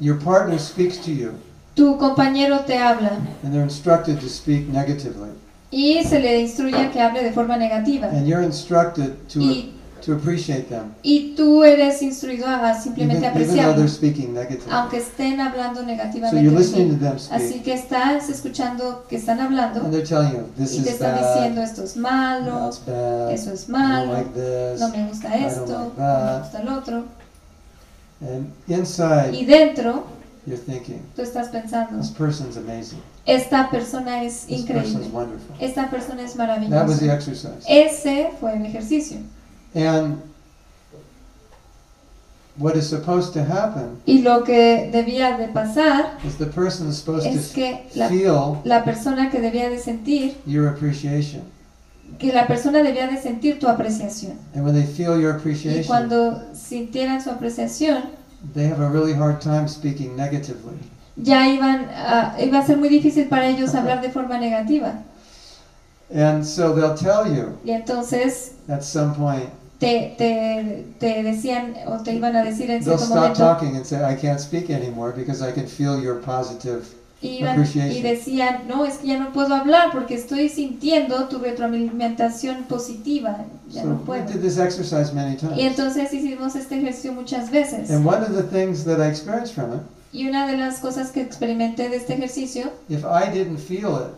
Your partner speaks to you. tu compañero te habla and they're instructed to speak negatively. y se le instruye a que hable de forma negativa. And you're instructed to, Y- to appreciate them, Y tú eres instruido a simplemente even though apreciarlo, they're speaking negatively. aunque estén hablando So negativamente. de to them Así speak, que estás escuchando que están hablando and they're telling you, this y te is están diciendo bad, esto es malo, bad, eso es malo, like this, no me gusta esto, like no me that. gusta el otro. And inside, Y dentro you're thinking, tú estás pensando, this person's amazing. esta persona es This increíble, esta persona es That was the maravillosa. exercise. Ese fue el ejercicio. And what is supposed to happen Y lo que debía de pasar is the person is supposed es to que la, feel la persona que debía de sentir, your appreciation. que la persona debía de sentir tu apreciación. And when they feel your Y appreciation, cuando sintieran su apreciación, they have a really hard time speaking negatively. ya iban a, iba a ser muy difícil para ellos hablar de forma negativa. And so they'll tell you Y entonces at some point, te, te, te decían o te iban a decir en they'll cierto stop momento, talking and say, I can't speak anymore because I can feel your positive iban y decían, no, es que ya no puedo hablar porque estoy sintiendo tu retroalimentación positiva, ya So no we puedo. did this exercise many Y times. entonces hicimos este ejercicio muchas veces. And one of the things that I experienced from it, Y una de las cosas que experimenté de este ejercicio if I didn't feel it,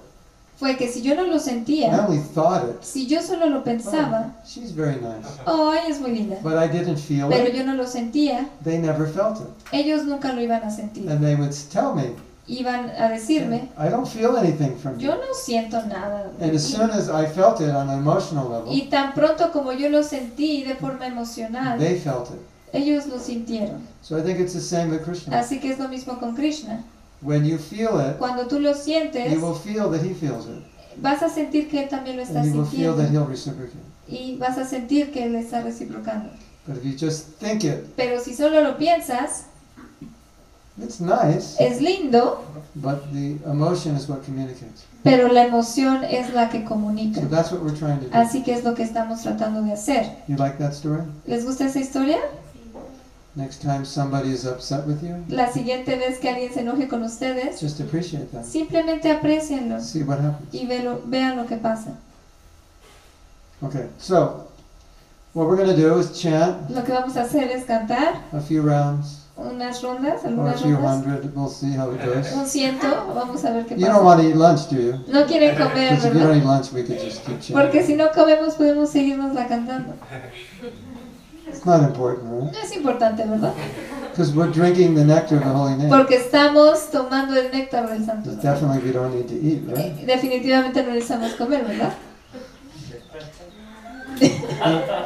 fue que si yo no lo sentía, it, si yo solo lo pensaba, she's very nice. oh, ella es muy linda, But I didn't feel pero it, yo no lo sentía, they never felt it. ellos nunca lo iban a sentir. And they would tell me, Iban a decirme, I don't feel anything from yo no siento nada. And as ti". soon as I felt it on an emotional level, Y tan pronto como yo lo sentí de forma emocional, they felt it. ellos lo sintieron. So I think it's the same with Krishna. Así que es lo mismo con Krishna. When you feel it, Cuando tú lo sientes, you will feel that he feels it. vas a sentir que él también lo está And you will feel that sintiendo. he'll reciprocate. Y vas a sentir que él está reciprocando. But if you just think it, Pero si solo lo piensas, it's nice, es lindo, but the emotion is what communicates. pero la emoción es la que comunica. So that's what we're trying to do. Así que es lo que estamos tratando de hacer. You like that story? ¿Les gusta esa historia? Next time somebody is upset with you, La siguiente vez que alguien se enoje con ustedes, just appreciate them. simplemente aprecienlo See what happens. y velo- vean lo que pasa. Okay, so what we're going to do is chant Lo que vamos a hacer es cantar a few rounds unas rondas, or a algunas few rondas, hundred. We'll see how it goes. un ciento, vamos a ver qué You don't pasa. want to eat lunch, do you? No quieren comer, Because if you don't ¿verdad? eat lunch, we could just keep chanting. Porque si no comemos podemos seguirnos la cantando. It's not important, right? No es importante, ¿verdad? Because we're drinking the nectar of the holy name. Porque estamos tomando el néctar del santo. But definitely we don't need to eat, right? Definitivamente no necesitamos comer, ¿verdad?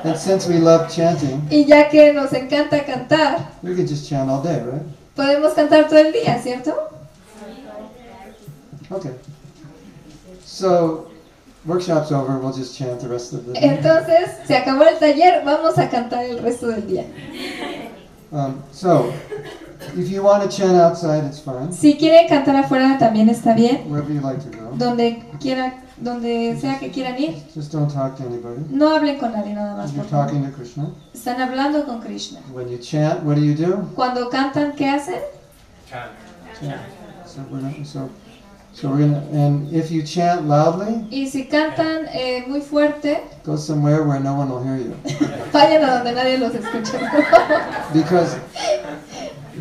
And since we love chanting, Y ya que nos encanta cantar, we could just chant all day, right? podemos cantar todo el día, ¿cierto? Okay. So, workshop's over. We'll just chant the rest of the day. Entonces, se acabó el taller, vamos a cantar el resto del día. Um, so, if you want to chant outside, it's fine. Si quieren cantar afuera también está bien, Wherever you like to go. donde quiera, donde sea que quieran ir. Just don't talk to anybody. No hablen con nadie nada más, You're por favor. talking to Krishna. Están hablando con Krishna. When you chant, what do you do? Cuando cantan, ¿qué hacen? Chant. So we're gonna, so, so we're gonna, and if you chant loudly, Y si cantan eh, muy fuerte, go somewhere where no one will hear you. vayan a donde nadie los escuche. Because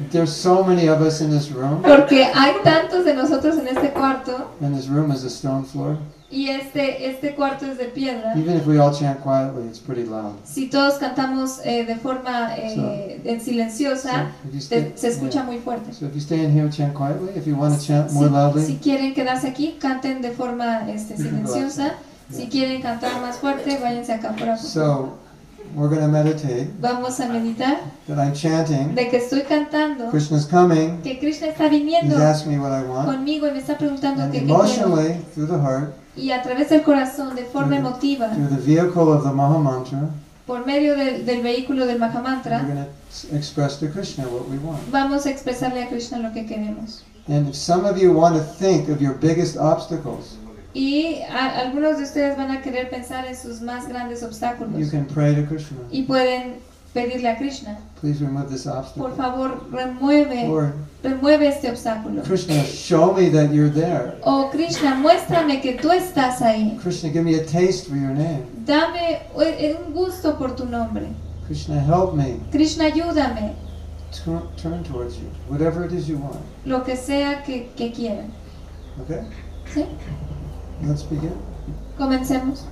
there's so many of us in this room, Porque hay tantos de nosotros en este cuarto and this room is a stone floor. Y este, este cuarto es de piedra. Even if we all chant quietly, it's pretty loud. Si todos cantamos eh, de forma eh, en silenciosa, So, te- stay- se escucha yeah. muy fuerte. So if you stay in here, chant quietly. If you want to chant more Si, loudly, si quieren quedarse aquí, canten de forma este, silenciosa. Si quieren cantar más fuerte, váyanse acá por afuera. so we're going to meditate Vamos a meditar that I'm chanting. de que estoy cantando, Krishna's coming. que Krishna está He's viniendo asked me what I want. conmigo y me está preguntando And qué, quiero. emotionally, through the heart, Y a través del corazón, de forma Through emotiva, through the vehicle of the Maha Mantra, por medio del, del vehículo del we're Mahamantra, going to express to Krishna what we want. vamos a expresarle a Krishna lo que queremos. And if some of you want to think of your biggest obstacles, Y a- algunos de ustedes van a querer pensar en sus más grandes you obstáculos can pray to Krishna. y pueden pedirle a Krishna, please remove this por obstacle. favor, remueve, remueve este obstáculo. Krishna, show me that you're there. Oh Krishna, muéstrame que tú estás ahí. Krishna, give me a taste for your name. Dame eh, un gusto por tu nombre. Krishna, help me. Krishna, ayúdame. Turn, turn towards you. Whatever it is you want. Lo que sea que, que quieran. Okay? ¿Sí? Let's begin. Comencemos.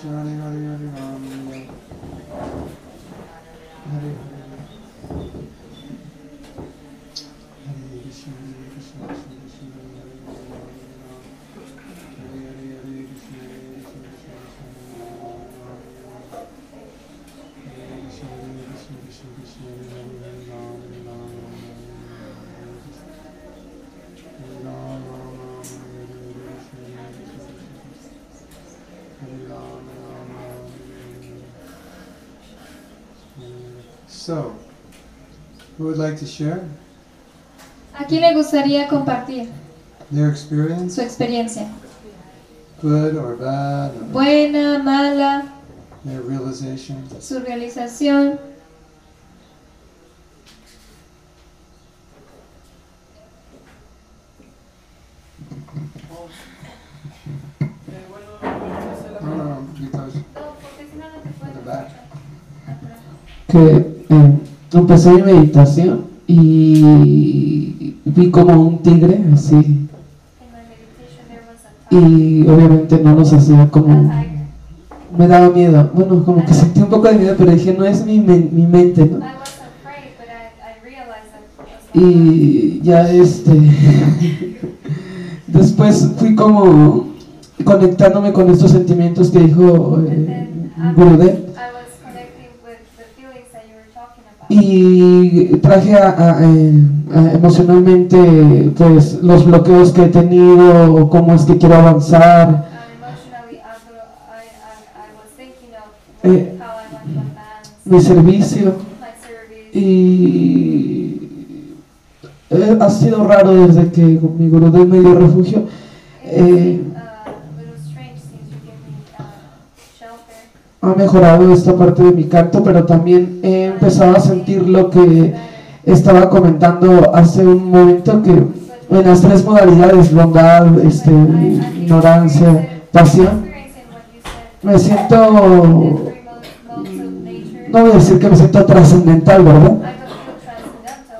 Krishna So, who would like to share ¿A quién le gustaría compartir their experience, su experiencia? good or bad, or Buena, mala, their realization? su realización. Back. que empecé mi meditación y vi como un tigre así. Y obviamente no nos hacía como me daba miedo. Bueno como que sentí un poco de miedo pero dije no es mi, men- mi mente no y ya este después fui como conectándome con estos sentimientos que dijo eh, y traje a, a, eh, a emocionalmente pues los bloqueos que he tenido o cómo es que quiero avanzar. Eh, mi servicio. Y eh, ha sido raro desde que mi Gurudev me dio refugio eh, ha mejorado esta parte de mi canto, pero también he empezado a sentir lo que estaba comentando hace un momento que en las tres modalidades, bondad, este, ignorancia, pasión, me siento, no voy a decir que me siento trascendental, ¿verdad?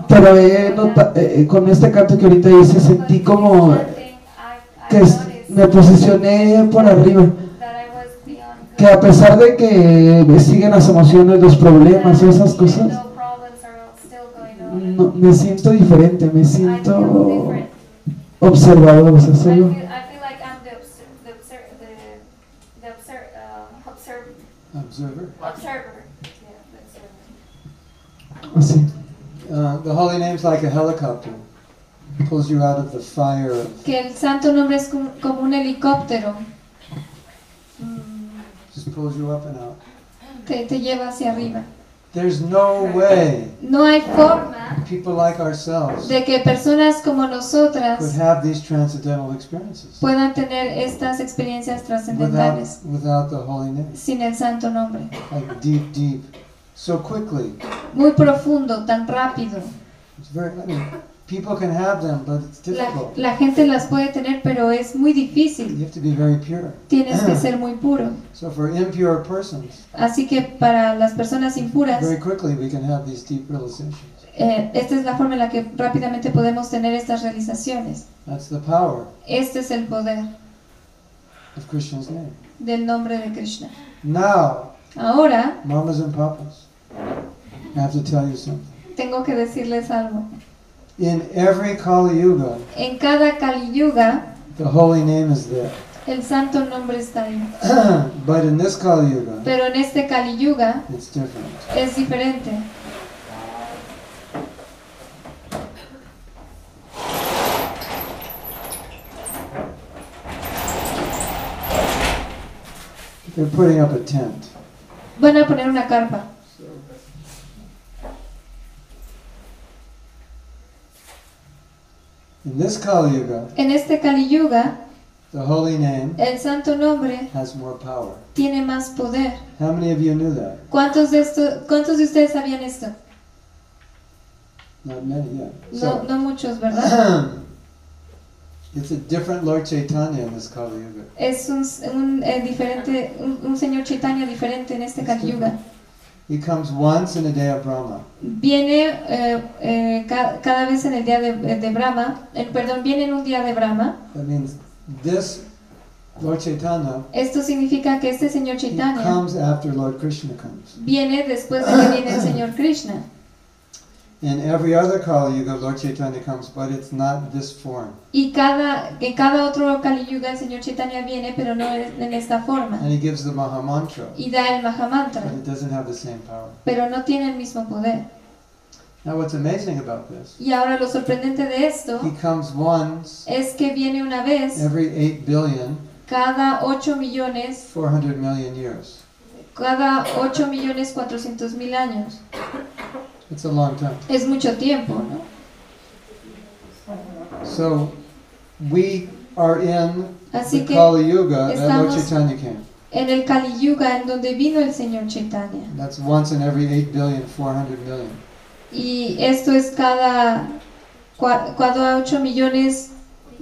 Pero he nota- eh, con este canto que ahorita hice sentí como que me posicioné por arriba que a pesar de que me siguen las emociones, los problemas y esas cosas, no- me siento diferente, me siento observador, o sea, observer. Así. Uh, the holy name's like a helicopter. Pulls you out of the fire Que el santo nombre es como un helicóptero just pulls you up and out. que te lleva hacia arriba. There's no way No hay forma people like ourselves de que personas como could nosotras have these transcendental experiences puedan tener estas experiencias without, trascendentales without the holy name. sin el santo nombre. Like deep, deep, so quickly. Muy profundo, tan rápido. It's very. I mean, people can have them, but it's La, difficult. la gente las puede tener, pero es muy difícil. You have to be very pure. Tienes que ser muy puro. So for impure persons, Así que para las personas impuras, very quickly we can have these deep realizations. eh, esta es la forma en la que rápidamente podemos tener estas realizaciones. That's the power Este es el poder of Krishna's name. del nombre de Krishna. Now, Ahora mamas and papas, I have to tell you something. tengo que decirles algo. In every Kali Yuga, En cada Kali Yuga, the holy name is there. el santo nombre está ahí. but in this Kali Yuga, Pero en este Kali Yuga it's different. es diferente. They're putting up a tent. Van a poner una carpa. In this Kali Yuga, En este Kali Yuga, the holy name el santo nombre has more power. tiene más poder. How many of you knew that? ¿Cuántos de, esto, ¿Cuántos de ustedes sabían esto? Not many, yeah. No, So, no muchos, ¿verdad? it's a different Lord Chaitanya in this Kali Yuga. Es un, un, eh, diferente, un, un señor Chaitanya diferente en este Kali Yuga. He comes once in a day of Brahma. Viene eh, eh, ca- cada vez en el día de, de Brahma, eh, perdón, viene en un día de Brahma. That means this Lord Chaitanya Esto significa que este señor Chaitanya comes after Lord Krishna comes. viene después de que viene el señor Krishna. In every other Kali Yuga, Lord Chaitanya comes, but it's not this form. Y cada, en cada otro Kali Yuga el señor Chaitanya viene, pero no en en esta forma. And he gives the Maha Mantra, Y da el Mahamantra, but it doesn't have the same power. pero no tiene el mismo poder. Now, what's amazing about this, Y ahora lo sorprendente de esto he comes once es que viene una vez every 8 billion, cada 8 millones, 400 million years. cada 8 millones 400 mil años. It's a long time. Es mucho tiempo, ¿no? So, we are in Así the Kali Yuga that Lord Chaitanya came. En el Kali Yuga en donde vino el señor Chaitanya. That's once in every 8 billion, 400 million. Y esto es cada, cada 8 millones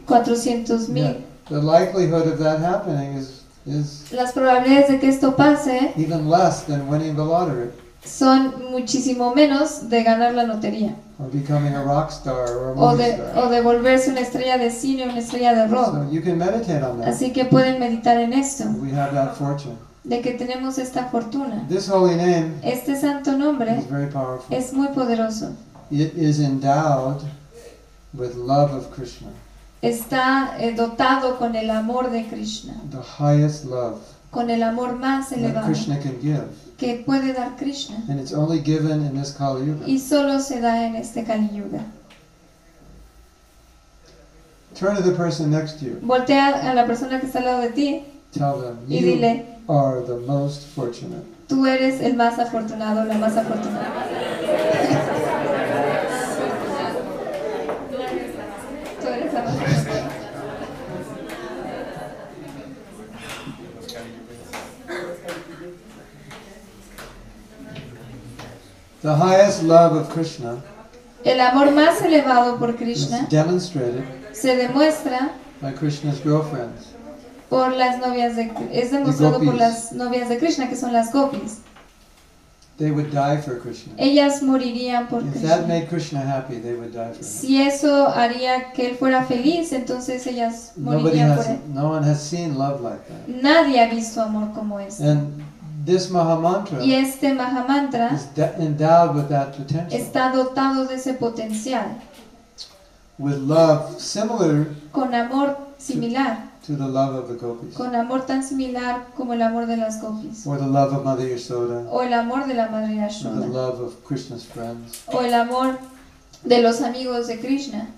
400 Yeah. The likelihood of that happening is, is Las probabilidades de que esto pase even less than winning the lottery son muchísimo menos de ganar la lotería. or becoming a rock star or a O de, star. o de volverse una estrella de cine o una estrella de rock. So you can meditate on that. Así que pueden meditar en esto, We have that fortune. de que tenemos esta fortuna. This holy name Este santo nombre is very powerful. es muy poderoso. It is endowed with love of Krishna, Está eh, dotado con el amor de Krishna, the highest love con el amor más elevado que puede dar Krishna. And it's only given in this Kali Yuga. Y solo se da en este Kali Yuga. Turn to the person next to you. Voltea a la persona que está al lado de ti Tell them, y you dile, are the most fortunate. tú eres el más afortunado, la más afortunada. Tú eres la más afortunada. The highest love of Krishna El amor más elevado por is Krishna demonstrated se demuestra by Krishna's girlfriends. por las novias de es demostrado por las novias de Krishna que son las gopis. They would die for Krishna. Ellas morirían por If that Krishna. made Krishna happy, they would die for him. Si eso haría que él fuera feliz, entonces ellas Nobody morirían por has, él. no one has seen love like that. Nadie ha visto amor como este. And this Mahamantra Y este Mahamantra is endowed with that potential, está dotado de ese potencial, with love similar con amor similar, to the love of the gopis, con amor tan similar como el amor de las gopis, or the love of Mother Yasoda, o el amor de la Madre or the Yashoda, love of Krishna's friends. o el amor de los amigos de Krishna.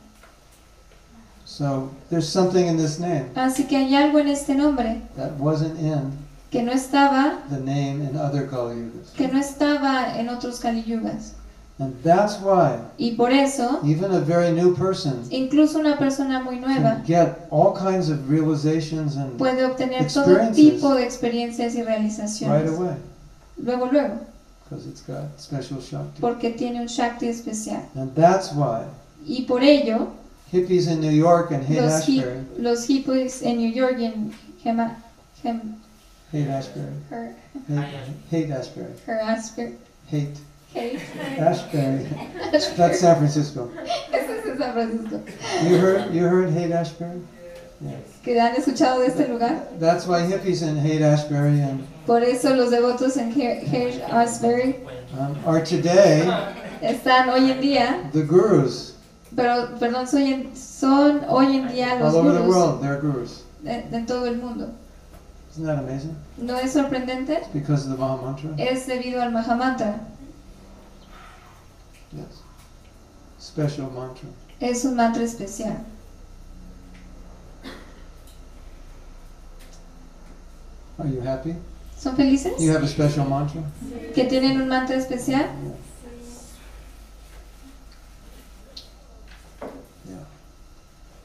So there's something in this name Así que hay algo en este nombre that wasn't in que no estaba, the name in other Kali Yugas. que no estaba en otros Kali Yugas. And that's why Y por eso, even a very new person incluso una persona muy nueva can get all kinds of realizations and puede obtener todo tipo de experiencias y right realizaciones. away Luego, luego, it's got special Shakti. porque tiene un Shakti especial. And that's why Y por ello, hippies in New York and los, hippies en New York y en Haight Ashbury, Her- Haight, Haight Ashbury, Her Asper- Hate. Haight. Ashbury. That's San Francisco. Eso es San Francisco. You heard you heard Hate Ashbury? Yeah. ¿Que han escuchado de este lugar? That's why hippies in Haight Ashbury and Por eso los devotos en Haight Asbury um, are today están hoy en día, the gurus pero perdón, soy en- son hoy en día los all over the gurús world. They're gurus. de, de todo el mundo. Isn't that amazing? ¿No es sorprendente? It's because of the Maha Mantra. Es debido al Mahamantra. Yes. Special mantra. Es un mantra especial. Are you happy? ¿Son felices? You have a special mantra? ¿Que tienen un mantra especial? Yeah.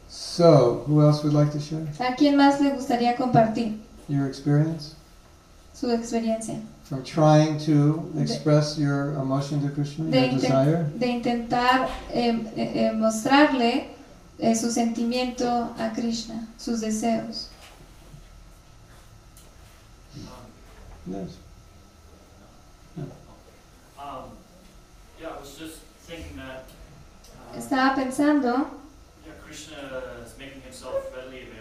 So, who else would like to share ¿A quién más le gustaría compartir your experience su experiencia? from trying to express your emotion to Krishna, De, your desire? de intentar eh, eh, eh, mostrarle eh, su sentimiento a Krishna, sus deseos. Yes. Um, yeah, I was just thinking that uh, Estaba pensando yeah, Krishna is making himself readily available.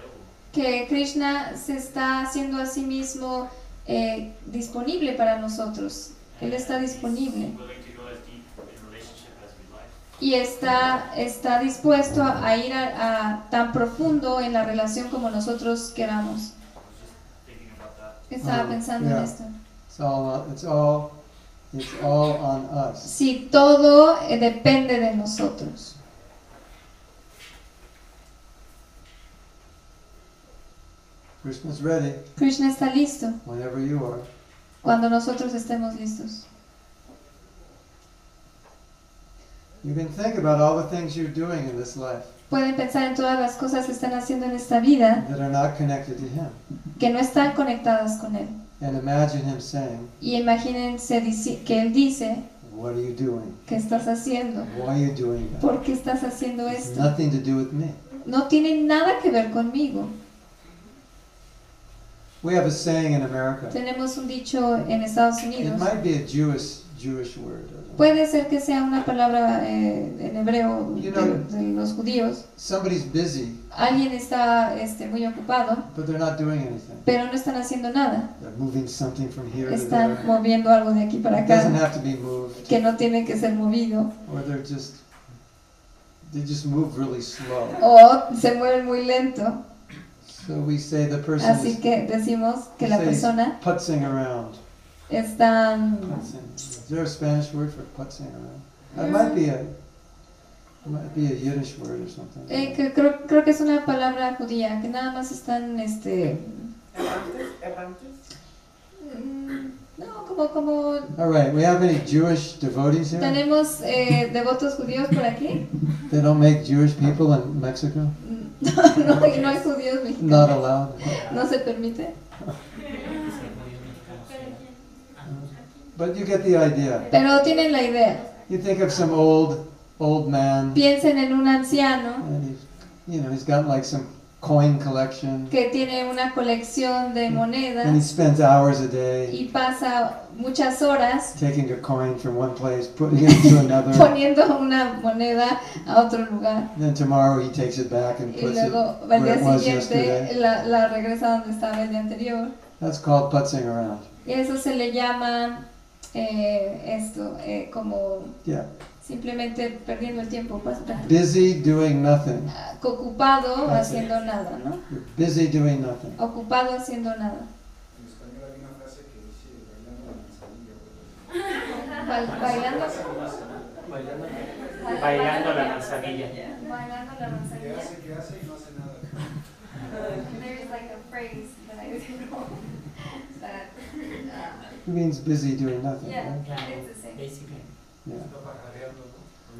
Que Krishna se está haciendo a sí mismo eh, disponible para nosotros. Él está disponible y está, está dispuesto a, a ir a, a tan profundo en la relación como nosotros queramos. Thinking about that. Estaba Ah, pensando en esto. Us. Si todo eh, depende de nosotros. Krishna's ready Krishna está listo whenever you are. cuando nosotros estemos listos. You can think about all the things you're doing in this life Pueden pensar en todas las cosas que están haciendo en esta vida that are not connected to Him. que no están conectadas con Él. And imagine Him saying, Y imagínense que Él dice, What are you doing? ¿qué estás haciendo? Why are you doing that? ¿Por qué estás haciendo esto? nothing to do with me. No tiene nada que ver conmigo. We have a saying in America. Tenemos un dicho en Estados It Unidos. might be a Jewish Jewish word. Puede ser que sea una palabra eh, en hebreo You de, know- de los judíos. Somebody's busy, Alguien está este, muy ocupado, but they're not doing anything. pero no están haciendo nada. They're moving something from here to Están there. moviendo algo de aquí para It doesn't acá have to be moved. que no tiene que ser movido. Or they're just they just move really slow. O se mueven muy lento. So we say the person Así is que decimos que la persona putzing around. está... Putzing. Is there a Spanish word for putzing around? That might be a it might be a Yiddish word or something. Eh, que creo, creo que es una palabra judía, que nada más están, este... mm, No, como, como... All right, we have any Jewish devotees here? Tenemos eh, devotos judíos por aquí. They don't make Jewish people in Mexico? no, y no hay judíos Not mexicanos. allowed. No se permite. But you get the idea. Pero tienen la idea. You think of some old old man Piensen en un anciano and he's you know, he's got like some coin collection que tiene una colección de and he monedas spends hours a day y pasa muchas horas taking a coin from one place, putting it to another. poniendo una moneda a otro lugar. Then tomorrow he takes it back and puts it luego al where it was siguiente yesterday. la, la regresa donde estaba el día anterior. That's called putzing around. Y eso se le llama eh, esto, eh, como Yeah. Simplemente perdiendo el tiempo, Busy doing nothing. ocupado haciendo nada, ¿no? You're busy doing nothing. Ocupado haciendo nada. En español hay una frase que dice bailando la manzanilla. Bail- bailando. Bailando la manzanilla. Bailando la ¿Qué manzanilla. hace? ¿Qué hace? Y no hace nada. There's like a phrase that I don't know that. Uh, It means busy doing nothing, yeah, right? it's the same. Basically. Yeah.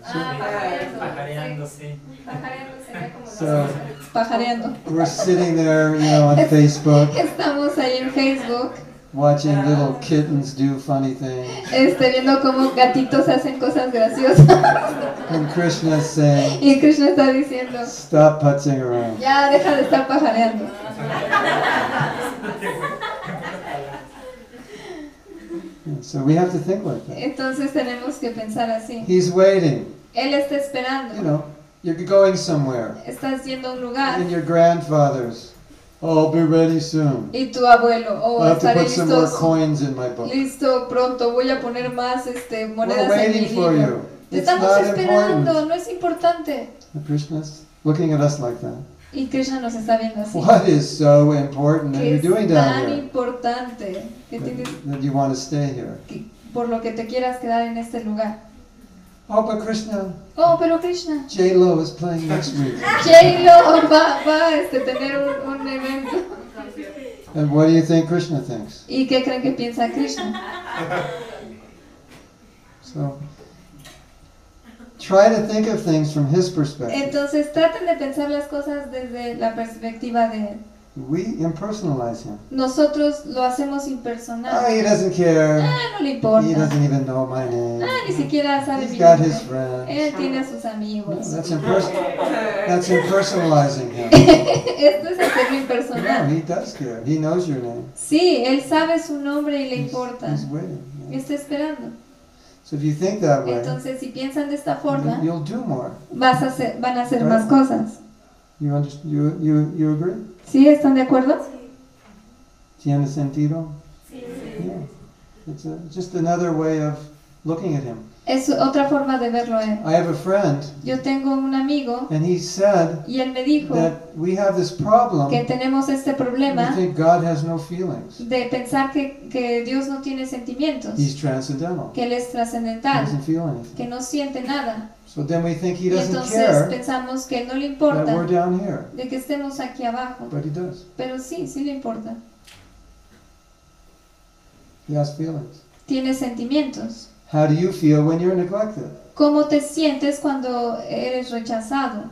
Ah, pajareando. Pajareando, sí. Pajareando sería como So- la Pajareando. We're sitting there, you know, on Facebook, Estamos ahí en Facebook, watching little kittens do funny things. este, viendo cómo gatitos hacen cosas graciosas. And Krishna's saying, Y Krishna está diciendo, stop putzing around. ya deja de estar pajareando. And so we have to think like that. Entonces tenemos que pensar así. He's waiting. Él está You esperando. know, you're going somewhere. Estás yendo a un lugar And your grandfathers, oh, I'll be ready soon. y tu abuelo, oh, I have to estaré put some more listo, coins in my book. listo pronto, voy a poner más este, We're monedas en mi waiting for libro. you. Te It's estamos not esperando, important. no es importante. And Krishna's looking at us like that. Y Krishna nos está viendo así. What is so important that ¿Qué you're es doing tan down here? importante que tienes, That, you want to stay here. que- por lo que te quieras quedar en este lugar? Oh, but Krishna, Oh, pero Krishna, J Lo is playing next week. J-Lo va, va a este, tener un, un evento. And what do you think Krishna thinks? ¿Y qué creen que piensa Krishna? So try to think of things from his perspective. Entonces traten de pensar las cosas desde la perspectiva de él. We impersonalize him. Nosotros lo hacemos impersonal. he doesn't care. Ah, no le He importa. doesn't even know my name. Ah, ni siquiera sabe He's mi got nombre. his friends. Él tiene a sus No, amigos. that's, that's impersonalizing him. Esto es hacerlo No, impersonal. he does care. He knows your name. Sí, él sabe su nombre y le He's, importa. he's waiting. yeah. Está esperando. So if you think that way, Entonces, si piensan de esta forma, you'll do more. vas a hacer, van a hacer Right. más cosas. You, understand, you, you, you agree? ¿Sí? ¿Están de acuerdo? ¿Tiene sentido? Sí. Yeah. It's a, just another way of looking at him. Es otra forma de verlo él. I have a friend, Yo tengo un amigo and he said y él me dijo that we have this problem. que tenemos este We problema think God has no feelings. de pensar que, que Dios no tiene sentimientos, He's transcendental. que Él es trascendental, doesn't feel anything. que no siente nada. So then we think he Y doesn't entonces care pensamos que no le that we're importa down here, de que estemos aquí abajo. but he does. Pero sí, sí le importa. He has feelings. Tiene sentimientos. How do you feel when you're neglected? ¿Cómo te sientes cuando eres rechazado?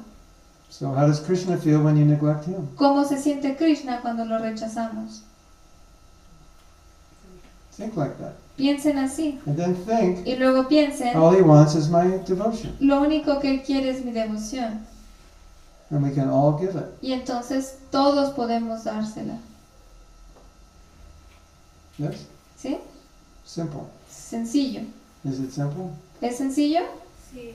So how does Krishna feel when you neglect him? ¿Cómo se siente Krishna cuando lo rechazamos? Think like that. Piensen así. And then think, Y luego piensen, all he wants is my devotion. lo único que Él quiere es mi devoción. And we can all give it. Y entonces todos podemos dársela. Yes? ¿Sí? Simple. Sencillo. Is it simple? ¿Es sencillo? Sí.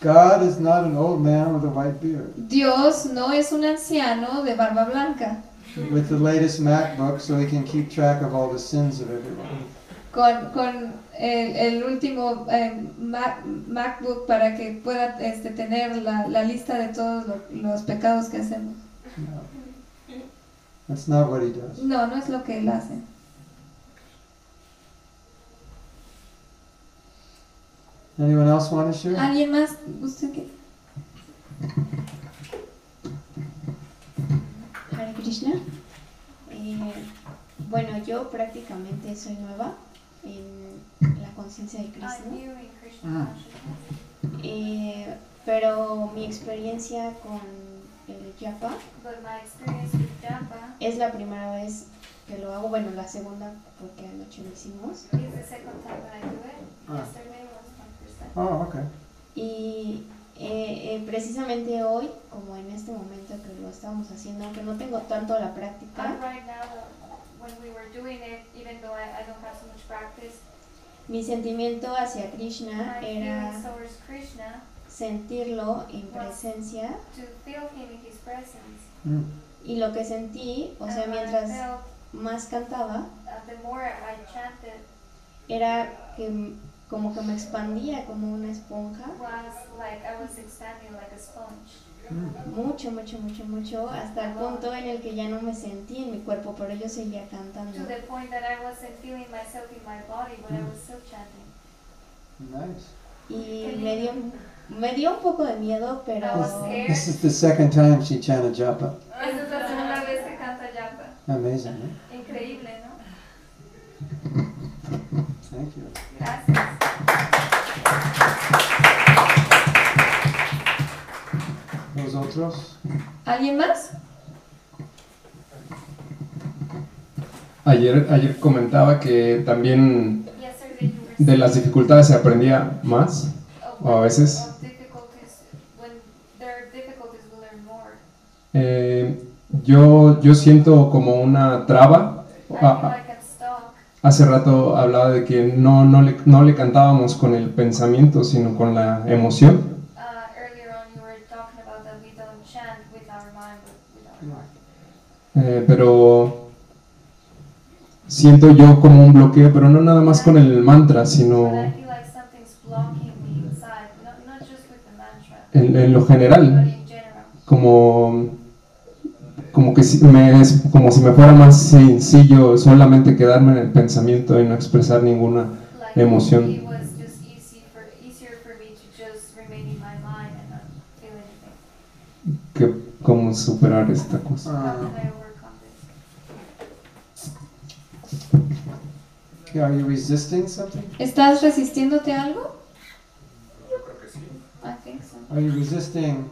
God is not an old man with a white beard. Dios no es un anciano de barba blanca, With the latest MacBook so he can keep track of all the sins of everyone. con, con el, el último eh, Mac- MacBook para que pueda este, tener la, la lista de todos lo- los pecados que hacemos. No. That's not what he does. No, no es lo que Él hace. Anyone else want to share? ¿Alguien más? ¿Usted qué? Hare Krishna. Eh, bueno, yo prácticamente soy nueva en la conciencia de Krishna Ah. Eh, pero mi experiencia con el Japa es la primera vez que lo hago, bueno, la segunda porque anoche lo hicimos. is the second time that I do it. Ah. Yesterday was my first time. Oh, okay. Y eh, eh, precisamente hoy, como en este momento que lo estábamos haciendo, aunque no tengo tanto la práctica, right now, when we were doing it, even though I, I don't have so much practice, mi sentimiento hacia Krishna my era Krishna sentirlo en presencia to feel him in his presence. Mm. y lo que sentí, o sea, and what I mientras felt, más cantaba, uh, the more I chanted, era que como que me expandía como una esponja, was like I was expanding like a sponge. mucho, mucho, mucho, mucho, hasta el punto en el que ya no me sentí en mi cuerpo, pero yo seguía cantando. To the point that I wasn't feeling myself in my body, but I was still chanting. Nice. Y me dio, me dio un poco de miedo, pero. This is the second time she chanted japa. Esa es la segunda vez que canta Japa. Amazing, eh? Increíble, ¿no? Thank you. ¿Alguien más? Ayer, ayer comentaba que también de las dificultades se aprendía más, o a veces. Eh, yo, yo siento como una traba Ah, feel ah, like I'm stuck. Hace rato hablaba de que no, no, le, no le cantábamos con el pensamiento, sino con la emoción. Uh. Eh, pero siento yo como un bloqueo, pero no nada más con el mantra, sino en, en lo general. como, como, que si me, es como si me fuera más sencillo solamente quedarme en el pensamiento y no expresar ninguna emoción. Que, cómo superar esta cosa. Ah. ¿Estás resistiéndote a algo? Yo creo que sí. I think so. Are you resisting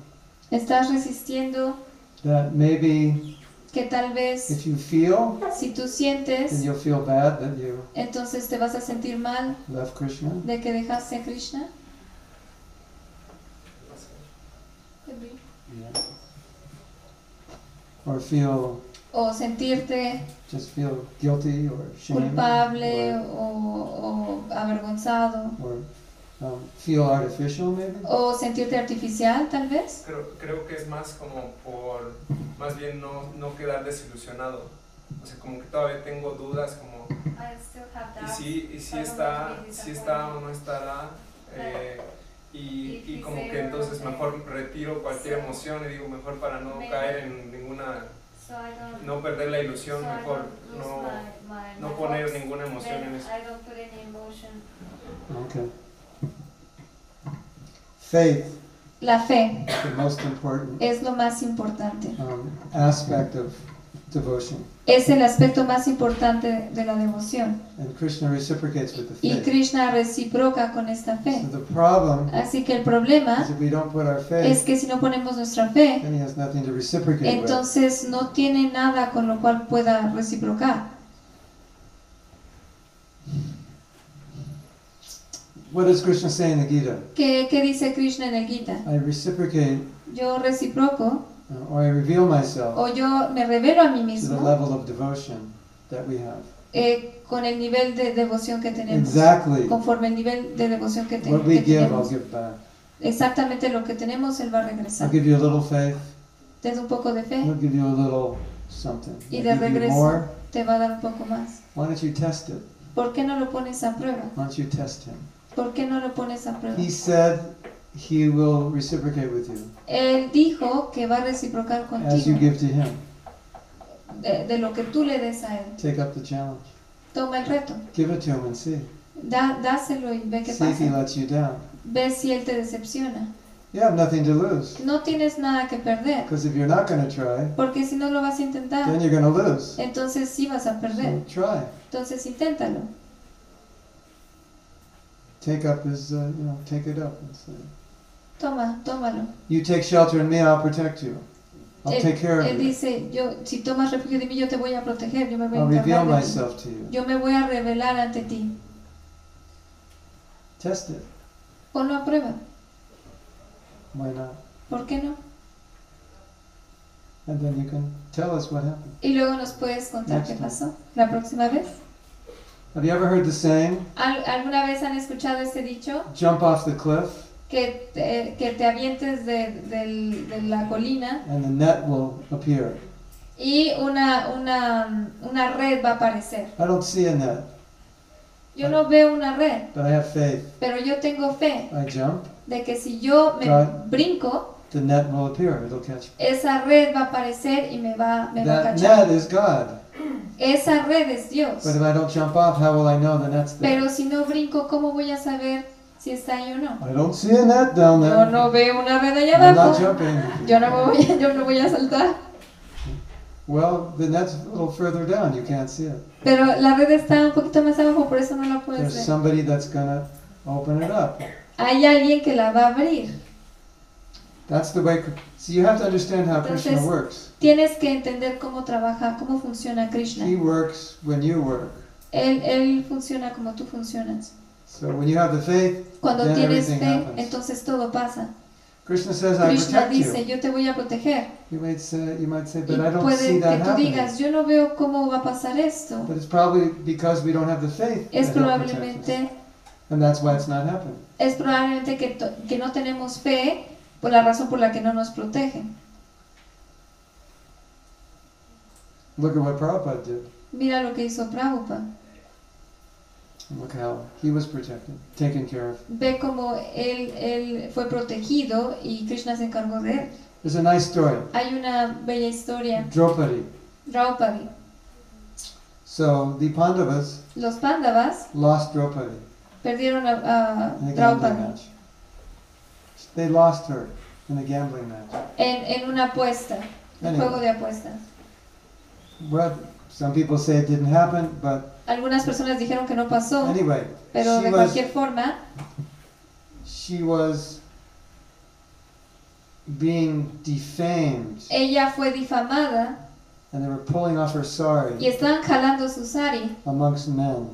¿Estás resistiendo that maybe que tal vez if you feel, si tú then sientes, you'll feel bad that you entonces te vas a sentir mal left Krishna? de que dejaste a Krishna? Yeah. Or feel, O sentirte just feel guilty or shame? culpable Or, o, o avergonzado or um, feel artificial maybe. o sentirte artificial tal vez. Creo, creo que es más como por, más bien no, no quedar desilusionado. O sea, como que todavía tengo dudas, como, I still have y si, y si está, si está o no estará. eh, y, y como que entonces mejor retiro cualquier emoción y digo mejor para no caer en ninguna, no perder la ilusión, mejor no, no poner ninguna emoción en eso. Okay. Faith, La fe the most important es lo más importante. um, aspect of devotion. Es el aspecto más importante de la devoción. And Krishna reciprocates with the Y faith. Krishna reciproca con esta fe. So the problem Así que el problema is if we don't put our es faith, que si no ponemos nuestra fe, then he has nothing to reciprocate with. entonces no tiene nada con lo cual pueda reciprocar. What does Krishna say in the Gita? ¿Qué, qué dice Krishna en el Gita? I reciprocate Yo reciproco uh, or I reveal myself o yo me revelo a mí to the mismo level of devotion that we have. eh, con el nivel de devoción que tenemos. Exactly. Conforme el nivel de devoción que, te- What we que give, I'll tenemos. give back. Exactamente lo que tenemos, Él va a I'll regresar. give you a little faith. Te da un poco de fe I'll give you a little something. y I'll de regreso more. te va a dar un poco más. Why don't you test it? ¿Por qué no lo pones a prueba? Why don't you test him? ¿Por qué no lo pones a prueba? He said he will reciprocate with you Él dijo que va a reciprocar as you contigo give to him. de, de lo que tú le des a Él. Take up the challenge. Toma el reto, Give it to him and see. da, dáselo y ve qué See if he pasa. lets you down. Ve si Él te decepciona. You have nothing to lose. No tienes nada que perder, Because if you're not going to try, porque si no lo vas a then intentar, you're going to lose. entonces sí vas a perder. So try. Entonces inténtalo. Take up his, uh, you know, take it up and say, Toma, tómalo. You take shelter in me, I'll protect you. I'll Él, take care of él you. dice, yo, si tomas refugio de mí, yo te voy a proteger, yo me voy a I'll reveal encargar de ti. myself to you. Yo me voy a revelar ante ti. Test it. Ponlo a prueba. Why not? ¿Por qué no? And then you can tell us what happened. Y luego nos puedes contar Next qué time. pasó la próxima vez. Have you ever heard the saying, ¿Al- ¿Alguna vez han escuchado ese dicho? jump off the cliff Que te, que te avientes de, del- de la colina and the net will appear? y una, una, una red va a aparecer. I don't see a net, Yo no veo una red, but I have faith. pero yo tengo fe I jump, de que si yo me Right. brinco, the net will appear. It'll catch me. esa red va a aparecer y me va, me va a That cachar. net is God. Esa red es Dios. But if I don't jump off, how will I know the net's there? Pero si no brinco, ¿cómo voy a saber si está ahí o no? I don't see a net down Yo there. no veo una red allá I'm not abajo. jumping. Yo no voy, a- yo no voy a saltar. Well, the net's a little further down. You can't see it. Pero la red está un poquito más abajo, por eso no la puedes There's ver. somebody that's gonna open it up. Hay alguien que la va a abrir. That's the way. So you have to understand how Krishna Entonces, works. tienes que entender cómo trabaja, cómo funciona Krishna. He works when you work. Él, él funciona como tú funcionas. So when you have the faith, Cuando then tienes everything fe, happens. entonces todo pasa. Krishna says, "I Krishna dice, you." yo te voy a proteger. You might say, you might say, Y but I don't puede see que that tú happening. digas, yo no veo cómo va a pasar esto. But it's probably because we don't have the faith. Es probablemente, And that's why it's not happening. es probablemente que, to- que no tenemos fe por la razón por la que no nos protegen. Look at what Prabhupada did. Mira lo que hizo Prabhupada. Look how he was protected, taken care of. Ve cómo él, él fue protegido y Krishna se encargó de él. There's a nice story. Hay una bella historia. Draupadi. Draupadi. So the Pandavas Los Pandavas lost Draupadi perdieron a, a Draupadi match. They lost her in a gambling match. en, en una apuesta, un Anyway. juego de apuestas. Well, some people say it didn't happen, but Algunas personas dijeron que no pasó, anyway, pero she de was cualquier forma she was being defamed, ella fue difamada and they were pulling off her y sari estaban jalando su sari amongst men.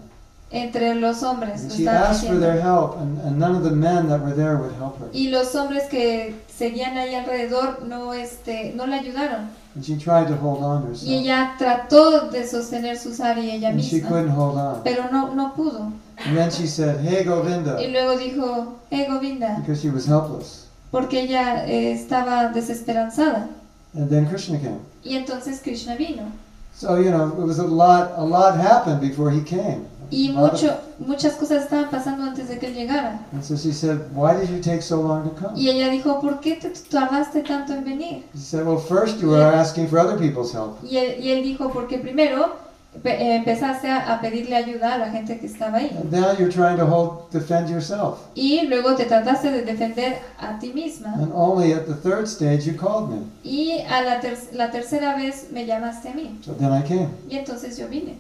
Entre los hombres. And lo she asked for their help, and, and none of the men that were there would help her. Y los hombres que seguían ahí alrededor no, este, no la ayudaron. And she tried to hold on to Y herself. ella trató de sostener su sari ella And she misma, couldn't hold on. pero no, no pudo. And then she said, Hey, Govinda, Y luego dijo, eh Govinda, because she was helpless. porque ella eh, estaba desesperanzada. And then Krishna came. Y entonces Krishna vino. So, you know, it was a lot, a lot happened before he came. Y mucho, muchas cosas estaban pasando antes de que él llegara. And so she said, Why did you take so long to come? Y ella dijo, ¿por qué te tardaste tanto en venir? She said, Well, first you were asking for other people's help. Y él, y él dijo, porque primero eh, empezaste a, a pedirle ayuda a la gente que estaba ahí. And now you're trying to hold, defend yourself. Y luego te trataste de defender a ti misma. And only at the third stage you called me. Y a la, ter- la tercera vez me llamaste a mí. So then I came. Y entonces yo vine.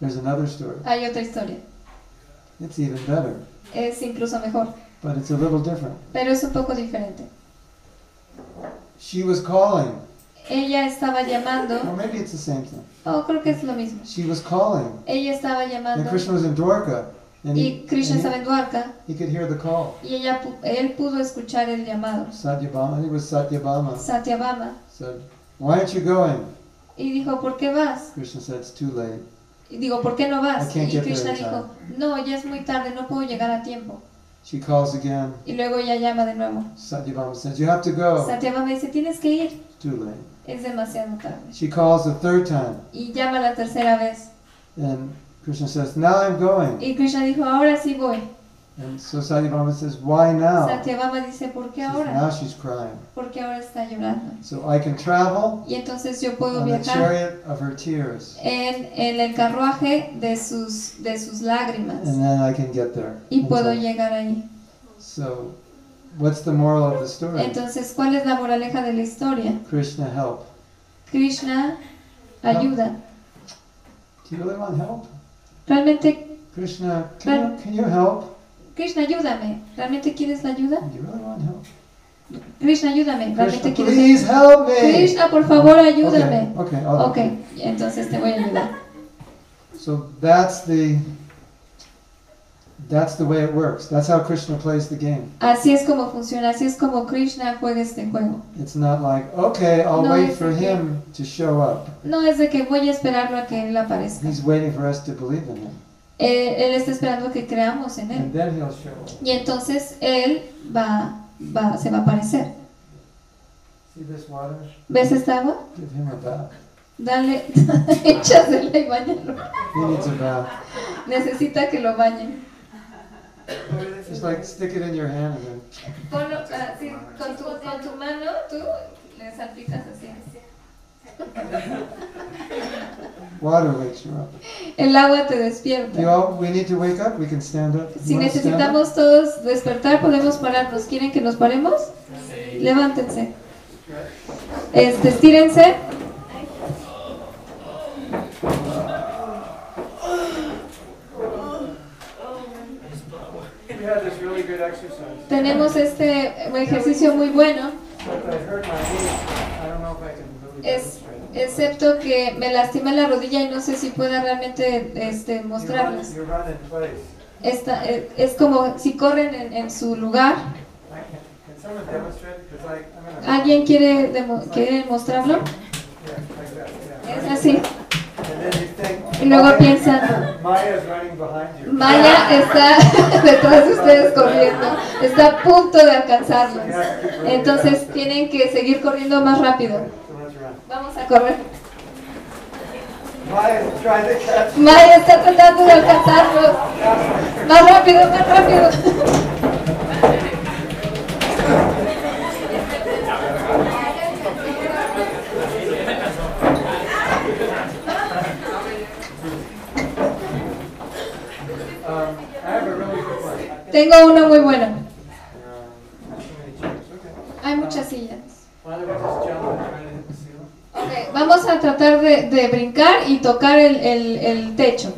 There's another story. Hay otra historia. It's even better, Es incluso mejor. but it's a little different. Pero es un poco diferente. She was calling. Ella estaba llamando. Or maybe it's the same thing. Oh, creo que es lo mismo. She was calling. Ella estaba And llamando. Krishna was in Dwarka. And he, Y Krishna and estaba en Dwarka. he, could hear the call. Y ella, él pudo escuchar el llamado. Satyabama, it was Satyabama, Satyabama. said, Why aren't you going? Y dijo, ¿por qué vas? Krishna said, It's too late. Y digo, ¿por qué no vas? I can't Y get Krishna there dijo, no, ya es muy tarde, no puedo llegar a tiempo. She calls again. Y luego ella llama de nuevo. Satyabama says, You have to go. Satyabama dice, tienes que ir. It's too late. Es demasiado tarde. She calls the third time. Y llama la tercera vez. And Krishna says, Now I'm going. Y Krishna dijo, ahora sí voy. And so Satyabama says, Why now? Dice, ¿por qué Now ahora? she's crying. Porque ahora está llorando. So I can travel Y entonces yo puedo on the viajar chariot of her tears. en, en el carruaje de sus, de sus lágrimas. And then I can get there. Y puedo So- llegar ahí. So, what's the moral of the story? Entonces, ¿cuál es la moraleja de la historia? Krishna help. Krishna ayuda. Do you really want help? Realmente, Krishna, can you, can you help? Krishna, ayúdame. ¿Realmente quieres la ayuda? Krishna, ayúdame. ¿Realmente Krishna, quieres help me. Krishna, por favor, ayúdame. Okay, okay, I'll help Ok, entonces te voy a ayudar. So that's the that's the way it works. That's how Krishna plays the game. Así es como funciona, así es como Krishna juega este juego. It's not like, okay, I'll No, wait for que- him to show up. No es de que voy a esperarlo a que él aparezca. He's waiting for us to believe in him. Él, él está esperando que creamos en él. And then he'll show up. Y entonces él va, va, se va a aparecer. ¿Ves esta agua? Give him a bath. Dale, échasela y bañalo. He needs a bath. Necesita que lo bañen. Just like stick it in your hand and then Ponlo así, con tu, con tu mano, tú le salpicas así. Water wakes you up. El agua te You despierta. all, we need to wake up. We can stand up. Si You necesitamos todos despertar, podemos pararnos. ¿Quieren que nos paremos? Levántense. Este, estírense. Tenemos este ejercicio muy bueno, es. Excepto que me lastimé la rodilla y no sé si pueda realmente este, mostrarles. Esta, eh, es como si corren en, en su lugar. Gonna. ¿Alguien quiere, demo- quiere mostrarlo? Es así. Y luego piensan-. Maya está detrás de ustedes corriendo, está a punto de alcanzarlos. Entonces tienen que seguir corriendo más rápido. Vamos a correr. Maya está tratando de alcanzarlos. Más rápido, más rápido. Um, I have a really good one. Tengo uno muy. Okay. Hay muchas sillas. Vamos a tratar de, brincar y tocar el, el, techo.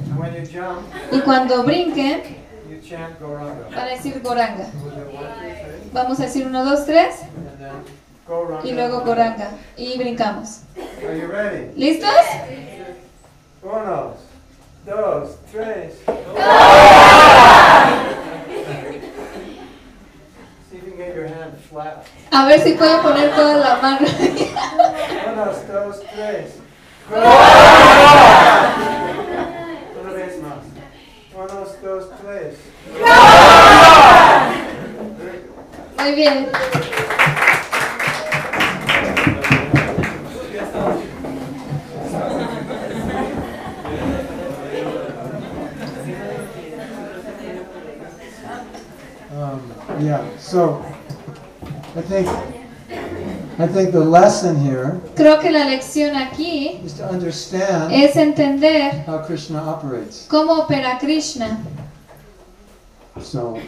Y cuando brinquen, van a decir Goranga. Vamos a decir 1, 2, 3 y luego Goranga. Y brincamos. ¿Listos? 1, 2, 3. A ver si puedo poner toda la mano. Uno, dos, tres. Una vez más. Uno, dos, tres. Muy bien. Um, yeah, so I think I think the lesson here Creo que la lección aquí is to understand es entender how Krishna operates. cómo opera Krishna. So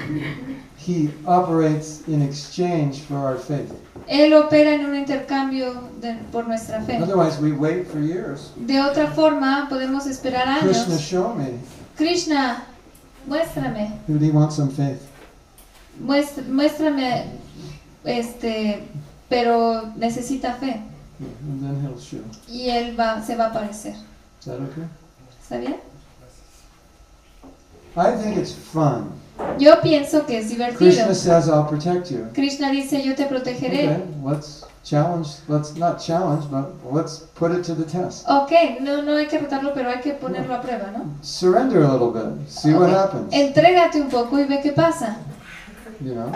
he operates in exchange for our faith. Él opera en un intercambio de- por nuestra fe. Otherwise, we wait for years. De otra forma, podemos esperar Krishna, años. show me. Krishna, muéstrame, wants some faith. muéstrame, este, pero necesita fe And then he'll show. y él va, se va a aparecer. Is that okay? ¿Está bien? I think it's fun. Yo pienso que es divertido. Krishna says, I'll protect you. Krishna dice, yo te protegeré. Okay, let's challenge, let's not challenge, but let's put it to the test. Ok, no, no hay que retarlo, pero hay que ponerlo a prueba, ¿no? Surrender a little bit. See what Ok. happens. Entrégate un poco y ve qué pasa. You know,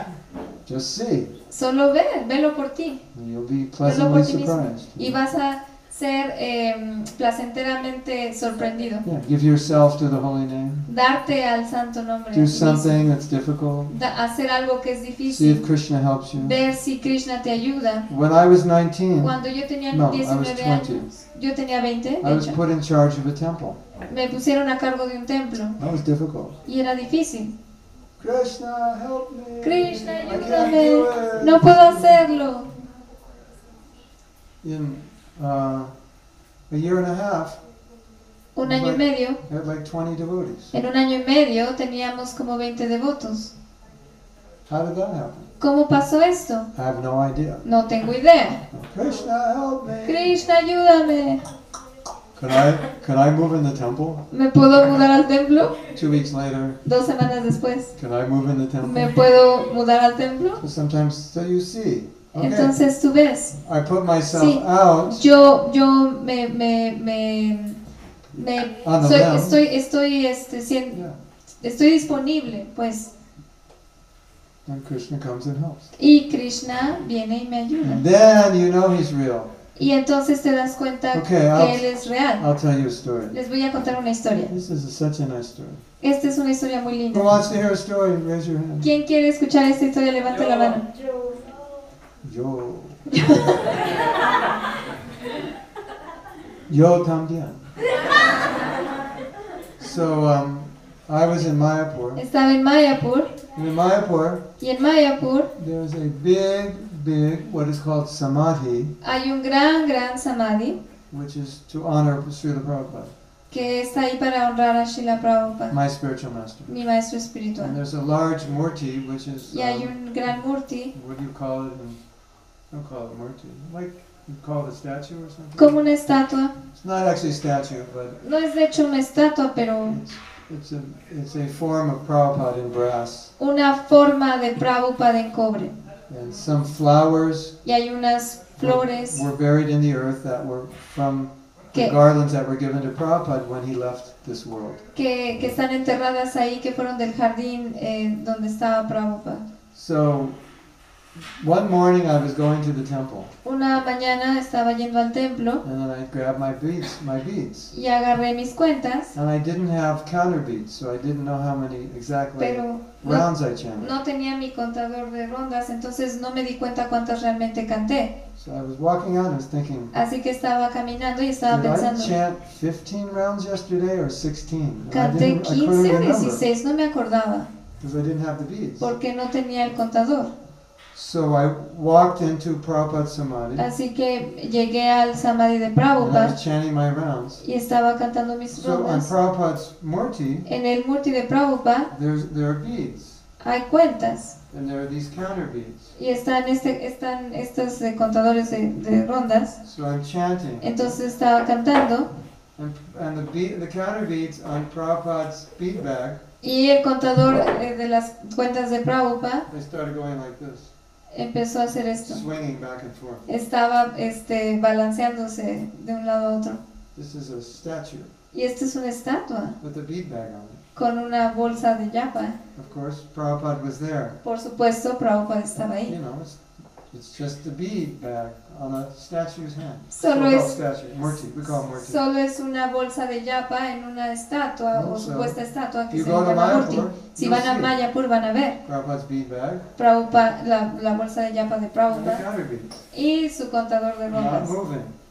just see. Solo ve, velo por ti. And you'll be Velo pleasantly por ti mismo. Y vas a ser eh, placenteramente sorprendido. Yeah, give yourself to the holy name. Darte al santo nombre. Do something that's difficult. Da- hacer algo que es See if difícil. Krishna helps you. Ver si Krishna te ayuda. When I was 19, Cuando yo tenía no, I was 19 20. años, yo tenía 20, I de was hecho, put in charge of a temple. me pusieron a cargo de un templo That was difficult. y era difícil. Krishna, help me. Krishna, ayúdame. No puedo hacerlo. In uh, a year and a half, Un año y like- medio, I had like 20 devotees. en un año y medio teníamos como 20 devotos. How did that happen? ¿Cómo pasó esto? I have no idea. No tengo idea. Krishna, help me. Krishna, ayúdame. Could I could I move in the temple? ¿Me puedo mudar al templo? Two weeks later, Dos semanas después. can I move in the temple? ¿Me puedo mudar al templo? So sometimes, so you see. Okay. Entonces tú ves. I put myself Sí, out. yo, yo me, me, me, me soy- estoy, estoy, este, sien- estoy disponible, pues, And Krishna comes and helps. y Krishna viene y me ayuda. And then you know he's real. Y entonces te das cuenta Okay, que I'll, él es real. I'll tell you a story. Les voy a contar una historia. This is such a nice story. Esta es una historia muy linda. Who wants to hear a story? Raise your hand. ¿Quién quiere escuchar esta historia? Levante la mano. Yo. Yo también. So um, I was in Mayapur. Estaba en Mayapur And in Mayapur, y en Mayapur there's a big, big, what is called samadhi, hay un gran, gran samadhi which is to honor Srila Prabhupada, que está ahí para honrar a Srila Prabhupada, my spiritual master. mi maestro And espiritual. there's a large murti, which is, Y hay um, un gran murti, what do you call it? In, don't call it murti. Like, you call it a statue or something? como una estatua. It's not actually a statue, but No es de hecho una estatua, pero it's a, it's a form of Prabhupada in brass. una forma de Prabhupada en cobre. And some flowers Y hay unas flores were buried in the earth that were from the Que- garlands that were given to Prabhupada when he left this world. que, que están enterradas ahí, que fueron del jardín eh, donde estaba Prabhupada. So one morning I was going to the temple Una mañana estaba yendo al templo and then I grabbed my beads, my beads. y agarré mis cuentas, And I didn't have counter beads, so I didn't know how many exactly pero rounds no, I chanted. no tenía mi contador de rondas, entonces no me di cuenta cuántas realmente canté. So I was walking out and I was thinking, Así que estaba caminando y estaba did I pensando, chant 15 rounds yesterday or 16? And I canté didn't- I couldn't 15 o remember 16, no me acordaba, because I didn't have the beads. porque no tenía el contador. So I walked into Prabhupada's Samadhi Así que llegué al Samadhi de Prabhupada. and I was chanting my rounds. y estaba cantando mis So on rondas. Prabhupada's Murti, En el murti de Prabhupada there's, there are beads. hay cuentas and there are these counter beats. y están, este, están estos eh, contadores de, de rondas. So I'm chanting. Entonces estaba cantando And, and the beat, the counter beats on Prabhupada's beat bag, y el contador eh, de las cuentas de Prabhupada they started going like this, empezó a hacer esto. back and forth. Estaba este, balanceándose de un lado a otro. This is a statue Y esta es una estatua with a bead bag on it. con una bolsa de yapa. Of course, Prabhupada was there. Por supuesto, Prabhupada estaba You ahí. know, it's, it's just a bead bag on a statue's hand. Solo es- statue, murti, we call murti. Solo es una bolsa de yapa en una estatua o So, supuesta estatua que se llama Murti. Si van a Mayapur van a ver Prabhupada's bead bag Prabhupada, la, la bolsa de yapa de the Prabhupada y su contador de Not rondas moving.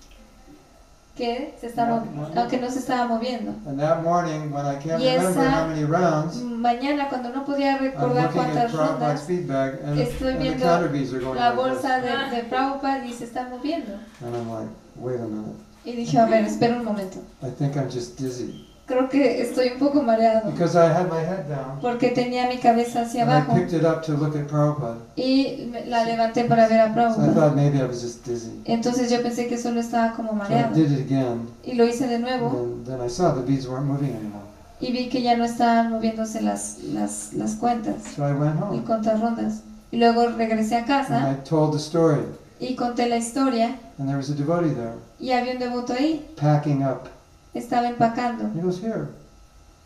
Que se está No, mo- no. aunque no se estaba moviendo. And that morning, when I can't Y esa- how many rounds, Mañana cuando no podía recordar cuántas rondas, and, estoy viendo la like bolsa de, de Prabhupada y se está moviendo. Like, wait a minute, Y dije, a ver, espera un momento. I think I'm just dizzy. Creo que estoy un poco mareado Because I had my head down porque tenía mi cabeza hacia and I abajo picked it up to look at Prabhupada. y la levanté para ver a So I Prabhupada. thought maybe I was just dizzy. Entonces yo pensé que solo estaba como So I mareado did it again. y lo hice de And nuevo then, then I saw the beads weren't moving anymore. y vi que ya no estaban moviéndose las, las, las cuentas So I went y home rondas. Y luego regresé a and casa I told the story. y conté la historia And there was a devotee there y había un devoto ahí, packing up. Estaba empacando. He goes, Here.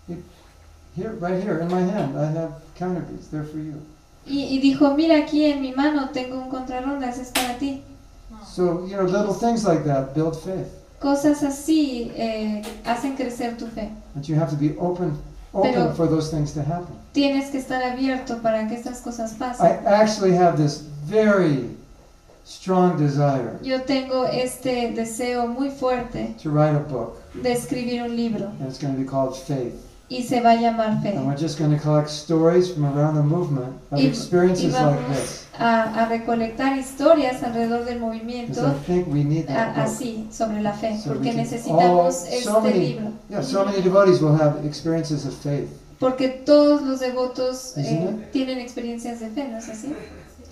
He- Here, right here in my hand, I have counter beads. They're for you. Y, y dijo, mira aquí en mi mano tengo un contrarrondas, es para ti. So, you know, little things like that build faith. Cosas así eh, hacen crecer tu fe. But you have to be open, open Pero- for those things to happen. Tienes que estar abierto para que estas cosas I pasen. actually have this very strong desire Yo tengo este deseo muy fuerte to write a book, de escribir un libro and it's going to be called Faith. y se va a llamar fe. And we're just going to collect stories from around the movement of Y, y experiences like vamos this. a, a recolectar historias alrededor del movimiento I think we need that a- book. así sobre la fe, So porque necesitamos all- este so many, libro. Yeah, so many devotees will have experiences of faith. Porque todos los devotos eh, tienen experiencias de fe, ¿no es así?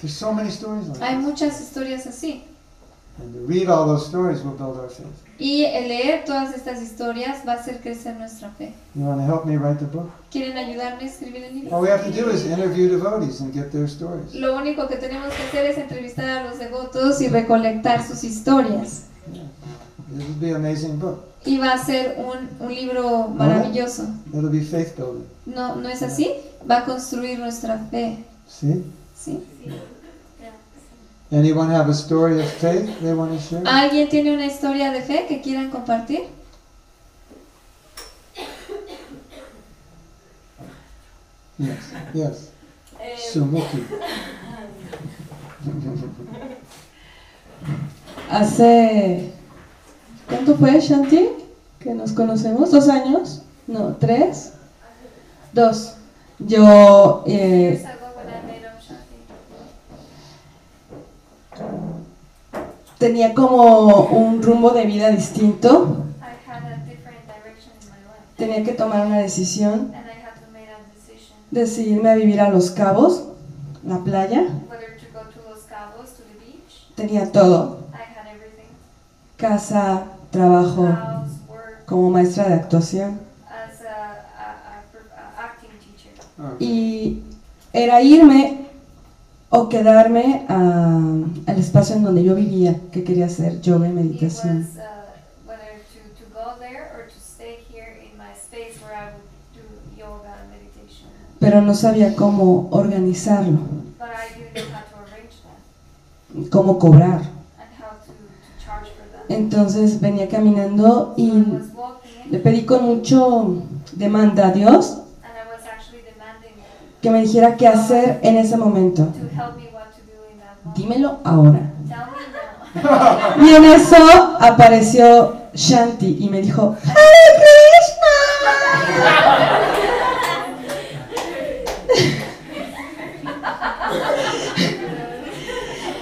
There's so many stories like Hay muchas historias así. And to read all those stories will build our faith. Y el leer todas estas historias va a hacer crecer nuestra fe. You want to help me write the book? ¿Quieren ayudarme a escribir el libro? All we have to do is interview devotees and get their stories. Lo único que tenemos que hacer es entrevistar a los devotos y recolectar sus historias. It will be an amazing book. Y va a ser un, un libro maravilloso. It'll be faith building. ¿No, ¿No es así? Va a construir nuestra fe. See? ¿sí? Anyone have a story of faith they want to share? ¿Alguien tiene una historia de fe que quieran compartir? Yes. Yes. Eh, Sumuki. Hace. ¿Cuánto fue, Shanti? Que nos conocemos. ¿Dos años? No, tres. Dos. Yo. eh, tenía como un rumbo de vida distinto. Tenía que tomar una decisión make a vivir a Los Cabos, la playa. Tenía todo. Casa, trabajo, como maestra de actuación. Y era irme o quedarme a- al espacio en donde yo vivía, que quería hacer yoga y meditación. uh, meditation. Pero no sabía cómo organizarlo, But I didn't know how to arrange that cómo cobrar. Entonces venía caminando y le pedí con mucho demanda a Dios and I was actually demanding que me dijera qué hacer en ese momento. Dímelo ahora. Y en eso apareció Shanti y me dijo, ¡Hare Krishna!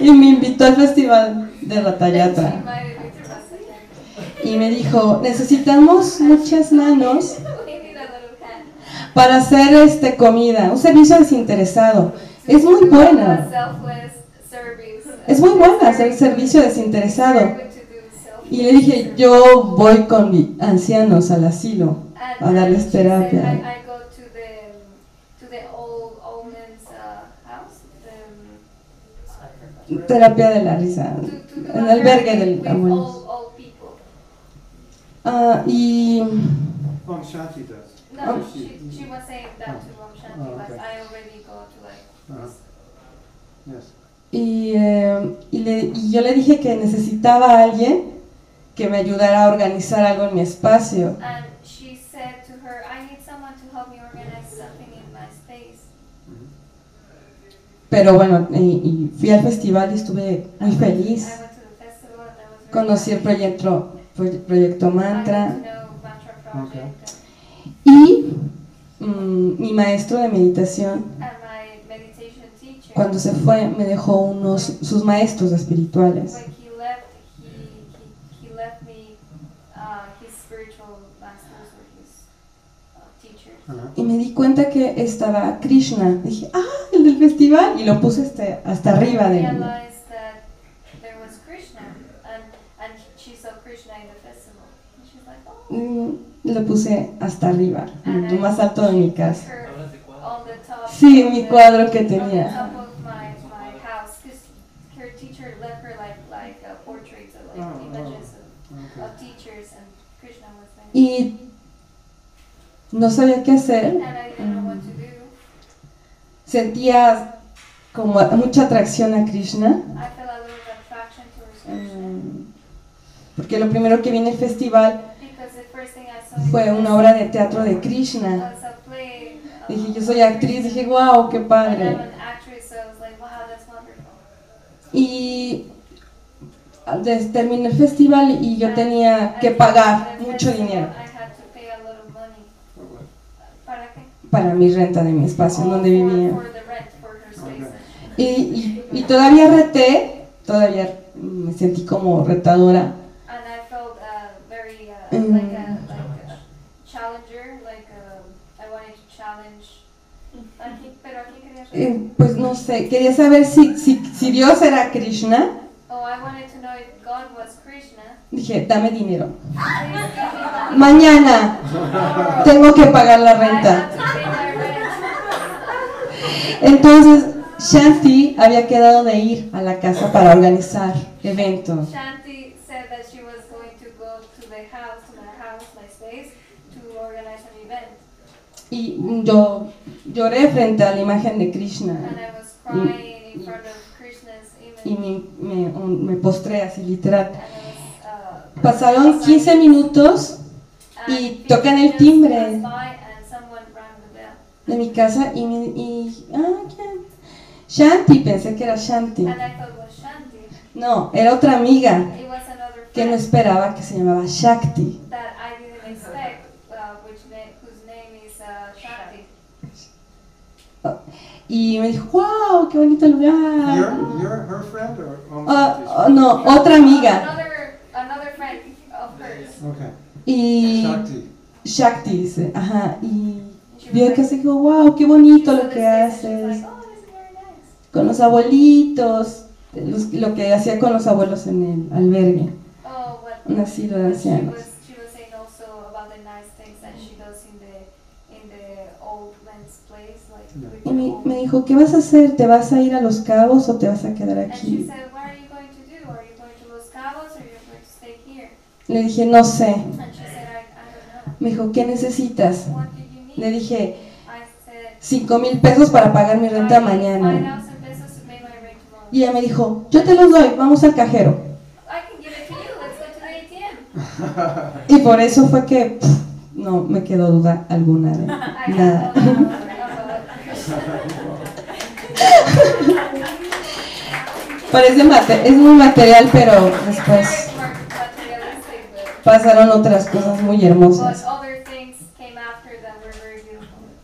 y me invitó al festival de Rasayana. Y me dijo, necesitamos muchas manos para hacer este comida, un servicio desinteresado. Es muy buena. Es muy buena hacer servicio desinteresado. Y le dije, yo voy con ancianos al asilo a darles terapia. Uh, Terapia de la risa. En el albergue del abuelo. people. Ah, y Oh. Was saying that to Ram Shanti, Oh, but okay. I already go to like Uh-huh. this. Yes. Y, eh, y, le- y yo le dije que necesitaba a alguien que me ayudara a organizar algo en mi espacio. And she said to her, I need someone to help me organize something in my space. Pero bueno, y, y fui al festival y estuve muy feliz. I went to the festival and I was very Conocí el proyecto, proye- proyecto Mantra. to Project Y mm, mi maestro de meditación, and my meditation teacher. cuando se fue, me dejó unos sus maestros espirituales. When he left, he, he, he left me his spiritual masters or his teachers. Y me di cuenta que estaba Krishna. Dije, ah, el del festival. Y lo puse este, hasta arriba de realized that there was Krishna, and, and she saw Krishna in the festival. And she's like, oh. Mm, Lo puse hasta arriba, lo más alto de mi casa. her on the top Sí, of mi the- cuadro que tenía. top of my, my house, 'cause her teacher left her like, like portraits of like images of, okay. of teachers, and Krishna was there. Y no sabía qué hacer. And I didn't know what to do. Sentía como mucha atracción a Krishna. I felt a little attraction towards Krishna. mm, Porque lo primero que vi en el festival fue una obra de teatro de Krishna. Dije, yo soy actriz. Dije, wow, qué padre. Y terminé el festival y yo tenía que pagar mucho dinero. ¿Para mi renta de mi espacio en donde vivía. Y, y, y todavía reté, todavía me sentí como retadora. Uh, very uh, Mm. like, a, like a challenger, like uh, I wanted to challenge. Aquí, pero aquí quería Eh, pues no sé, quería saber si, si, si Dios era Krishna. Oh, I wanted to know if God was Krishna. Dije, dame dinero. Mañana tengo que pagar la renta. Entonces, Shanti había quedado de ir a la casa para organizar eventos. Shanti said that she was going to go to the house, to my house, my space, to organize an event. Y yo lloré frente a la imagen de Krishna. Image. Y me, me, me postré así literal. Uh, Pasaron 15 minutos y tocan el timbre de mi casa y, y ah, ¿quién? Shanti, pensé que era Shanti. No, era otra amiga que no esperaba que se llamaba Shakti. that I didn't expect, uh, which na- whose name is uh, Shanti. Y me dijo, wow, qué bonito lugar. You're, you're her friend or ah, friend? no, otra amiga. Another, another friend of hers. Okay. Y Shakti. Shakti dice, ajá, y vio que se dijo, wow, qué bonito lo que haces. oh, Con los abuelitos, los- lo que hacía con los abuelos en el albergue, Oh, what, un asilo de ancianos. was, she was saying also about the nice things that she does in the, in the old man's place, like with Y the me, me dijo, ¿qué vas a hacer? ¿Te vas a ir a Los Cabos o te vas a quedar aquí? Le dije, no sé. Me dijo, ¿qué necesitas? Le dije, I said, cinco mil pesos para pagar mi renta mañana. 5,000 pesos to pay my rent tomorrow. Y ella me dijo, yo te los doy, vamos al cajero. Y por eso fue que pff, no me quedó duda alguna de nada. Parece mate, es muy material, pero después pasaron otras cosas muy But hermosas.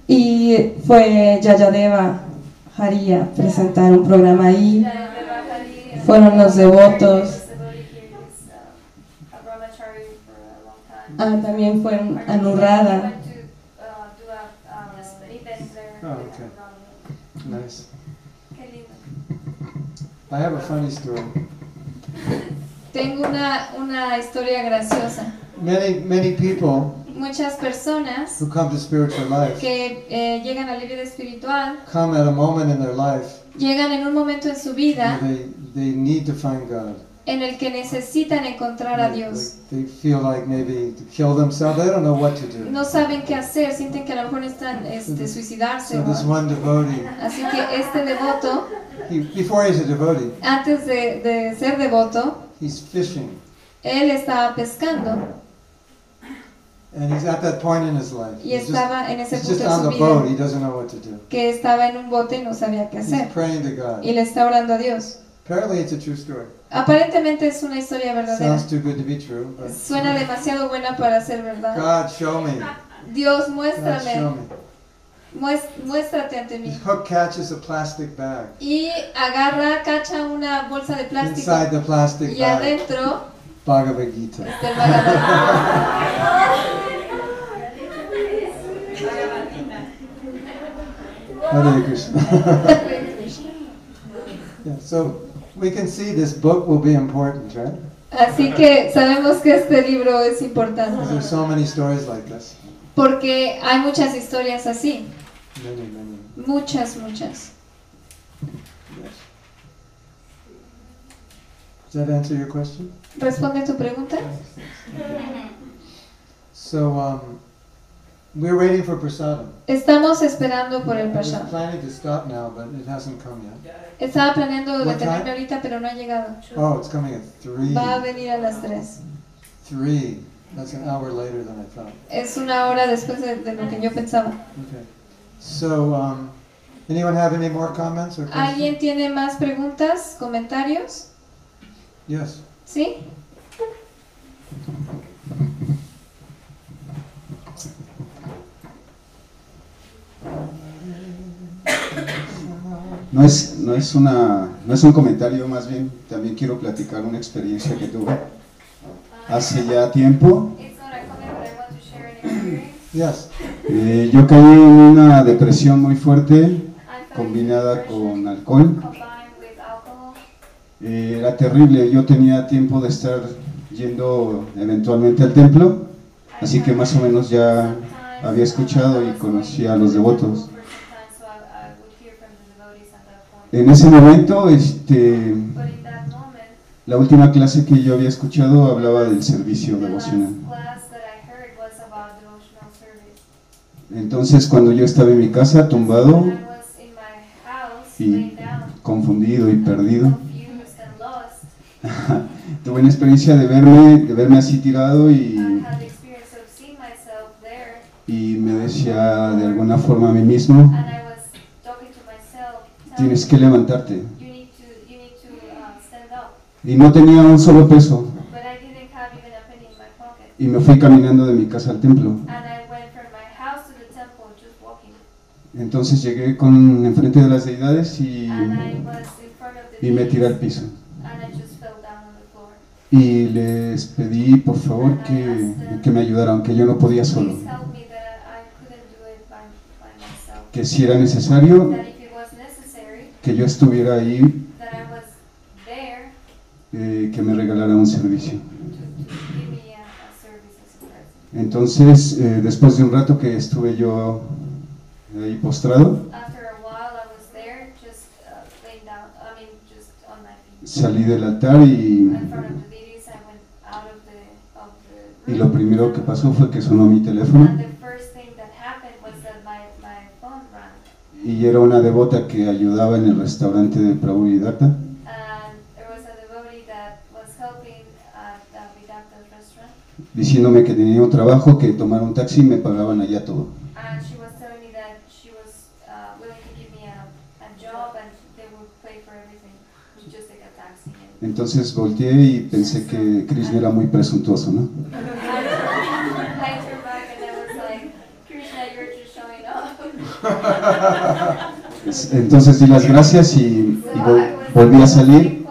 Y fue Yayadeva Haria presentar un programa ahí. Fueron los devotos. Time. Ah, también fueron Anurrada. Went to uh, do a um, Nice. Qué lindo. I have a funny story. Tengo una, una historia graciosa. Many, many people Muchas personas who come to spiritual life que eh, llegan a la vida espiritual come at a moment in their life llegan en un momento en su vida where they, they need to find God. En el que necesitan encontrar a Dios. They feel like maybe to kill themselves. They don't know what to do. No saben qué hacer, sienten que a lo mejor necesitan este, suicidarse. So this one devotee, Así que este devoto, he, before he's a devotee, antes de, de ser devoto, he's fishing. él estaba pescando And he's at that point in his life. y He's estaba en ese he's punto de on su the boat. He vida doesn't know what to do. que estaba en un bote y no sabía qué He's hacer. praying to God. Y le está orando a Dios. Apparently, it's a true story. Aparentemente es una historia verdadera. Sounds too good to be true. But Suena demasiado buena para ser verdad. God, show me. Dios, God, show muéstrame. me. Muéstrate ante mí. Hook catches a plastic bag. Y agarra, cacha una bolsa de plástico. Inside the plastic Y bag, adentro Bhagavad Gita. Hare Krishna. yeah, so we can see this book will be important, right? Así que sabemos que este libro es importante. Because there's so many stories like this. Porque hay muchas historias así. Many, many. Muchas, muchas. Yes. Does that answer your question? ¿Responde tu pregunta? So um, we're waiting for prasadam. Estamos esperando por el prashad. planning to stop now, but it hasn't come yet. Estaba planeando detenerme ahorita, pero no ha llegado. Oh, it's coming at three. Va a venir a las 3. Three. That's an hour later than I thought. Es una hora después de, de lo que yo pensaba. Okay. So, um, anyone have any more comments or questions? ¿Alguien tiene más preguntas, comentarios? Yes. ¿Sí? No es, no, es una, no es un comentario, más bien también quiero platicar una experiencia que tuve hace ya tiempo. Eh, yo caí en una depresión muy fuerte combinada con alcohol. Combined with alcohol. Eh, era terrible, yo tenía tiempo de estar yendo eventualmente al templo, así que más o menos ya había escuchado y conocía a los devotos. En ese momento, este, la última clase que yo había escuchado hablaba del servicio devocional. Entonces, cuando yo estaba en mi casa tumbado y confundido y perdido, tuve una experiencia de verme, de verme así tirado y, y me decía de alguna forma a mí mismo, tienes que levantarte. up. Y no tenía un solo peso But I didn't have even a penny in my pocket. y me fui caminando de mi casa al templo. And I went from my house to the temple just walking. Entonces llegué con enfrente de las deidades y, y me tiré al piso. Y les pedí por favor que, que me ayudaran, que yo no podía solo. Que si era necesario, That if it was necessary, que yo estuviera ahí, there eh, que me regalara un servicio. a, a. Entonces, eh, después de un rato que estuve yo ahí postrado, there just uh, down, I mean, salí del altar y, the the y lo primero que pasó fue que sonó mi teléfono And the first thing that happened was that my, my phone rang. Y era una devota que ayudaba en el restaurante de Prabhu Vidata. Uh, diciéndome que tenía un trabajo, que tomara un taxi y me pagaban allá todo. And she was telling me that she was willing to give me a, a job and they would pay for everything. We just take a taxi. And Entonces volteé y pensé que Krishna era muy presuntuoso, ¿no? I turned back and I was like, Krishna, you're just showing off. Es- Entonces di las gracias y, volví a salir.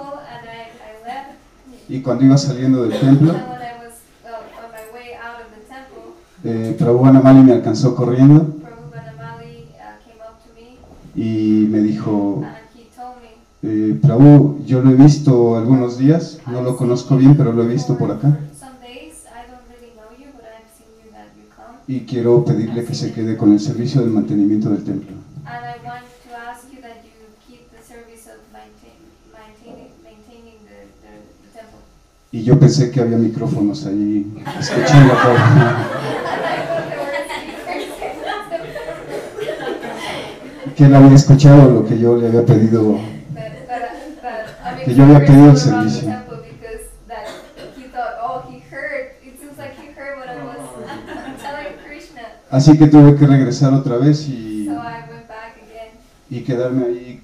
Y cuando iba saliendo del templo, eh, Prabhu Anamali me alcanzó corriendo y me dijo, eh, Prabhu, yo lo he visto algunos días, no lo conozco bien, pero lo he visto por acá some days I don't really know you, but I've seen you that you come. Y quiero pedirle que se quede con el servicio del mantenimiento del templo. And I want to ask you that you keep the service of maintain, maintaining, maintaining the, the, the temple. Y yo pensé que había micrófonos ahí escuchando que él había escuchado lo que yo le había pedido. Que yo había pedido el servicio. temple because that he thought, oh, he heard. It seems like he heard what I was telling Krishna. Así que tuve que regresar otra vez y, So y quedarme ahí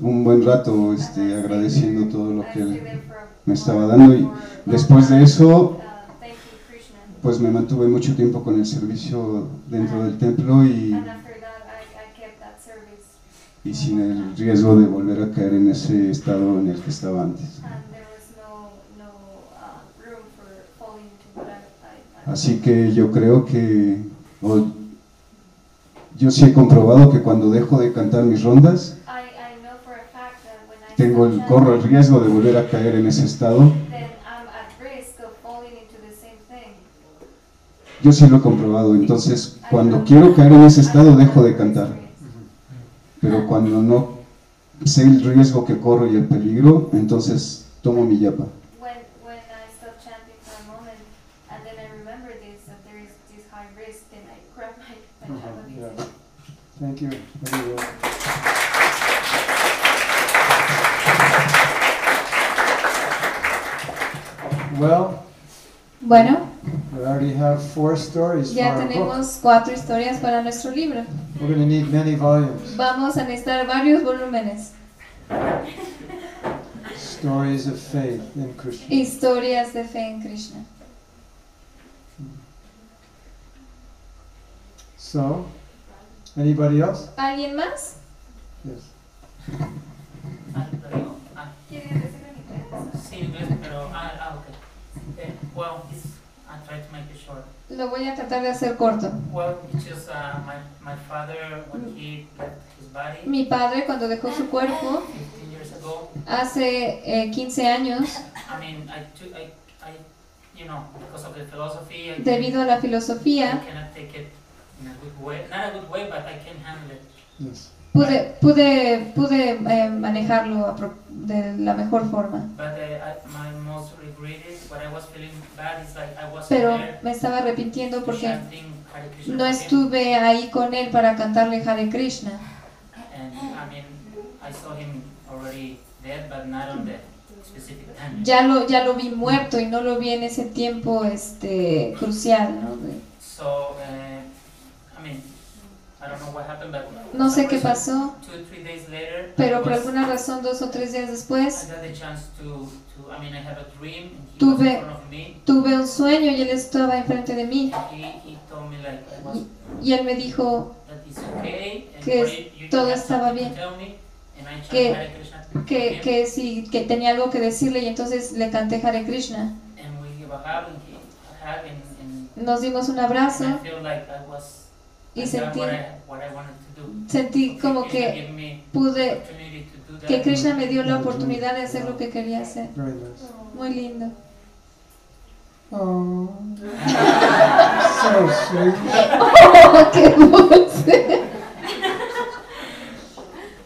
un buen rato este, agradeciendo todo lo que él me estaba dando. Y después de eso, pues me mantuve mucho tiempo con el servicio dentro del templo y, y sin el riesgo de volver a caer en ese estado en el que estaba antes. Uh, Así que yo creo que, yo sí he comprobado que cuando dejo de cantar mis rondas, tengo el, corro el riesgo de volver a caer en ese estado. Yo sí lo he comprobado. Entonces, cuando quiero caer en ese estado, dejo de cantar. Pero cuando no sé el riesgo que corro y el peligro, entonces tomo mi yapa. Thank you. Very well. Well, Bueno, we already have four stories for ya our book. tenemos cuatro historias para nuestro libro. We're going to need many volumes. Vamos a necesitar varios volúmenes. Stories of faith in Krishna. Historias de fe en Krishna. So, anybody else? ¿Alguien más? Yes. Lo digo. ¿Quieres decirlo en inglés? sí, inglés, pero. Ah, ok. Eh, well, it's, I try to make it short. Lo voy a tratar de hacer corto. Well, it's just uh, my, my father, when he left his body Mi padre cuando dejó su cuerpo 15 years ago, hace eh, 15 años, I mean, I, took, I, I, you know, because of the philosophy, I, debido a la I filosofía, cannot take it in a good way. Not a good way, but I can handle it. Yes. pude, pude, pude eh, manejarlo de la mejor forma. But uh, I, my most regret is what I was feeling bad is like I wasn't Pero there me estaba arrepintiendo porque no estuve ahí con él para cantarle Hare Krishna. And I mean, I saw him already dead, but not on the specific time. Ya lo, ya lo vi muerto y no lo vi en ese tiempo este, crucial. ¿no? So, uh, I mean, I don't know what happened, but No sé qué pasó, reason, Two, three days later, pero por alguna razón dos o tres días después tuve, tuve un sueño y él estaba enfrente de mí He, he told me like I was, y él me dijo okay, que you, you todo estaba bien. me, Que- Krishna que, que sí, que tenía algo que decirle y entonces le canté Hare Krishna. and we Nos dimos un and abrazo I feel like I was y sentí, what I, what I wanted to do. sentí como que pude, que Krishna me dio la oportunidad de hacer lo que quería hacer. Very nice. Muy lindo. Oh, so sweet. Oh, qué dulce.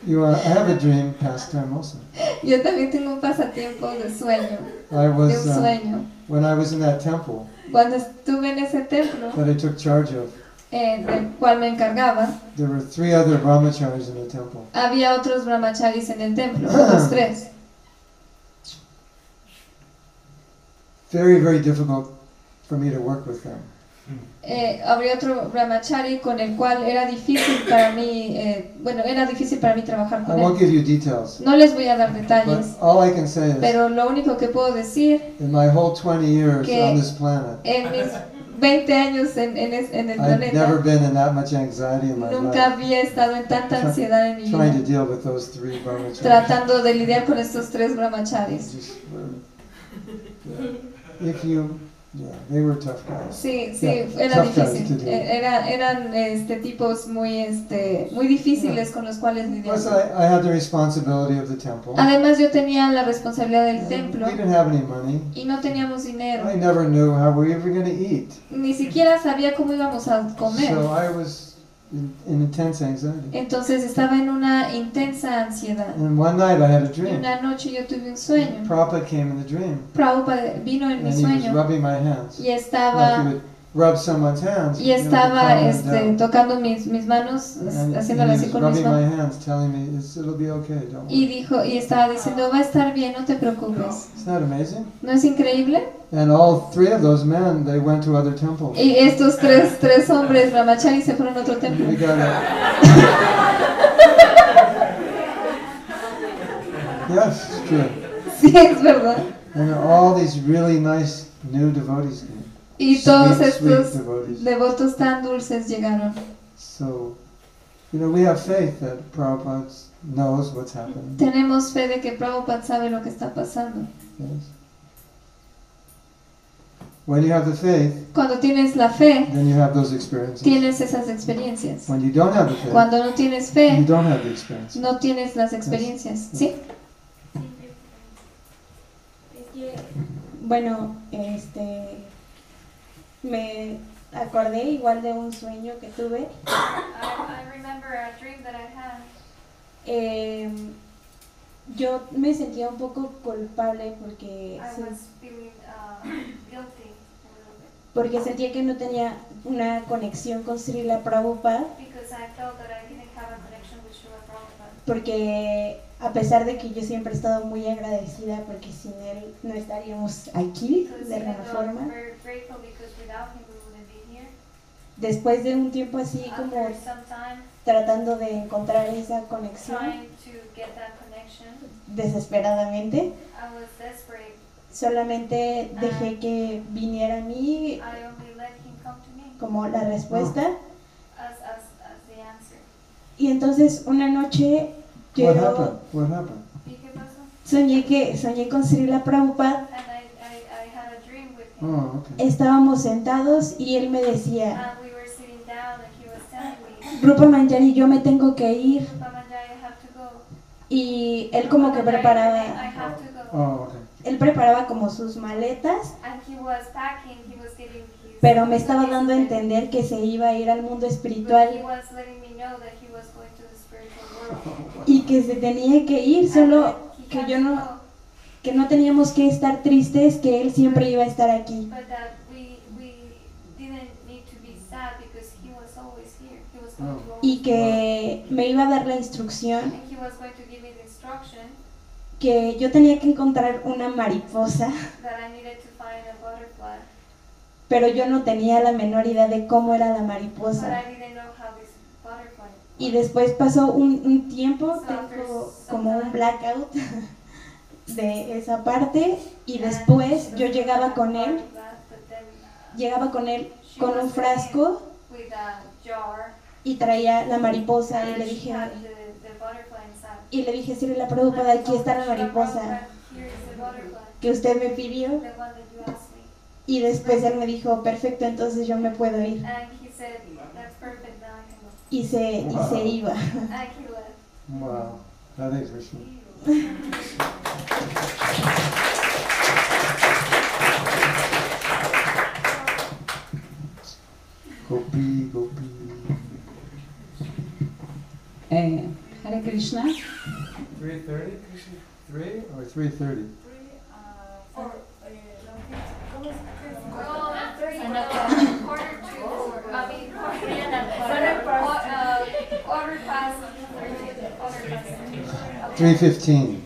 You are, I have a dream pastime also. Yo también tengo un pasatiempo de sueño, I de was un uh, sueño. when I was in that temple Cuando estuve en ese templo, that I took charge of. Eh, del cual me encargaba, There were three other brahmacharis in the temple. había otros brahmacharis en el templo, otros tres. Very, very difficult for me to work with them. Eh, habría otro brahmachari con el cual era difícil para mí, eh, bueno, era difícil para mí trabajar I con won't él. give you details, No les voy a dar but detalles, all I can say is, pero lo único que puedo decir, in my whole 20 years Que- on this planet, en mis 20 años en, en, es- en el I've never planeta, been in that much anxiety in my nunca life. había estado en tanta ansiedad en mi Trying to vida, deal with those three brahmacharis. tratando de lidiar con estos tres brahmacharis. Just, uh, if you Yeah, they were tough guys. Sí, sí, Yeah, era difícil. E- Era, eran este, tipos muy, este, muy difíciles con los cuales Plus. I, I had the responsibility of the temple. Además, yo tenía la responsabilidad del templo We didn't have any money. y no teníamos dinero. I never knew how we were ever going to eat. Ni siquiera sabía cómo íbamos a comer. So I was in, in intense anxiety. Entonces estaba en una intensa ansiedad. And one night I had a Y dream. una noche yo tuve un sueño. Prabhupada came in the dream. Prabhupada vino en mi he was sueño rubbing my hands. y estaba rub someone's hands. y you know, to estaba este, tocando mis, mis manos, he así con mis rubbing my manos. hands, telling me, "It's- it'll be okay, don't Y dijo y estaba diciendo va a estar bien, no te preocupes. Isn't that amazing? ¿No es increíble? And all three of those men, they went to other temples. Y estos tres, tres hombres, Ramachari, se fueron a otro templo. Yes, it's true. Sí, es verdad. And all these really nice new devotees came. Y todos Sweet, sweet estos devotees. devotos tan dulces llegaron. So, you know, we have faith that Prabhupada knows what's happening. Tenemos fe de que Prabhupada sabe lo que está pasando. Yes. When you have the faith, Cuando tienes la fe, then you have those experiences. tienes esas experiencias. When you don't have the faith, Cuando no tienes you fe, don't have the experience. no tienes las experiencias. ¿Sí? Bueno, este, me acordé igual de un sueño que tuve. I, I remember a dream that I had. Em, yo me sentía un poco culpable porque, I se- was feeling uh, guilty porque sentía que no tenía una conexión con Srila Prabhupada, because I felt that I didn't have a connection with Srila Prabhupada. porque a pesar de que yo siempre he estado muy agradecida, porque sin él no estaríamos aquí de alguna forma. Después de un tiempo así como some time tratando de encontrar esa conexión desesperadamente, solamente dejé que viniera a mí como la respuesta. Y entonces una noche What happened? What happened? ¿Y qué pasó? soñé que soñé con Srila Prabhupada. And I, I, I had a dream with him. Oh, okay. Estábamos sentados y él me decía, And we were sitting down and he was telling me, Rupa Manjari, yo me tengo que ir. Pamanjay, I have to go. Y él como que I preparaba, have to go. Oh, okay. él preparaba como sus maletas, And he was packing, he was getting his pero me estaba dando a entender que se iba a ir al mundo But he espiritual was letting me know that he was going to the spiritual world. Y que se tenía que ir, solo que yo no, que no teníamos que estar tristes, que él siempre iba a estar aquí. Y que me iba a dar la instrucción que yo tenía que encontrar una mariposa, that I needed to find a butterfly. pero yo no tenía la menor idea de cómo era la mariposa. I didn't know how this butterfly Y después pasó un, un tiempo, tengo como un blackout de esa parte y después yo llegaba con él, llegaba con él con un frasco y traía la mariposa y le dije, y le dije, Sri la Prabhupada, aquí está la mariposa que usted me pidió. Y después él me dijo, perfecto, entonces yo me puedo ir. And he said, that's perfect, now I can go. Y se, y se iba. Left. Wow. Hare Krishna. Gopi, Gopi. Eh, Hare Krishna. 3.30? 3 or 3.30? Oh, three, uh, quarter to four, I mean, quarter, uh, quarter past thirty, quarter past. 3.15.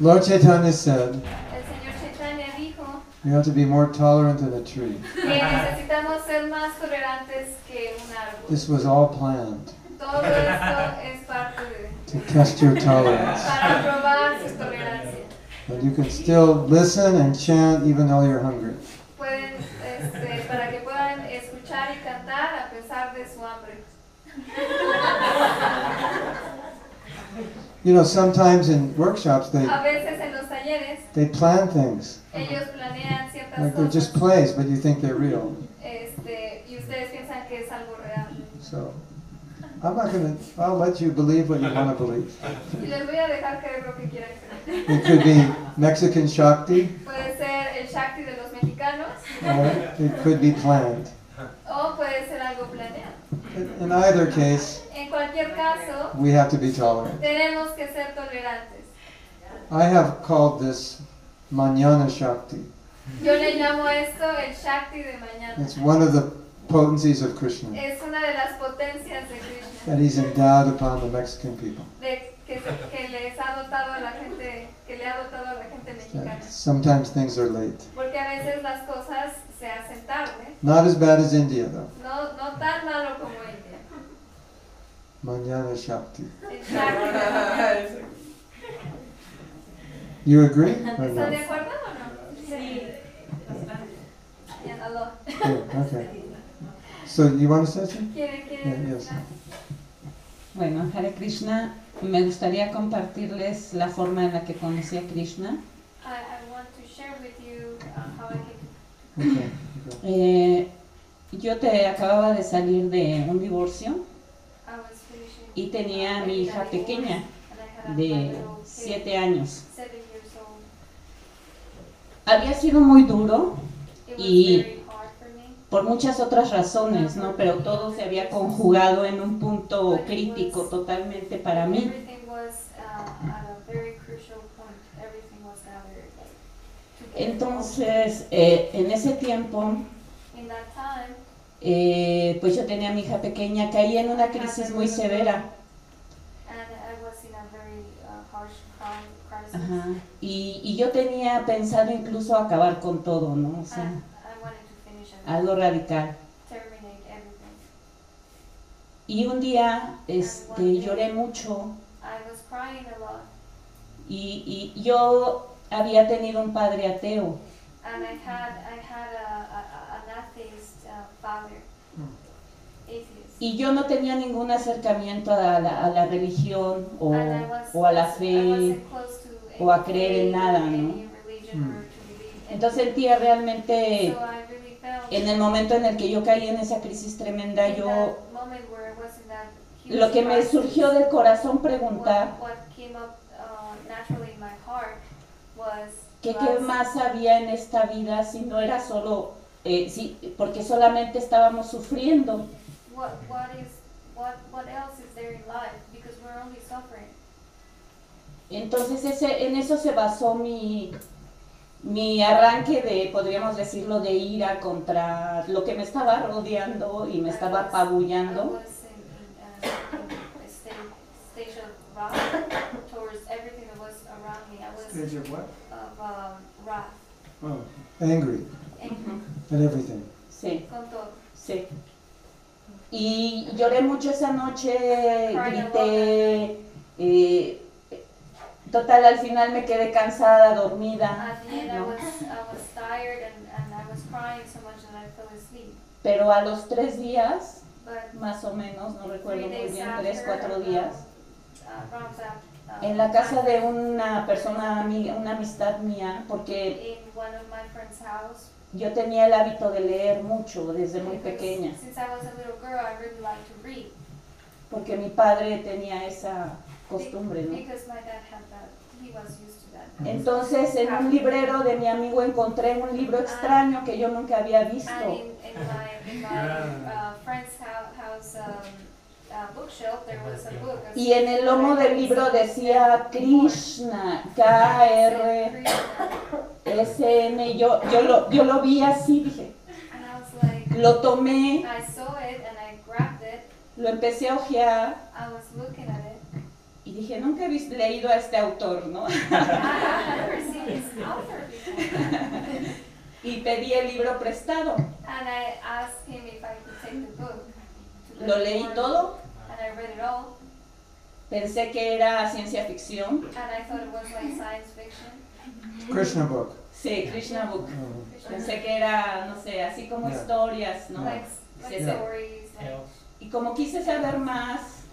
Lord Chaitanya said, El señor Chaitanya dijo you have to be more tolerant than a tree. que necesitamos ser más tolerantes que un árbol. This was all planned Todo esto es parte de, to test your tolerance. para probar su tolerancia. And you can still listen and chant even though you're hungry. Pueden, este, para que puedan escuchar y cantar a pesar de su hambre. You know, sometimes in workshops they A veces en los talleres they plan things. ellos planean ciertas Like they're just plays, but you think they're real. este, y ustedes piensan que es algo real. So I'm not gonna. I'll let you believe what you want to believe. Y les voy a dejar creer lo que quieran creer. It could be Mexican Shakti, Puede ser el Shakti de los mexicanos or it could be planned. o puede ser algo planeado. In either case, En cualquier caso, we have to be tolerant. tenemos que ser tolerantes. I have called this Manana Shakti. Yo le llamo esto el Shakti de mañana. It's one of the potencies of Krishna Es una de las potencias de Krishna, that he's endowed upon the Mexican people. de, que, se- que les ha dotado a la gente, que le ha dotado a la gente mexicana. That sometimes things are late. Porque a veces las cosas se hacen tarde, Not as bad as India, though. no, no tan malo como India. Manana Shakti. El Shakti de mañana. You agree or ¿Están no? de acuerdo o no? Sí. Bien, aló. Yeah, okay. So you want to say something? ¿Quiere, Yeah, quiere? yes. Bueno, Hare Krishna, me gustaría compartirles la forma en la que conocí a Krishna. I, I want to share with you how I came Okay. Eh, yo te acababa de salir de un divorcio y tenía a mi hija pequeña de 7 años. seven years old. Había sido muy duro y very hard for me. Por muchas otras razones, ¿no? Pero todo se había conjugado en un punto crítico totalmente para mí. Entonces, eh, en ese tiempo, eh, pues yo tenía a mi hija pequeña, caí en una crisis muy severa. Ajá. Y, y yo tenía pensado incluso acabar con todo, ¿no? O sea, And I wanted to finish and algo radical. Y un día este, lloré mucho I was crying a lot, y, y yo había tenido un padre ateo. Y yo no tenía ningún acercamiento a la, a la religión o, was- o a la fe o a creer en nada, ¿no? in. Entonces sentía realmente, So en el momento en el que yo caí en esa crisis tremenda, yo lo que me surgió del corazón preguntar what, what came up uh, naturally in my heart was que qué más había en esta vida si no era solo, eh, sí, porque solamente estábamos sufriendo. Entonces ese, en eso se basó mi, mi arranque de, podríamos decirlo, de ira contra lo que me estaba rodeando y me estaba I apabullando. uh, Stage of what? of um, wrath, Oh, angry angry, at everything. Sí, con todo. sí. Y lloré mucho esa noche, grité, eh, total al final me quedé cansada, dormida. At the end, I ¿no? was I was tired and, and I was crying so much that I fell asleep. Pero a los tres días, más o menos, no recuerdo muy bien, tres, cuatro uh, días, uh, uh, en la casa de una persona, amiga, una amistad mía, porque in one of my friend's house. yo tenía el hábito de leer mucho desde muy pequeña, Since I was a little girl, I really liked to read. porque mi padre tenía esa costumbre, ¿no? Because my dad had that, he was used to that. Entonces en un librero de mi amigo encontré un libro extraño que yo nunca había And visto. in, in my, in my uh, friend's house, house um, uh, bookshelf, there was a book. a Y en el lomo del libro decía Krishna, K-R-S-N. Yo, yo, lo, yo lo vi así, dije, And I was like, lo tomé, I saw it and I grabbed it. lo empecé a ojear dije, nunca he leído a este autor, ¿no? Y pedí el libro prestado. And I asked him if I could take the book. to Lo leí todo, And I read it all. pensé que era ciencia ficción. And I thought it was like science fiction. Krishna book. Sí, Krishna Book. Oh. Pensé que era, no sé, así como Yeah. historias, ¿no? Like, like Sí. stories. Like, Y como quise saber más,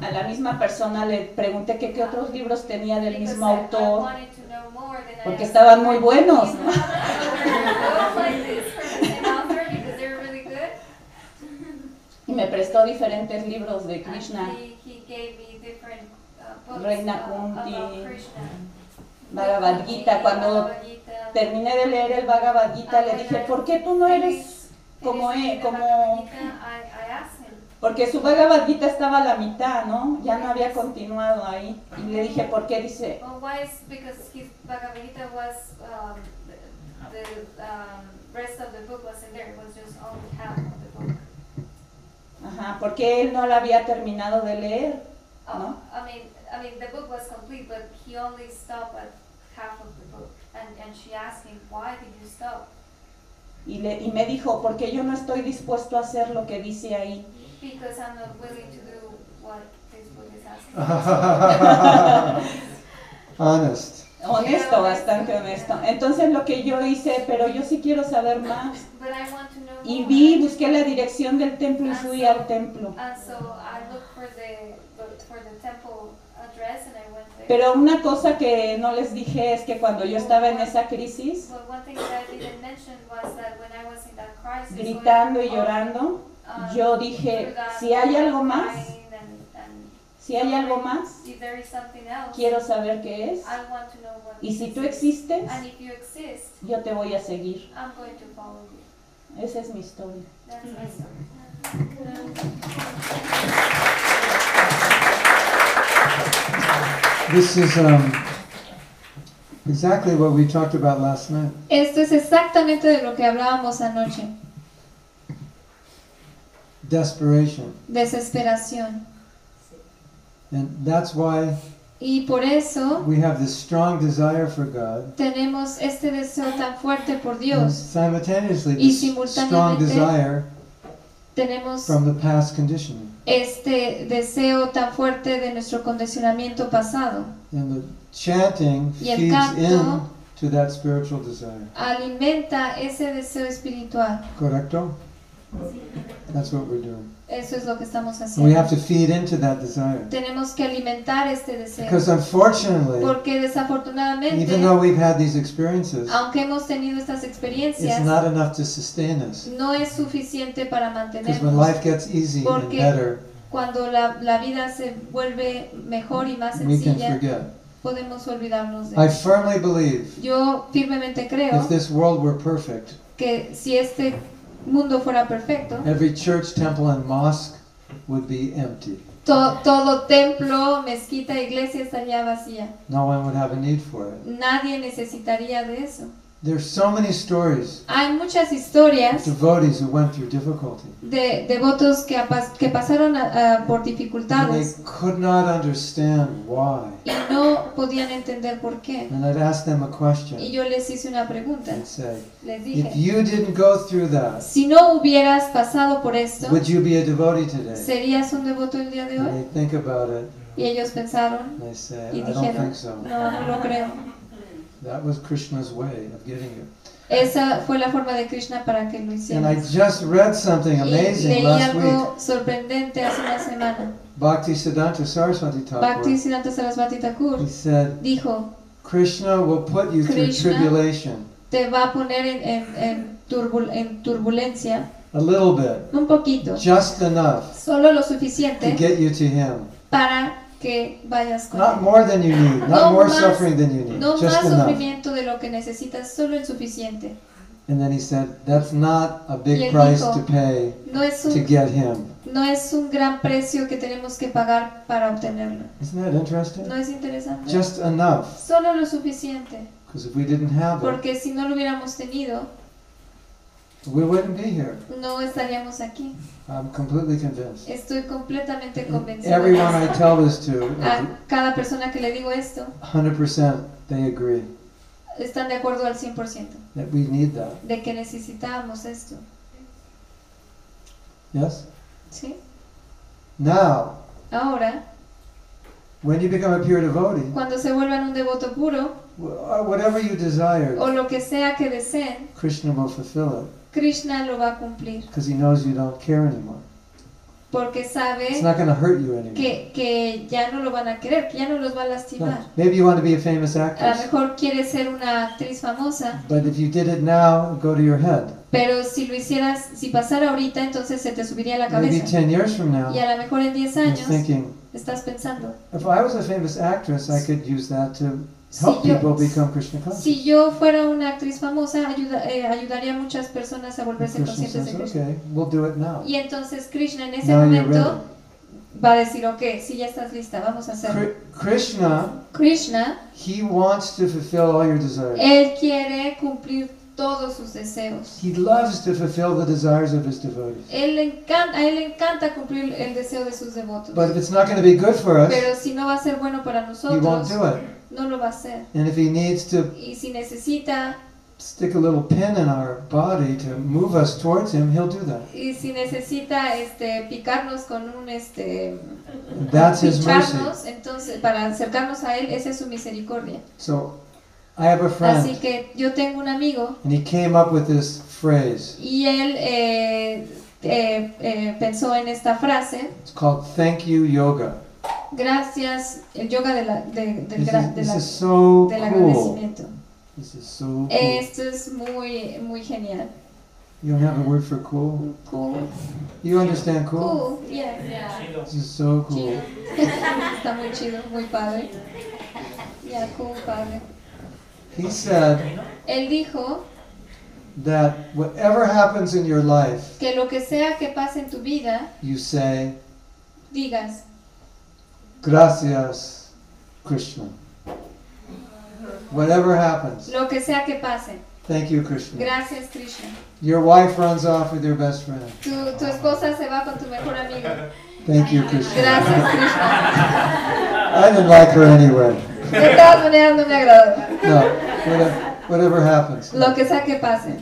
a la misma persona le pregunté que qué otros libros tenía del mismo autor. porque estaban muy buenos. Y me prestó diferentes libros de Krishna, uh, Reina Kunti. Bhagavad Gita. Cuando terminé de leer el Bhagavad Gita le dije, ¿por qué tú no eres como él? Como... Porque su Bhagavad estaba a la mitad, ¿no? Ya no había continuado ahí. Y le dije, ¿por qué? Dice, well, why is because his Bhagavad Gita was um, the, the um, rest of the book wasn't there. It was just only half of the book. ajá, porque él no la había terminado de leer, Oh, ¿no? I mean, I mean, the book was complete, but he only stopped at half of the book. And and she asked him, why did you stop? Y, le, y me dijo, porque yo no estoy dispuesto a hacer lo que dice ahí. Because I'm not willing to do what this book is asking. Honest. Honesto, bastante honesto. Entonces lo que yo hice, pero yo sí quiero saber más. But I want to know Y vi, busqué la dirección del templo y fui al templo. And so I looked for the, the for the temple address and I went there. Pero una cosa que no les dije es que cuando yo estaba en esa crisis, But one thing that I didn't mention was that when I was in that crisis, gritando y when, llorando, yo through dije, si hay algo más, si hay algo más, quiero saber qué es. I want to know what Y si tú is. existes, yo te voy a seguir. Esa es mi historia. This is um, exactly what we talked about last night. Esto es exactamente de lo que hablábamos anoche. Desperation. Desesperación. And that's why Y por eso we have this strong desire for God. tenemos este deseo tan fuerte por Dios. simultaneously, Y this strong desire tenemos from the past conditioning. este deseo tan fuerte de nuestro condicionamiento pasado. And the chanting Y el feeds canto in to that spiritual desire. Alimenta ese deseo espiritual. Correcto? That's what we're doing. Eso es lo que estamos And we have haciendo. to feed into that desire. Tenemos que alimentar este deseo. Because unfortunately, Porque desafortunadamente, even though we've had these experiences, aunque hemos tenido estas it's experiencias, not enough to sustain us. no es suficiente para Because when mantenernos. life gets easy and better, cuando la, la vida se vuelve mejor y más we can sencilla, forget. podemos olvidarnos de I firmly believe Yo firmemente creo if this world were perfect, que si este mundo fuera perfecto, every church, temple, and mosque would be empty. to- todo templo, mezquita, iglesia estaría vacía. No one would have a need for it. Nadie necesitaría de eso. There's so many stories Hay muchas historias of devotees who went through difficulty. de devotos que, pasaron a- a- por And they dificultades could not understand why. y no podían entender por qué. And I'd ask them a question. Y yo les hice una pregunta. I'd say, Les if you didn't go through that, si no hubieras pasado por esto, would you be a devotee today? ¿serías un devoto el día de And hoy? they think about it. Y ellos pensaron they say, y I don't dijeron, think so. no, no lo creo. That was Krishna's way of getting it. Esa fue la forma de Krishna para que lo And I hicieras. just read something Y amazing leí last week. algo sorprendente hace una semana. Bhakti Siddhanta Saraswati Bhakti Thakur. Siddhanta Sarasvati Thakur He said, dijo, Krishna will put you through tribulation te va a poner en, en, en, turbul- en turbulencia a little bit, un poquito, just enough solo lo to suficiente get you to Him. para que vayas con Not él. more than you need, No not more más- suffering than you need, No just más enough. sufrimiento de lo que necesitas, solo el suficiente. And then he said, that's not a big price dijo, to pay No es to un, get Him. no es un gran precio que tenemos que pagar para obtenerlo. Isn't that interesting? ¿No es interesante? Just enough. Solo lo suficiente. Because if we didn't have it, Porque si no lo hubiéramos tenido, we wouldn't be here. no estaríamos aquí. I'm completely convinced. Estoy completamente convencida. Everyone I tell this to, A cada persona que le digo esto, 100% they agree están de acuerdo al 100% that we need that. de que necesitábamos esto. Yes? ¿Sí? Now, Ahora, when you become a pure devotee, cuando se vuelvan un devoto puro, wh- whatever you desire, o lo que sea que deseen, Krishna will fulfill it Krishna lo va a cumplir. because he knows you don't care anymore. porque sabe It's not hurt you anymore. que, que ya no lo van a querer, que ya no los va a lastimar. No. Maybe you want to be a famous A lo actress, mejor quiere ser una actriz famosa, but if you did it now, go to your head. pero si lo hicieras, si pasara ahorita, entonces se te subiría la Maybe cabeza. 10 years from now, Y a lo mejor en 10 you're años thinking, estás pensando, if I was a famous actress, I could use that to Si help yo- people become Krishna conscious. si yo fuera una actriz famosa, ayuda- eh, ayudaría a muchas personas a volverse Krishna conscientes de says, Krishna. okay, we'll do it now. Y entonces Krishna en ese Now momento va a decir, ok, si ya estás lista, vamos a hacerlo. Kri- Krishna, Krishna, he wants to fulfill all your desires. él quiere cumplir todos sus deseos. He loves to fulfill the desires of his devotees. Él le encanta, a él le encanta cumplir el deseo de sus devotos. But if it's not going to be good for us, Pero si no va a ser bueno para he won't nosotros, do it. no lo va a hacer. And if he needs to Y si necesita, stick a little pin in our body to move us towards him, he'll do that. y si necesita este picarnos con un este That's his mercy. entonces para acercarnos a él, esa es su misericordia. So I have a Así friend, que yo tengo un amigo and he came up with this phrase. y él eh, eh, eh, pensó en esta frase, It's called Thank You Yoga. gracias, el yoga de la, de, This gra- is, de la- so del cool. agradecimiento. This is so cool. Esto es muy, muy genial. You don't have a word for cool? Cool. You understand cool? Cool, yeah. This is so cool. Está muy chido, muy padre. Yeah, cool, padre. He said Él dijo that whatever happens in your life, que lo que sea que pase en tu vida, you say, digas, Gracias, Krishna. Whatever happens, lo que sea que pase. thank you, Krishna. Gracias, Krishna. Your wife runs off with your best friend. Tu, tu esposa se va con tu mejor amigo. Thank you, Krishna. Gracias, Krishna. I didn't like her anyway. De todas maneras no me agradó. No, whatever, whatever happens. Lo que sea que pase.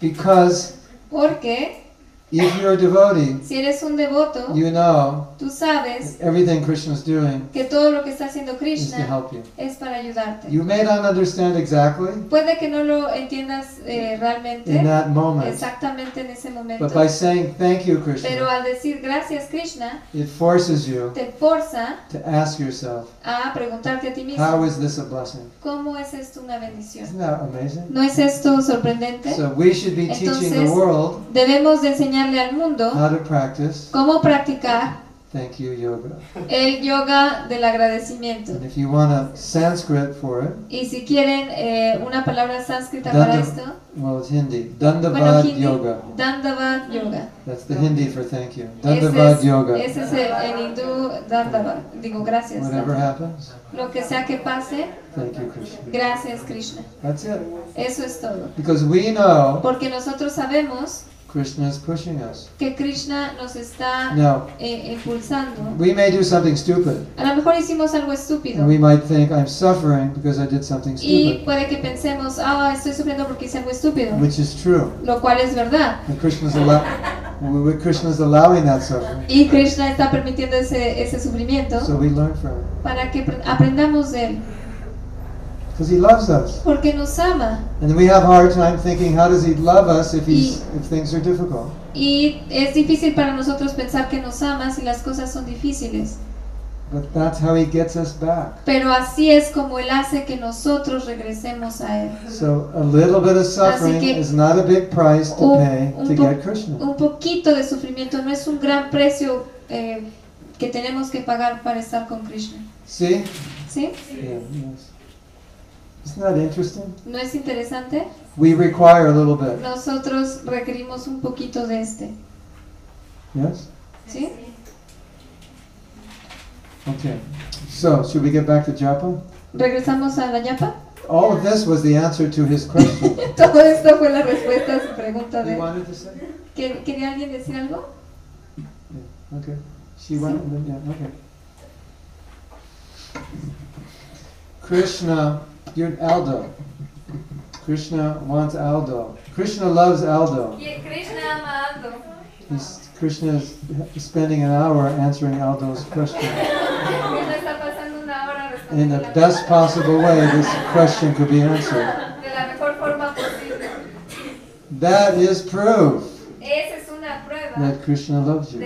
Because Porque if you're a devotee, si eres un devoto, you know tú sabes everything Krishna's doing que todo lo que está haciendo is to Krishna help you. es para ayudarte. You may not understand exactly Puede que no lo entiendas eh, realmente in that moment, exactamente en ese momento, but by saying thank you, pero Krishna, al decir gracias Krishna, it forces you te forza to ask yourself, a preguntarte a ti how mismo, is this a blessing? ¿cómo es esto una bendición? Isn't that amazing? ¿No es esto sorprendente? So we should be teaching the Entonces, world debemos de enseñarle al mundo how to practice cómo practicar thank you yoga. el yoga del agradecimiento. And if you want a Sanskrit for it, Y si quieren eh, una palabra sánscrita para esto, well, it's Hindi. bueno, Dandavad hindi, yoga. Dandavad yoga. That's the Hindi for thank you. Ese Dandavad es, yoga. ese es el, en hindú Dandavad. Digo, gracias. Whatever happens, Lo que sea que pase, thank you, Krishna. gracias Krishna. That's it. Eso es todo. Because we know Porque nosotros sabemos Krishna is pushing us. que Krishna nos está No. eh, impulsando. We may do something stupid. A lo mejor hicimos algo estúpido. And we might think I'm suffering because I did something Y stupid, puede que pensemos, ah, estoy sufriendo porque hice algo estúpido. which is true. Lo cual es verdad. And Krishna's, Krishna's allowing that suffering. Y Krishna está permitiendo ese, ese sufrimiento So we learn from it. para que pre- aprendamos de él. Because he loves us. Porque nos ama. And we have a hard time thinking, how does he love us if, he's, if things are difficult? Y es difícil para nosotros pensar que nos ama si las cosas son difíciles. But that's how he gets us back. Pero así es como Él hace que nosotros regresemos a Él. So a little bit of suffering is not a big price to Un, pay un to get Krishna. un poquito de sufrimiento no es un gran precio eh, que tenemos que pagar para estar con Krishna. See? ¿Sí? Yeah, yes. Isn't that interesting? ¿No es interesante? We require a little bit. Nosotros requerimos un poquito de este. Yes? ¿Sí? Okay. So, should we get back to Japa? ¿Regresamos a la yapa? All of this was the answer to his question. Todo esto fue la respuesta a su pregunta de... ¿Quer- ¿Quería alguien decir algo? Okay. She went and then, yeah, okay. Krishna, you're Aldo. Krishna wants Aldo. Krishna loves Aldo. Y Krishna ama Aldo. He's, Krishna is spending an hour answering Aldo's question. Krishna está pasando una hora In the best possible way, this question could be answered. de la mejor forma posible. That is proof Esa es una prueba that Krishna loves you.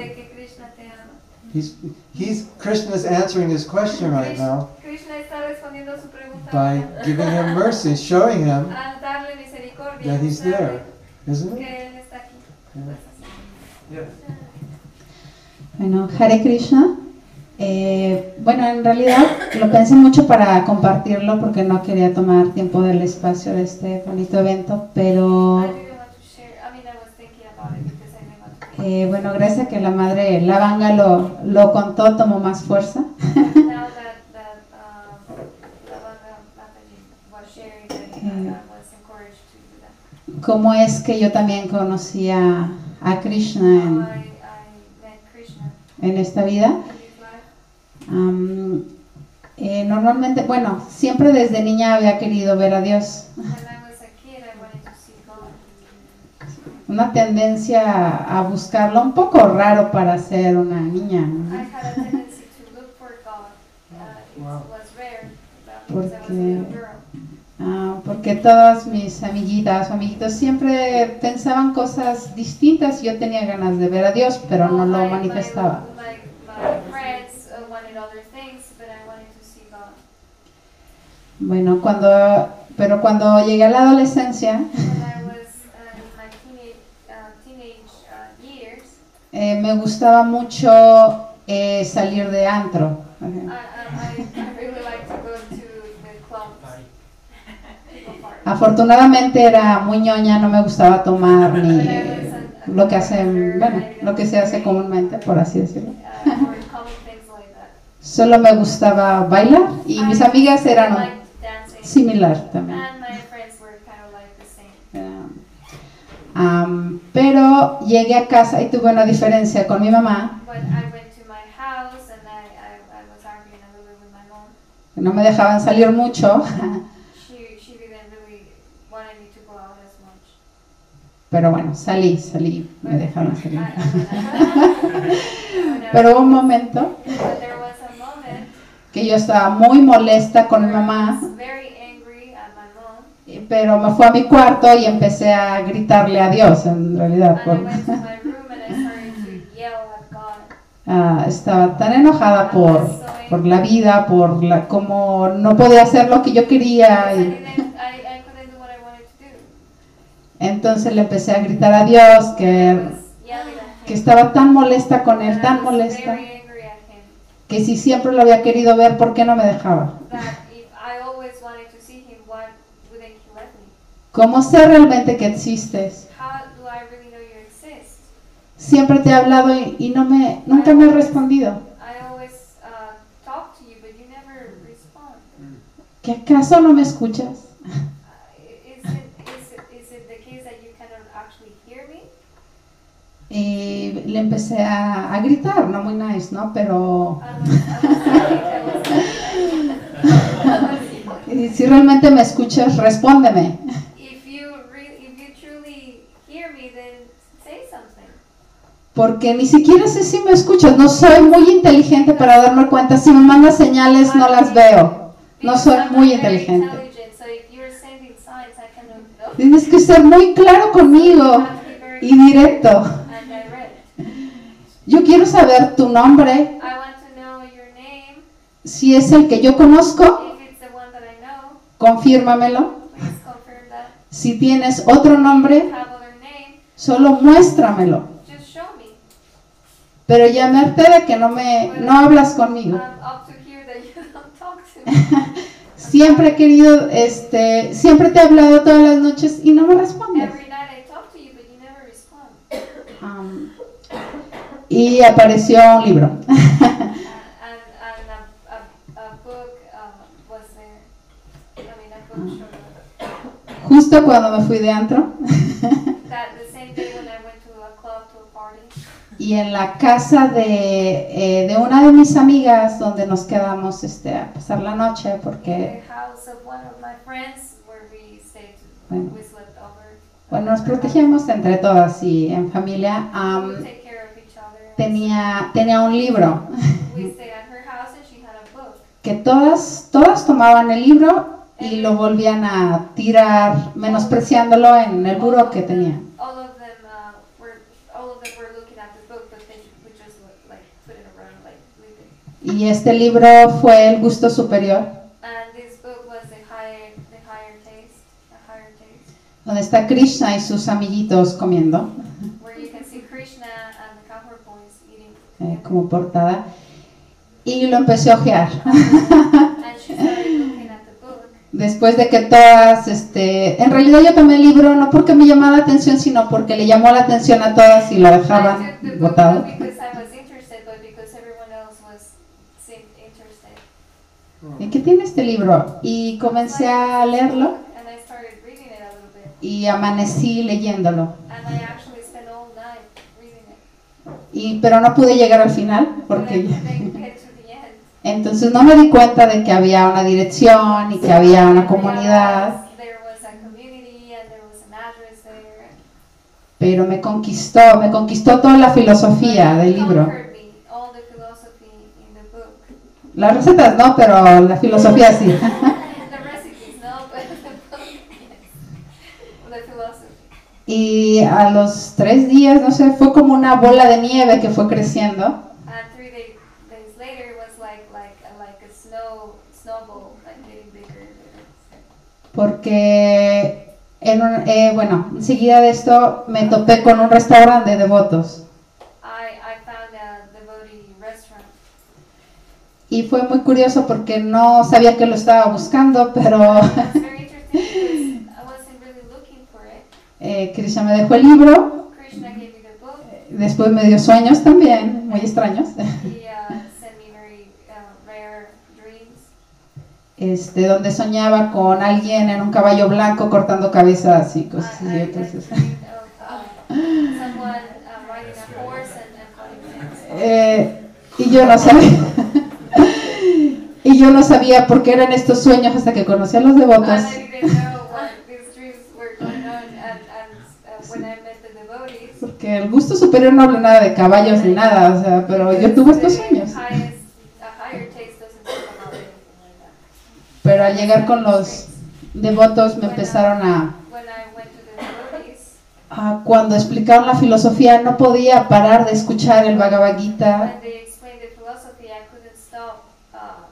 He's, he's, Krishna's answering his question right now By giving him mercy, showing him that he's there, isn't que it? él está aquí. Yeah. Bueno, Hare Krishna. Eh, bueno, en realidad lo pensé mucho para compartirlo porque no quería tomar tiempo del espacio de este bonito evento, pero eh, bueno, gracias a que la madre Lavanga lo, lo contó, tomó más fuerza. now that that um, Lavanga Mataji was sharing, that Mm. I was encouraged to do that. ¿Cómo es que yo también conocí a, a Krishna en, en esta vida? in his life. Am, eh, normalmente, bueno, siempre desde niña había querido ver a Dios. When I was a kid, I wanted to see God. Una tendencia a buscarlo un poco raro para ser una niña. ¿no? I Uh, Porque, ah, porque todas mis amiguitas o amiguitos siempre pensaban cosas distintas yo tenía ganas de ver a Dios, pero no lo manifestaba. Uh. Bueno, cuando, pero cuando llegué a la adolescencia, I was uh, eh, me gustaba mucho eh, salir de antro I, I I really like to go to the clubs. People party. Afortunadamente era muy ñoña, no me gustaba tomar ni lo que hacen, bueno, lo que se hace comúnmente, por así decirlo. Or common things like that. Solo me gustaba bailar y mis amigas eran similar también. And my friends were kind of like the same. Am, pero llegué a casa y tuve una diferencia con mi mamá, But I went to my house and I, I, I was arguing a little bit with my mom. que no me dejaban salir mucho, She, she didn't really wanted me to go out as much. Pero bueno, salí, salí, me dejaron salir. Pero un momento que yo estaba muy molesta con mi mamá, pero me fui a mi cuarto y empecé a gritarle a Dios, en realidad. And I por- went to my room and I started to yell at God. Ah, estaba tan enojada por, por la vida, por la, como no podía hacer lo que yo quería. Y didn't, I, I couldn't do what I wanted to do. Entonces le empecé a gritar a Dios que, que estaba tan molesta con él, tan molesta, que si siempre lo había querido ver, ¿por qué no me dejaba? ¿Cómo sé realmente que existes? Siempre te he hablado y, no me, nunca me has respondido. ¿Que acaso no me escuchas? Uh, Is it, is, it, is it the case that you cannot actually hear me? Y le empecé a, a gritar, no muy nice, ¿no? Pero y si realmente me escuchas, respóndeme. Porque ni siquiera sé si me escuchas. No soy muy inteligente para darme cuenta. Si me mandas señales, no las veo. No soy muy inteligente. Tienes que ser muy claro conmigo y directo. Yo quiero saber tu nombre, I want to know your name. si es el que yo conozco, If it's the one that I know, confírmamelo. Si tienes otro nombre, Have other name, solo muéstramelo. just show me. Pero ya me de que no me no hablas conmigo. Siempre he querido, este, siempre te he hablado todas las noches y no me respondes. Every night I talk to you, but you never respond. Am, y apareció un libro. Justo cuando me fui de antro y en la casa de, eh, de una de mis amigas donde nos quedamos este, a pasar la noche porque Bueno. nos protegíamos entre todas y en familia. am, we take care of each other. Tenía, tenía un libro. Que todas, todas tomaban el libro y lo volvían a tirar menospreciándolo en el buro que tenía. Y este libro fue El gusto superior, donde está Krishna y sus amiguitos comiendo, where you can see Krishna and the cowherd boys eating. Eh, como portada. Y lo empecé a ojear. And she started looking at the book. Después de que todas, este, en realidad yo tomé el libro no porque me llamaba la atención, sino porque le llamó la atención a todas y lo dejaban botado. seemed interested. ¿Y qué tiene este libro? Y comencé a leerlo And I started reading it a little bit. y amanecí leyéndolo. And I actually spent all night reading it. Y, pero no pude llegar al final porque entonces no me di cuenta de que había una dirección y que había una comunidad, pero me conquistó, me conquistó toda la filosofía del libro. Las recetas no, pero la filosofía sí. the recipes, no, but the book, yes. The philosophy. Y a los tres días, no sé, fue como una bola de nieve que fue creciendo. And three day, days later, it was like like like a snow snowball, like getting bigger and bigger. Porque, en un- eh, bueno, enseguida de esto me topé con un restaurante de devotos. I I found a devotee restaurant. Y fue muy curioso porque no sabía que lo estaba buscando, pero It's very interesting because I wasn't really looking for it. Eh, Krishna me dejó el libro, book. después me dio sueños también, muy extraños, uh, uh, este, donde soñaba con alguien en un caballo blanco cortando cabezas y cosas así. Entonces, Of uh, someone riding a horse and, and cutting things. Eh, y yo no sabía. y yo no sabía por qué eran estos sueños hasta que conocí a los devotos. And I didn't know what these dreams were going on, and, and uh, when I met the Porque el gusto superior no habla nada de caballos ni nada, o sea, pero yo tuve estos sueños. like that. Pero al llegar con los devotos me empezaron a, a- cuando explicaron la filosofía no podía parar de escuchar el Bhagavad Gita when they explained the philosophy, I couldn't stop uh,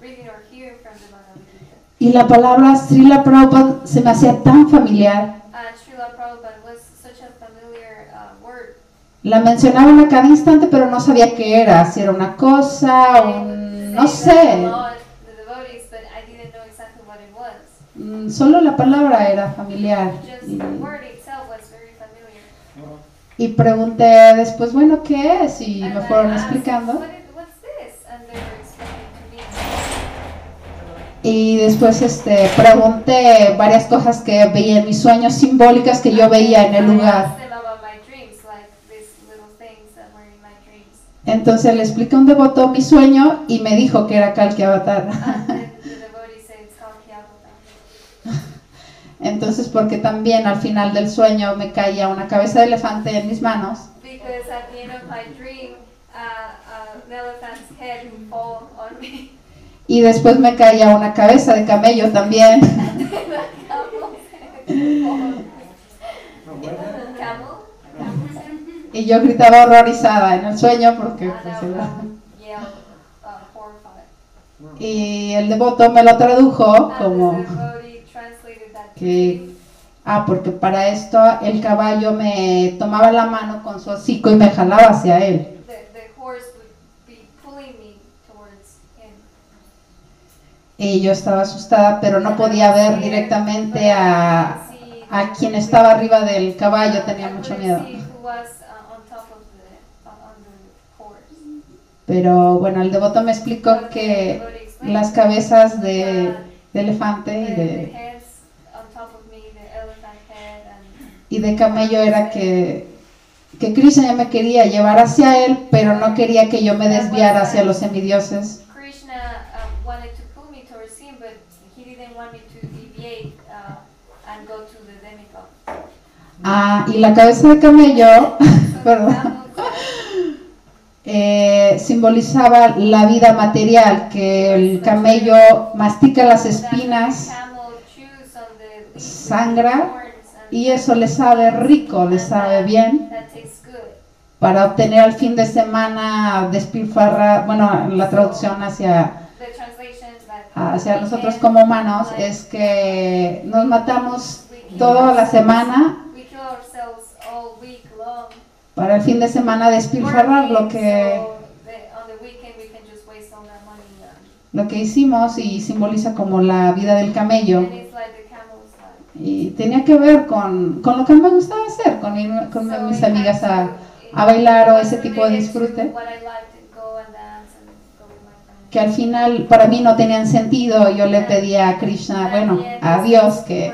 reading or hearing from the Bhagavad Gita. y la palabra Srila Prabhupada se me hacía tan familiar. And Srila Prabhupada was such a familiar uh, word. La mencionaban a cada instante, pero no sabía qué era, si era una cosa, un, no sé. Mm, Solo la palabra era familiar. Y, pregunté después, bueno, ¿qué es? Y me fueron explicando. Y después este, pregunté varias cosas que veía en mis sueños simbólicas que yo veía en el lugar. asked them about my dreams, like these little things that were in my dreams. Entonces le expliqué a un devoto mi sueño y me dijo que era Kalki Avatar. And then the devotee said it's called Kyabata. Entonces porque también al final del sueño me caía una cabeza de elefante en mis manos Because at the end of my dream, an elephant's head would fall on me. y después me caía una cabeza de camello también. And then a camel's head would fall on me. Camel? Y yo gritaba horrorizada en el sueño porque pues, era- uh. Y el devoto me lo tradujo como que, ah, porque para esto el caballo me tomaba la mano con su hocico y me jalaba hacia él. Y yo estaba asustada, pero no podía ver directamente a, a quien estaba arriba del caballo, tenía mucho miedo. See who was uh, on top of the, uh, on the horse. Pero bueno, el devoto me explicó que las cabezas de, de elefante y de, y de camello era que, que Krishna ya me quería llevar hacia él, pero no quería que yo me desviara hacia los semidioses. Krishna wanted to pull me towards him, but he didn't want me to deviate and go to the demigod. Ah, y la cabeza de camello, perdón, eh, simbolizaba la vida material, que el camello mastica las espinas, sangra y eso le sabe rico, le sabe bien. para obtener al fin de semana despilfarra, bueno, la traducción hacia, hacia nosotros como humanos es que nos matamos toda la semana we kill ourselves all week long. Para el fin de semana despilfarrar lo que, lo que hicimos y simboliza como la vida del camello. Y tenía que ver con, con lo que me gustaba hacer, con, ir con mis amigas a, a bailar o ese tipo de disfrute, que al final para mí no tenían sentido. Yo le pedía a Krishna, bueno, a Dios que,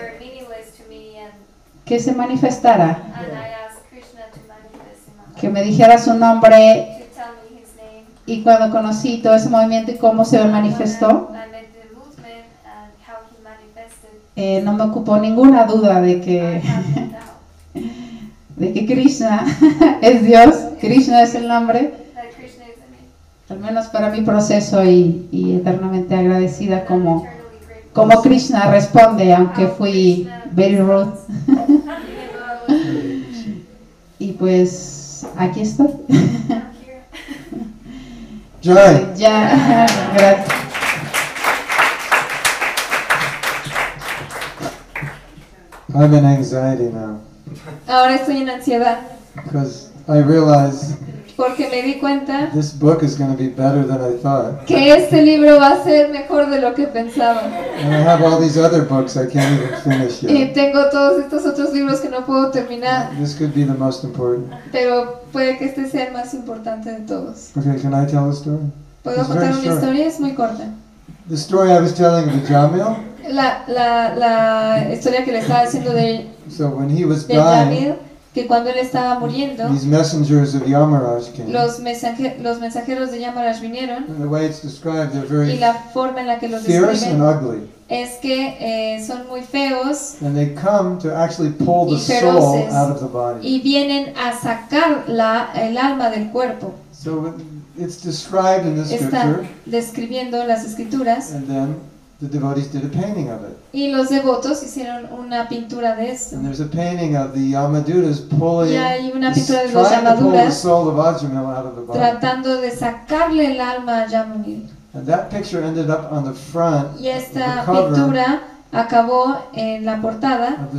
que se manifestara, and I asked Krishna to manifest in my life. Que me dijera su nombre y cuando conocí todo ese movimiento y cómo se manifestó, eh, no me ocupó ninguna duda de que, de que Krishna es Dios, Krishna es el nombre. Al menos para mi proceso y, y eternamente agradecida como, como Krishna responde, aunque fui very rude. y pues aquí estoy. Joy. ya, gracias. I'm in anxiety now Ahora estoy en ansiedad because I realize porque me di cuenta this book is going to be better than I thought. que este libro va a ser mejor de lo que pensaba. And I have all these other books I can't even finish Y yet. tengo todos estos otros libros que no puedo terminar, This could be the most important. pero puede que este sea el más importante de todos. Okay, can I tell a story? ¿Puedo It's contar una historia? Es muy corta. The story I was telling of Jamil. La, la, la historia que le estaba diciendo de, So when he was de dying, Jamil, que cuando él estaba muriendo, these messengers of Yamaraj came. los, mensaje- los mensajeros de Yamaraj vinieron And the way it's described, they're y la forma en la que los describen ugly. es que eh, son muy feos And they come to actually pull y the soul feroces out of the body. y vienen a sacar la, el alma del cuerpo. So it's described in the Está scripture, describiendo las escrituras and then the devotees did a painting of it. y los devotos hicieron una pintura de esto. And there's a painting of the Yamadutas pulling, Y hay una pintura de los trying to pull the Yamaduras soul of Ajamil out of the body. tratando de sacarle el alma a. And that picture ended up on the front Y esta pintura acabó en la portada of the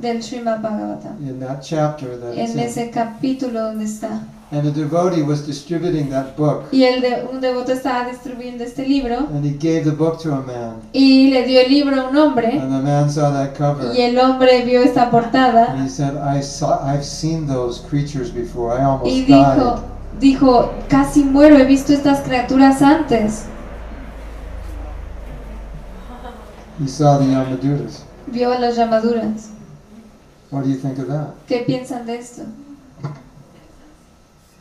del Srimad Bhagavatam, in that chapter that en in. ese capítulo donde está. And a devotee was distributing that book, Y el de, un devoto estaba distribuyendo este libro and he gave the book to a man. y le dio el libro a un hombre And the man saw that cover. y el hombre vio esta portada And he said, I saw, I've seen those creatures before. I almost y died. dijo, dijo, casi muero, he visto estas criaturas antes. He saw the Yamadutas. Vio a las llamaduras. What do you think of that? ¿Qué piensan de esto?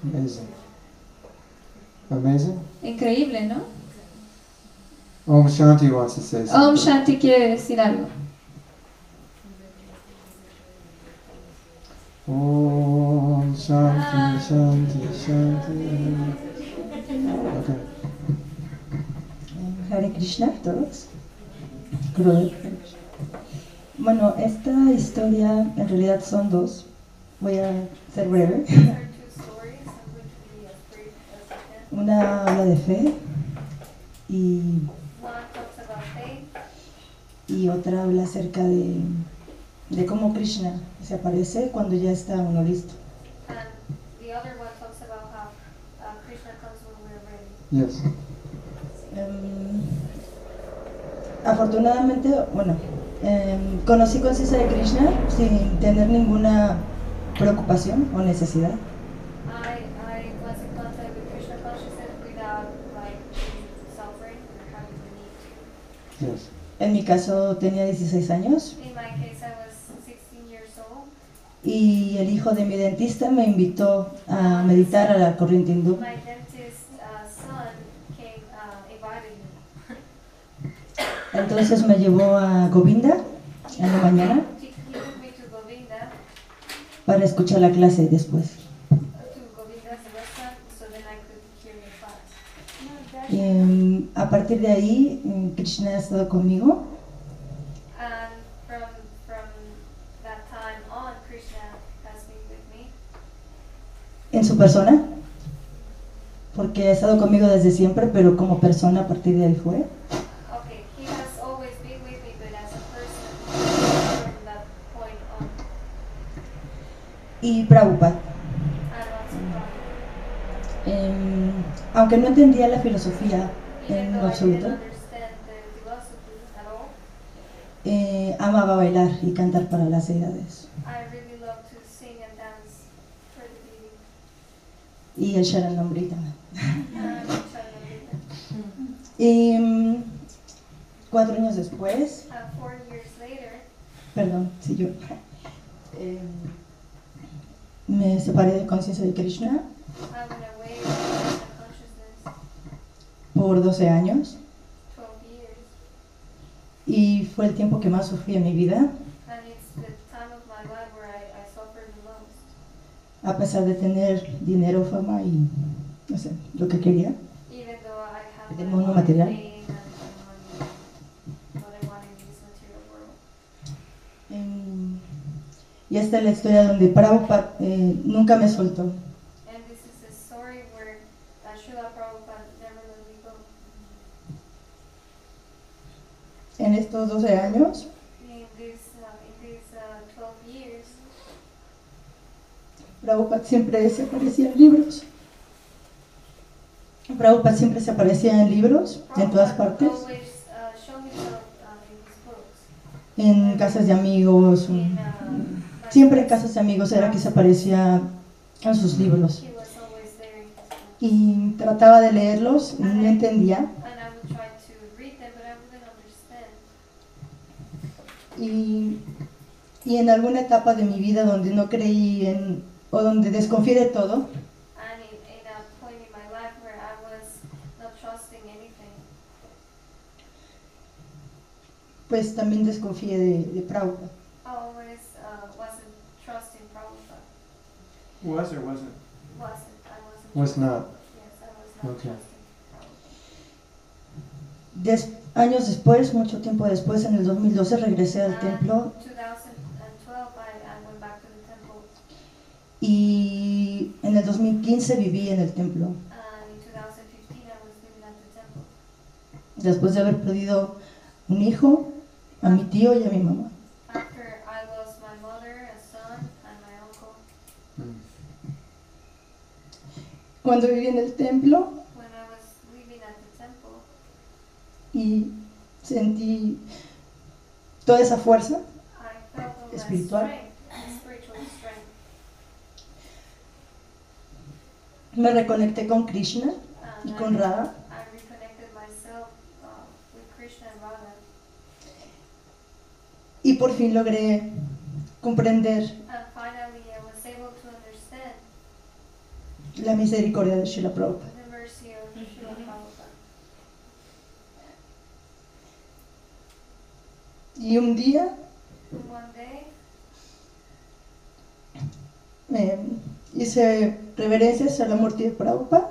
Amazing. Amazing? Increíble, ¿no? Om Shanti wants to say Om something. Shanti quiere decir algo. Om Shanti, Shanti, Shanti. Okay. Hare Krishna, todos. Gurudev. Bueno, esta historia en realidad son dos. Voy a ser breve. Una habla de fe y, y otra habla acerca de, de cómo Krishna se aparece cuando ya está uno listo. and the other one talks about how Krishna comes when we're ready. Yes. Em, afortunadamente, bueno, em, conocí conciencia de Krishna sin tener ninguna preocupación o necesidad. I, I was in contact with Krishna consciousness without like suffering or having Yes. En mi caso tenía 16 años. In my case, I was 16 years old. y el hijo de mi dentista me invitó a meditar a la corriente hindú. My dentist uh, son came, uh. Entonces me llevó a Govinda en la mañana He took me to Govinda, para escuchar la clase después. to Govinda's restaurant, so then I could hear the Y, em, a partir de ahí, em, Krishna ha estado conmigo And from from that time on, Krishna has been with me. persona, porque ha estado conmigo desde siempre, pero como persona a partir de ahí fue. Okay, he has always been with me, but as a person, from that point on, Y Prabhupada. and also Em, aunque no entendía la filosofía en absoluto, eh, amaba bailar y cantar para las deity. Y el Sharanamrita. And Charanamrita. Y mm, cuatro años después, perdón, si yo em, me separé de conciencia de Krishna Por 12 años 12 years, y fue el tiempo que más sufrí en mi vida, a pesar de tener dinero, fama y no sé, lo que quería. My mundo material. Em, y esta es la historia donde Prabhupada eh, nunca me soltó. And this is a story where uh, Srila Prabhupada never let me go. En estos 12 años, uh, uh, 12 years, Prabhupada siempre se aparecía en libros. Prabhupada siempre se aparecía en libros, en todas partes, uh, en casas de amigos, mm, uh, siempre en casas de amigos era que se aparecía en sus libros. Y trataba de leerlos, no entendía, And I would try to read them, but I wouldn't understand. Y, y en alguna etapa de mi vida donde no creí en, o donde desconfié de todo, And in, in a point in my life where I was not trusting anything, pues también desconfié de, de Prabhupada. Always uh, wasn't trusting Prabhupada. Was or wasn't? Wasn't. I wasn't. Was trusting- not. Yes, I was not Okay. trusting. Des- años después, mucho tiempo después, en el 2012, regresé al And templo 2012, I, I went back to the temple. y en el 2015 viví en el templo. And in 2015, I was living at the temple. Después de haber perdido un hijo, a mi tío y a mi mamá. After I lost my mother, a son, and my uncle. Cuando viví en el templo When I was living at the temple, y sentí toda esa fuerza, Espiritual. me reconecté con Krishna y con Radha y por fin logré comprender la misericordia de Srila Prabhupada. the mercy of Srila Prabhupada. Y un día me hice reverencias a la muerte de Prabhupada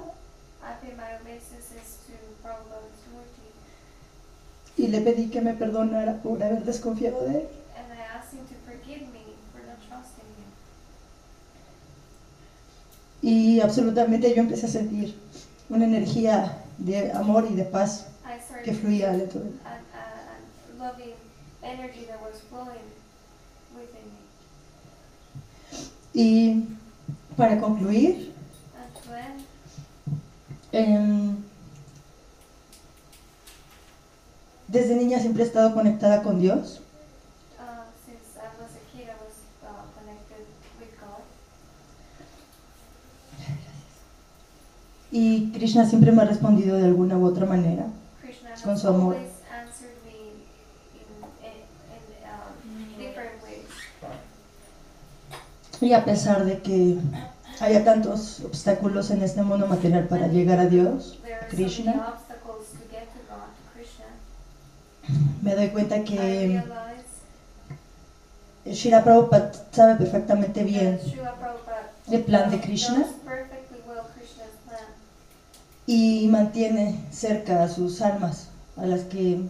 Murti, y le pedí que me perdonara por haber desconfiado de él. Y absolutamente yo empecé a sentir una energía de amor y de paz que fluía dentro de mí. Energy that was flowing within me. Y para concluir, em, desde niña siempre he estado conectada con Dios uh, since I was a kid, I was uh, connected with God. y Krishna siempre me ha respondido de alguna u otra manera Krishna con su amor. always answered me in, in, in um, different ways. Y a pesar de que haya tantos obstáculos en este mundo material para llegar a Dios, many Krishna, me doy cuenta que realize Shira Prabhupada sabe perfectamente bien el plan de Krishna y mantiene cerca a sus almas, a las que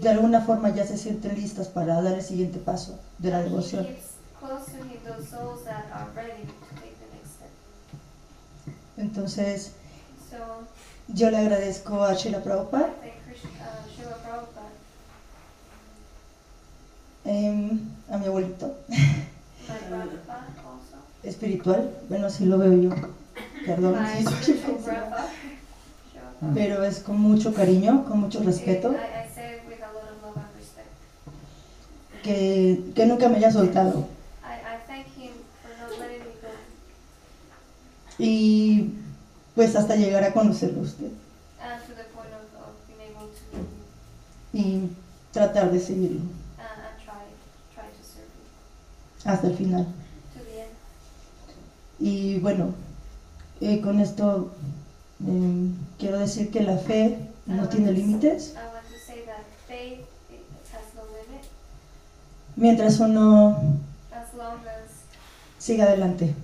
de alguna forma ya se sienten listas para dar el siguiente paso de la devoción. Keeps close to him those souls that are ready to take the next step. Entonces, So, yo le agradezco a Sheila Prabhupada, uh, Srila Prabhupada, em, a mi abuelito. Espiritual, bueno, así lo veo yo, perdón, si grandpa. pero es con mucho cariño, con mucho respeto, I, I say it with a lot of love and respect. que, que nunca me haya soltado. I, I thank him for not letting me go. Y pues hasta llegar a conocerlo usted. Him y tratar de seguirlo. Serve him. Hasta el final. Y bueno, eh, con esto em, quiero decir que la fe no tiene límites. Mientras uno siga adelante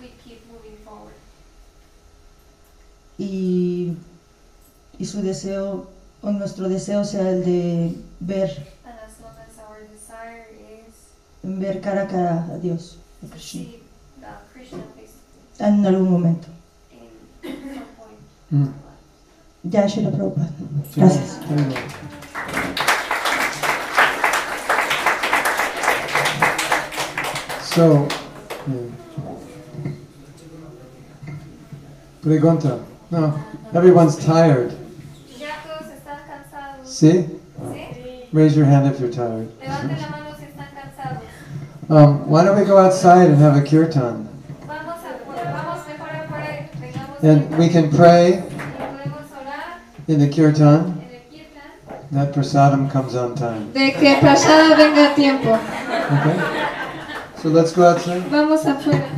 we keep moving forward. Y, y su deseo o nuestro deseo sea el de ver, as as our is ver cara a cara a Dios, a to Krishna, see the Krishna face en algún momento. Mm. Ya, Prabhupada. Gracias. So, yeah. Pregunta. No, everyone's tired. Ya todos están cansados. See? Raise your hand if you're tired. Levanten la mano si están cansados. Um, why don't we go outside and have a kirtan? Vamos a vamos mejor afuera y tengamos And we can pray y podemos orar in the kirtan. en el kirtan. That prasadam comes on time. De que Prashada venga a tiempo. Okay? So let's go outside. Vamos afuera.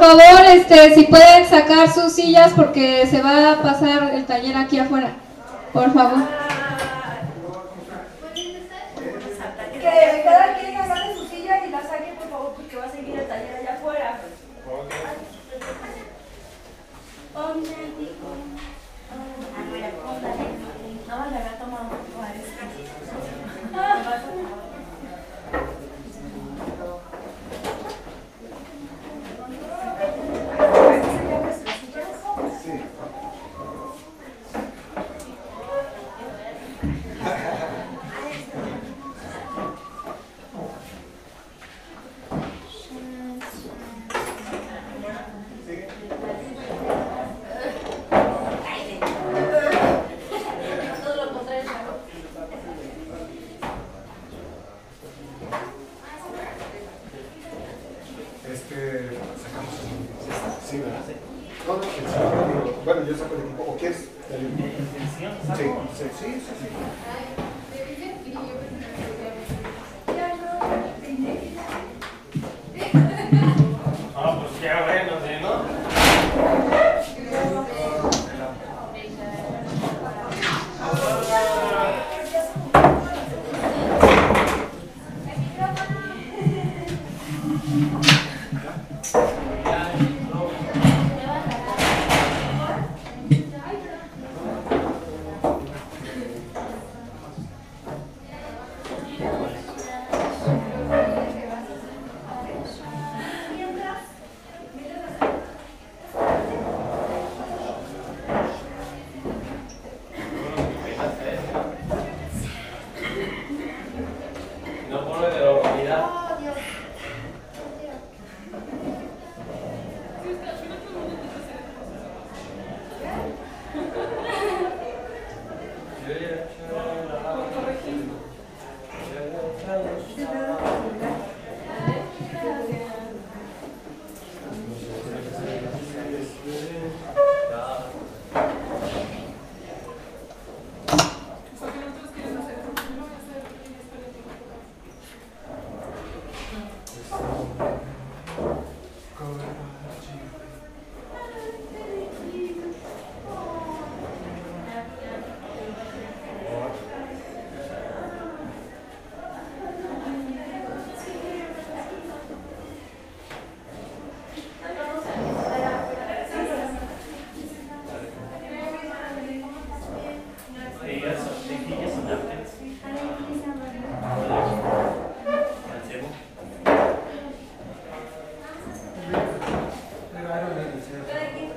favor, este, si pueden sacar sus sillas porque se va a pasar el taller aquí afuera. Por favor.